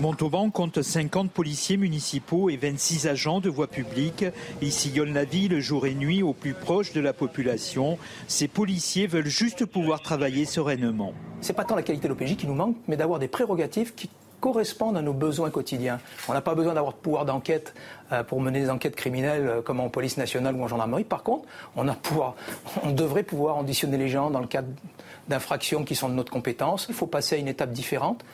Montauban compte 50 policiers municipaux et 26 agents de voie publique. Ils sillonnent la ville jour et nuit au plus proche de la population. Ces policiers veulent juste pouvoir travailler sereinement. C'est pas tant la qualité de l'OPJ qui nous manque, mais d'avoir des prérogatives qui correspondent à nos besoins quotidiens. On n'a pas besoin d'avoir de pouvoir d'enquête euh, pour mener des enquêtes criminelles euh, comme en police nationale ou en gendarmerie. Par contre, on, on devrait pouvoir auditionner les gens dans le cadre d'infractions qui sont de notre compétence. Il faut passer à une étape différente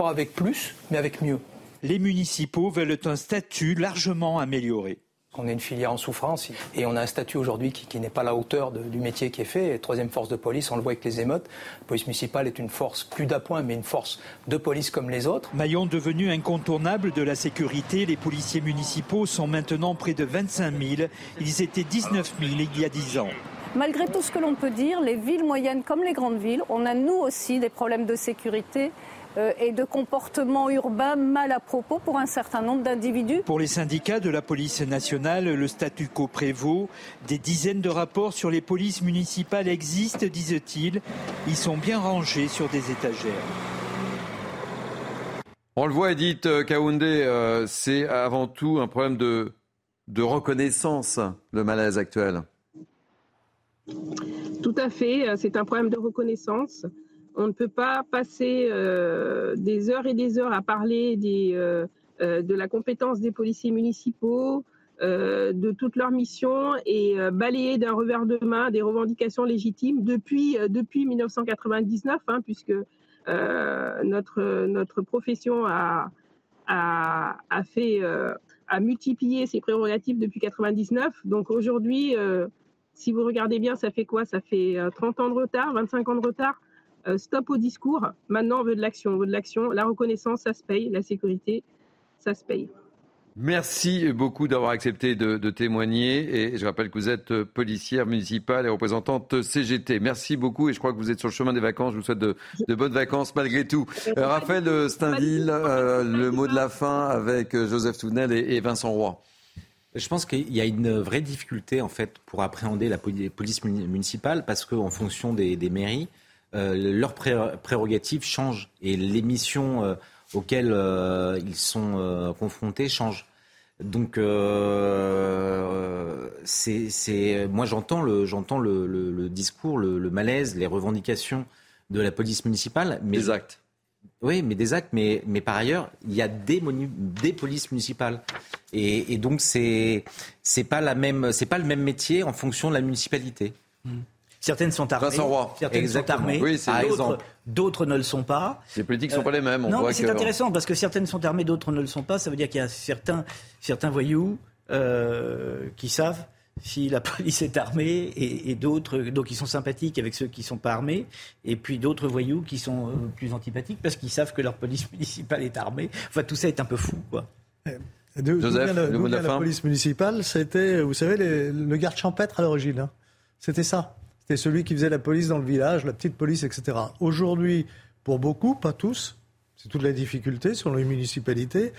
pas avec plus, mais avec mieux. Les municipaux veulent un statut largement amélioré. On est une filière en souffrance et on a un statut aujourd'hui qui, n'est pas à la hauteur du métier qui est fait. troisième force de police, on le voit avec les émeutes. La police municipale est une force plus d'appoint, mais une force de police comme les autres. Maillon devenu incontournable de la sécurité, les policiers municipaux sont maintenant près de 25 000. Ils étaient 19 000 il y a 10 ans. Malgré tout ce que l'on peut dire, les villes moyennes comme les grandes villes, on a nous aussi des problèmes de sécurité et de comportements urbains mal à propos pour un certain nombre d'individus. Pour les syndicats de la police nationale, le statu quo prévaut. Des dizaines de rapports sur les polices municipales existent, disent-ils. Ils sont bien rangés sur des étagères. On le voit, Edith Kaoundé, euh, c'est avant tout un problème de, de reconnaissance, le malaise actuel. Tout à fait, c'est un problème de reconnaissance. On ne peut pas passer euh, des heures et des heures à parler euh, euh, de la compétence des policiers municipaux, de toute leur mission et balayer d'un revers de main des revendications légitimes depuis, depuis 1999, hein, puisque notre, notre profession a, a, a fait, a multiplié ses prérogatives depuis 1999. Donc aujourd'hui, si vous regardez bien, ça fait quoi? Ça fait 30 ans de retard, 25 ans de retard. Euh, stop au discours. Maintenant, on veut de l'action. On veut de l'action. La reconnaissance, ça se paye. La sécurité, ça se paye. Merci beaucoup d'avoir accepté de, témoigner. Et je rappelle que vous êtes policière municipale et représentante CGT. Merci beaucoup. Et je crois que vous êtes sur le chemin des vacances. Je vous souhaite de, bonnes vacances malgré tout. Euh, Raphaël Stindil, euh, le mot de la fin avec Joseph Tounel et, Vincent Roy. Je pense qu'il y a une vraie difficulté en fait pour appréhender la police municipale parce qu'en fonction des mairies, euh, leurs prérogatives changent et les missions euh, auxquelles euh, ils sont confrontés changent. Donc, c'est, moi j'entends le, j'entends le, discours, le, malaise, les revendications de la police municipale, mais des actes. Oui, mais des actes, mais, mais par ailleurs, il y a des, des polices municipales, et, donc c'est c'est pas la même, c'est pas le même métier en fonction de la municipalité. Mmh. Certaines sont armées. Certaines sont armées. Oui, d'autres, ne le sont pas. Les politiques ne sont pas les mêmes. non, c'est intéressant parce que certaines sont armées, d'autres ne le sont pas. Ça veut dire qu'il y a certains, certains voyous euh, qui savent si la police est armée et, d'autres donc qui sont sympathiques avec ceux qui ne sont pas armés et puis d'autres voyous qui sont euh, plus antipathiques parce qu'ils savent que leur police municipale est armée. Enfin, tout ça est un peu fou, quoi. Joseph, le, mot de la, la police municipale, c'était, vous savez, le garde champêtre à l'origine. Hein. C'était ça. C'était celui qui faisait la police dans le village, la petite police, etc. Aujourd'hui, pour beaucoup, pas tous, c'est toute la difficulté sur les municipalités,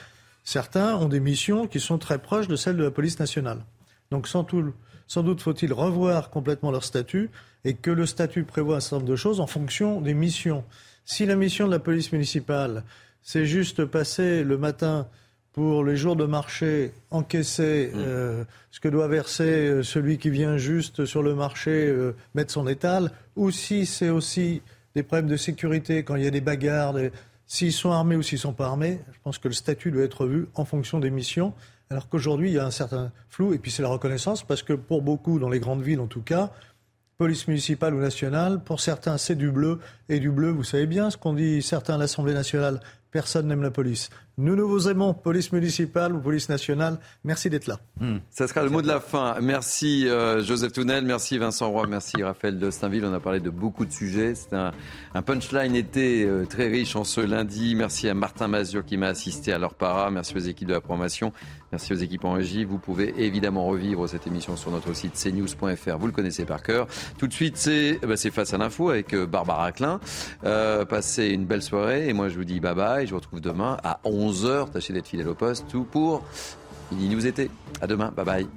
certains ont des missions qui sont très proches de celles de la police nationale. Donc sans, sans doute faut-il revoir complètement leur statut et que le statut prévoit un certain nombre de choses en fonction des missions. Si la mission de la police municipale, c'est juste passer le matin pour les jours de marché, encaisser mmh. euh, ce que doit verser euh, celui qui vient juste sur le marché euh, mettre son étal, ou si c'est aussi des problèmes de sécurité quand il y a des bagarres, s'ils sont armés ou s'ils ne sont pas armés, je pense que le statut doit être vu en fonction des missions, alors qu'aujourd'hui il y a un certain flou, et puis c'est la reconnaissance, parce que pour beaucoup, dans les grandes villes en tout cas, police municipale ou nationale, pour certains c'est du bleu, et du bleu, vous savez bien ce qu'ont dit certains à l'Assemblée nationale, personne n'aime la police. Nous, nous vous aimons, police municipale ou police nationale. Merci d'être là. Hmm. Ça sera le mot de la fin. Merci euh, Joseph Tounel, merci Vincent Roy, merci Raphaël Dostinville. On a parlé de beaucoup de sujets. C'était un, punchline été euh, très riche en ce lundi. Merci à Martin Mazur qui m'a assisté à leur para. Merci aux équipes de la promotion. Merci aux équipes en régie. Vous pouvez évidemment revivre cette émission sur notre site cnews.fr. Vous le connaissez par cœur. Tout de suite, c'est bah, Face à l'info avec euh, Barbara Klein. passez une belle soirée et moi je vous dis bye bye. Je vous retrouve demain à 11h. Tâchez d'être fidèle au poste. Tout pour. Il nous était. À demain. Bye bye.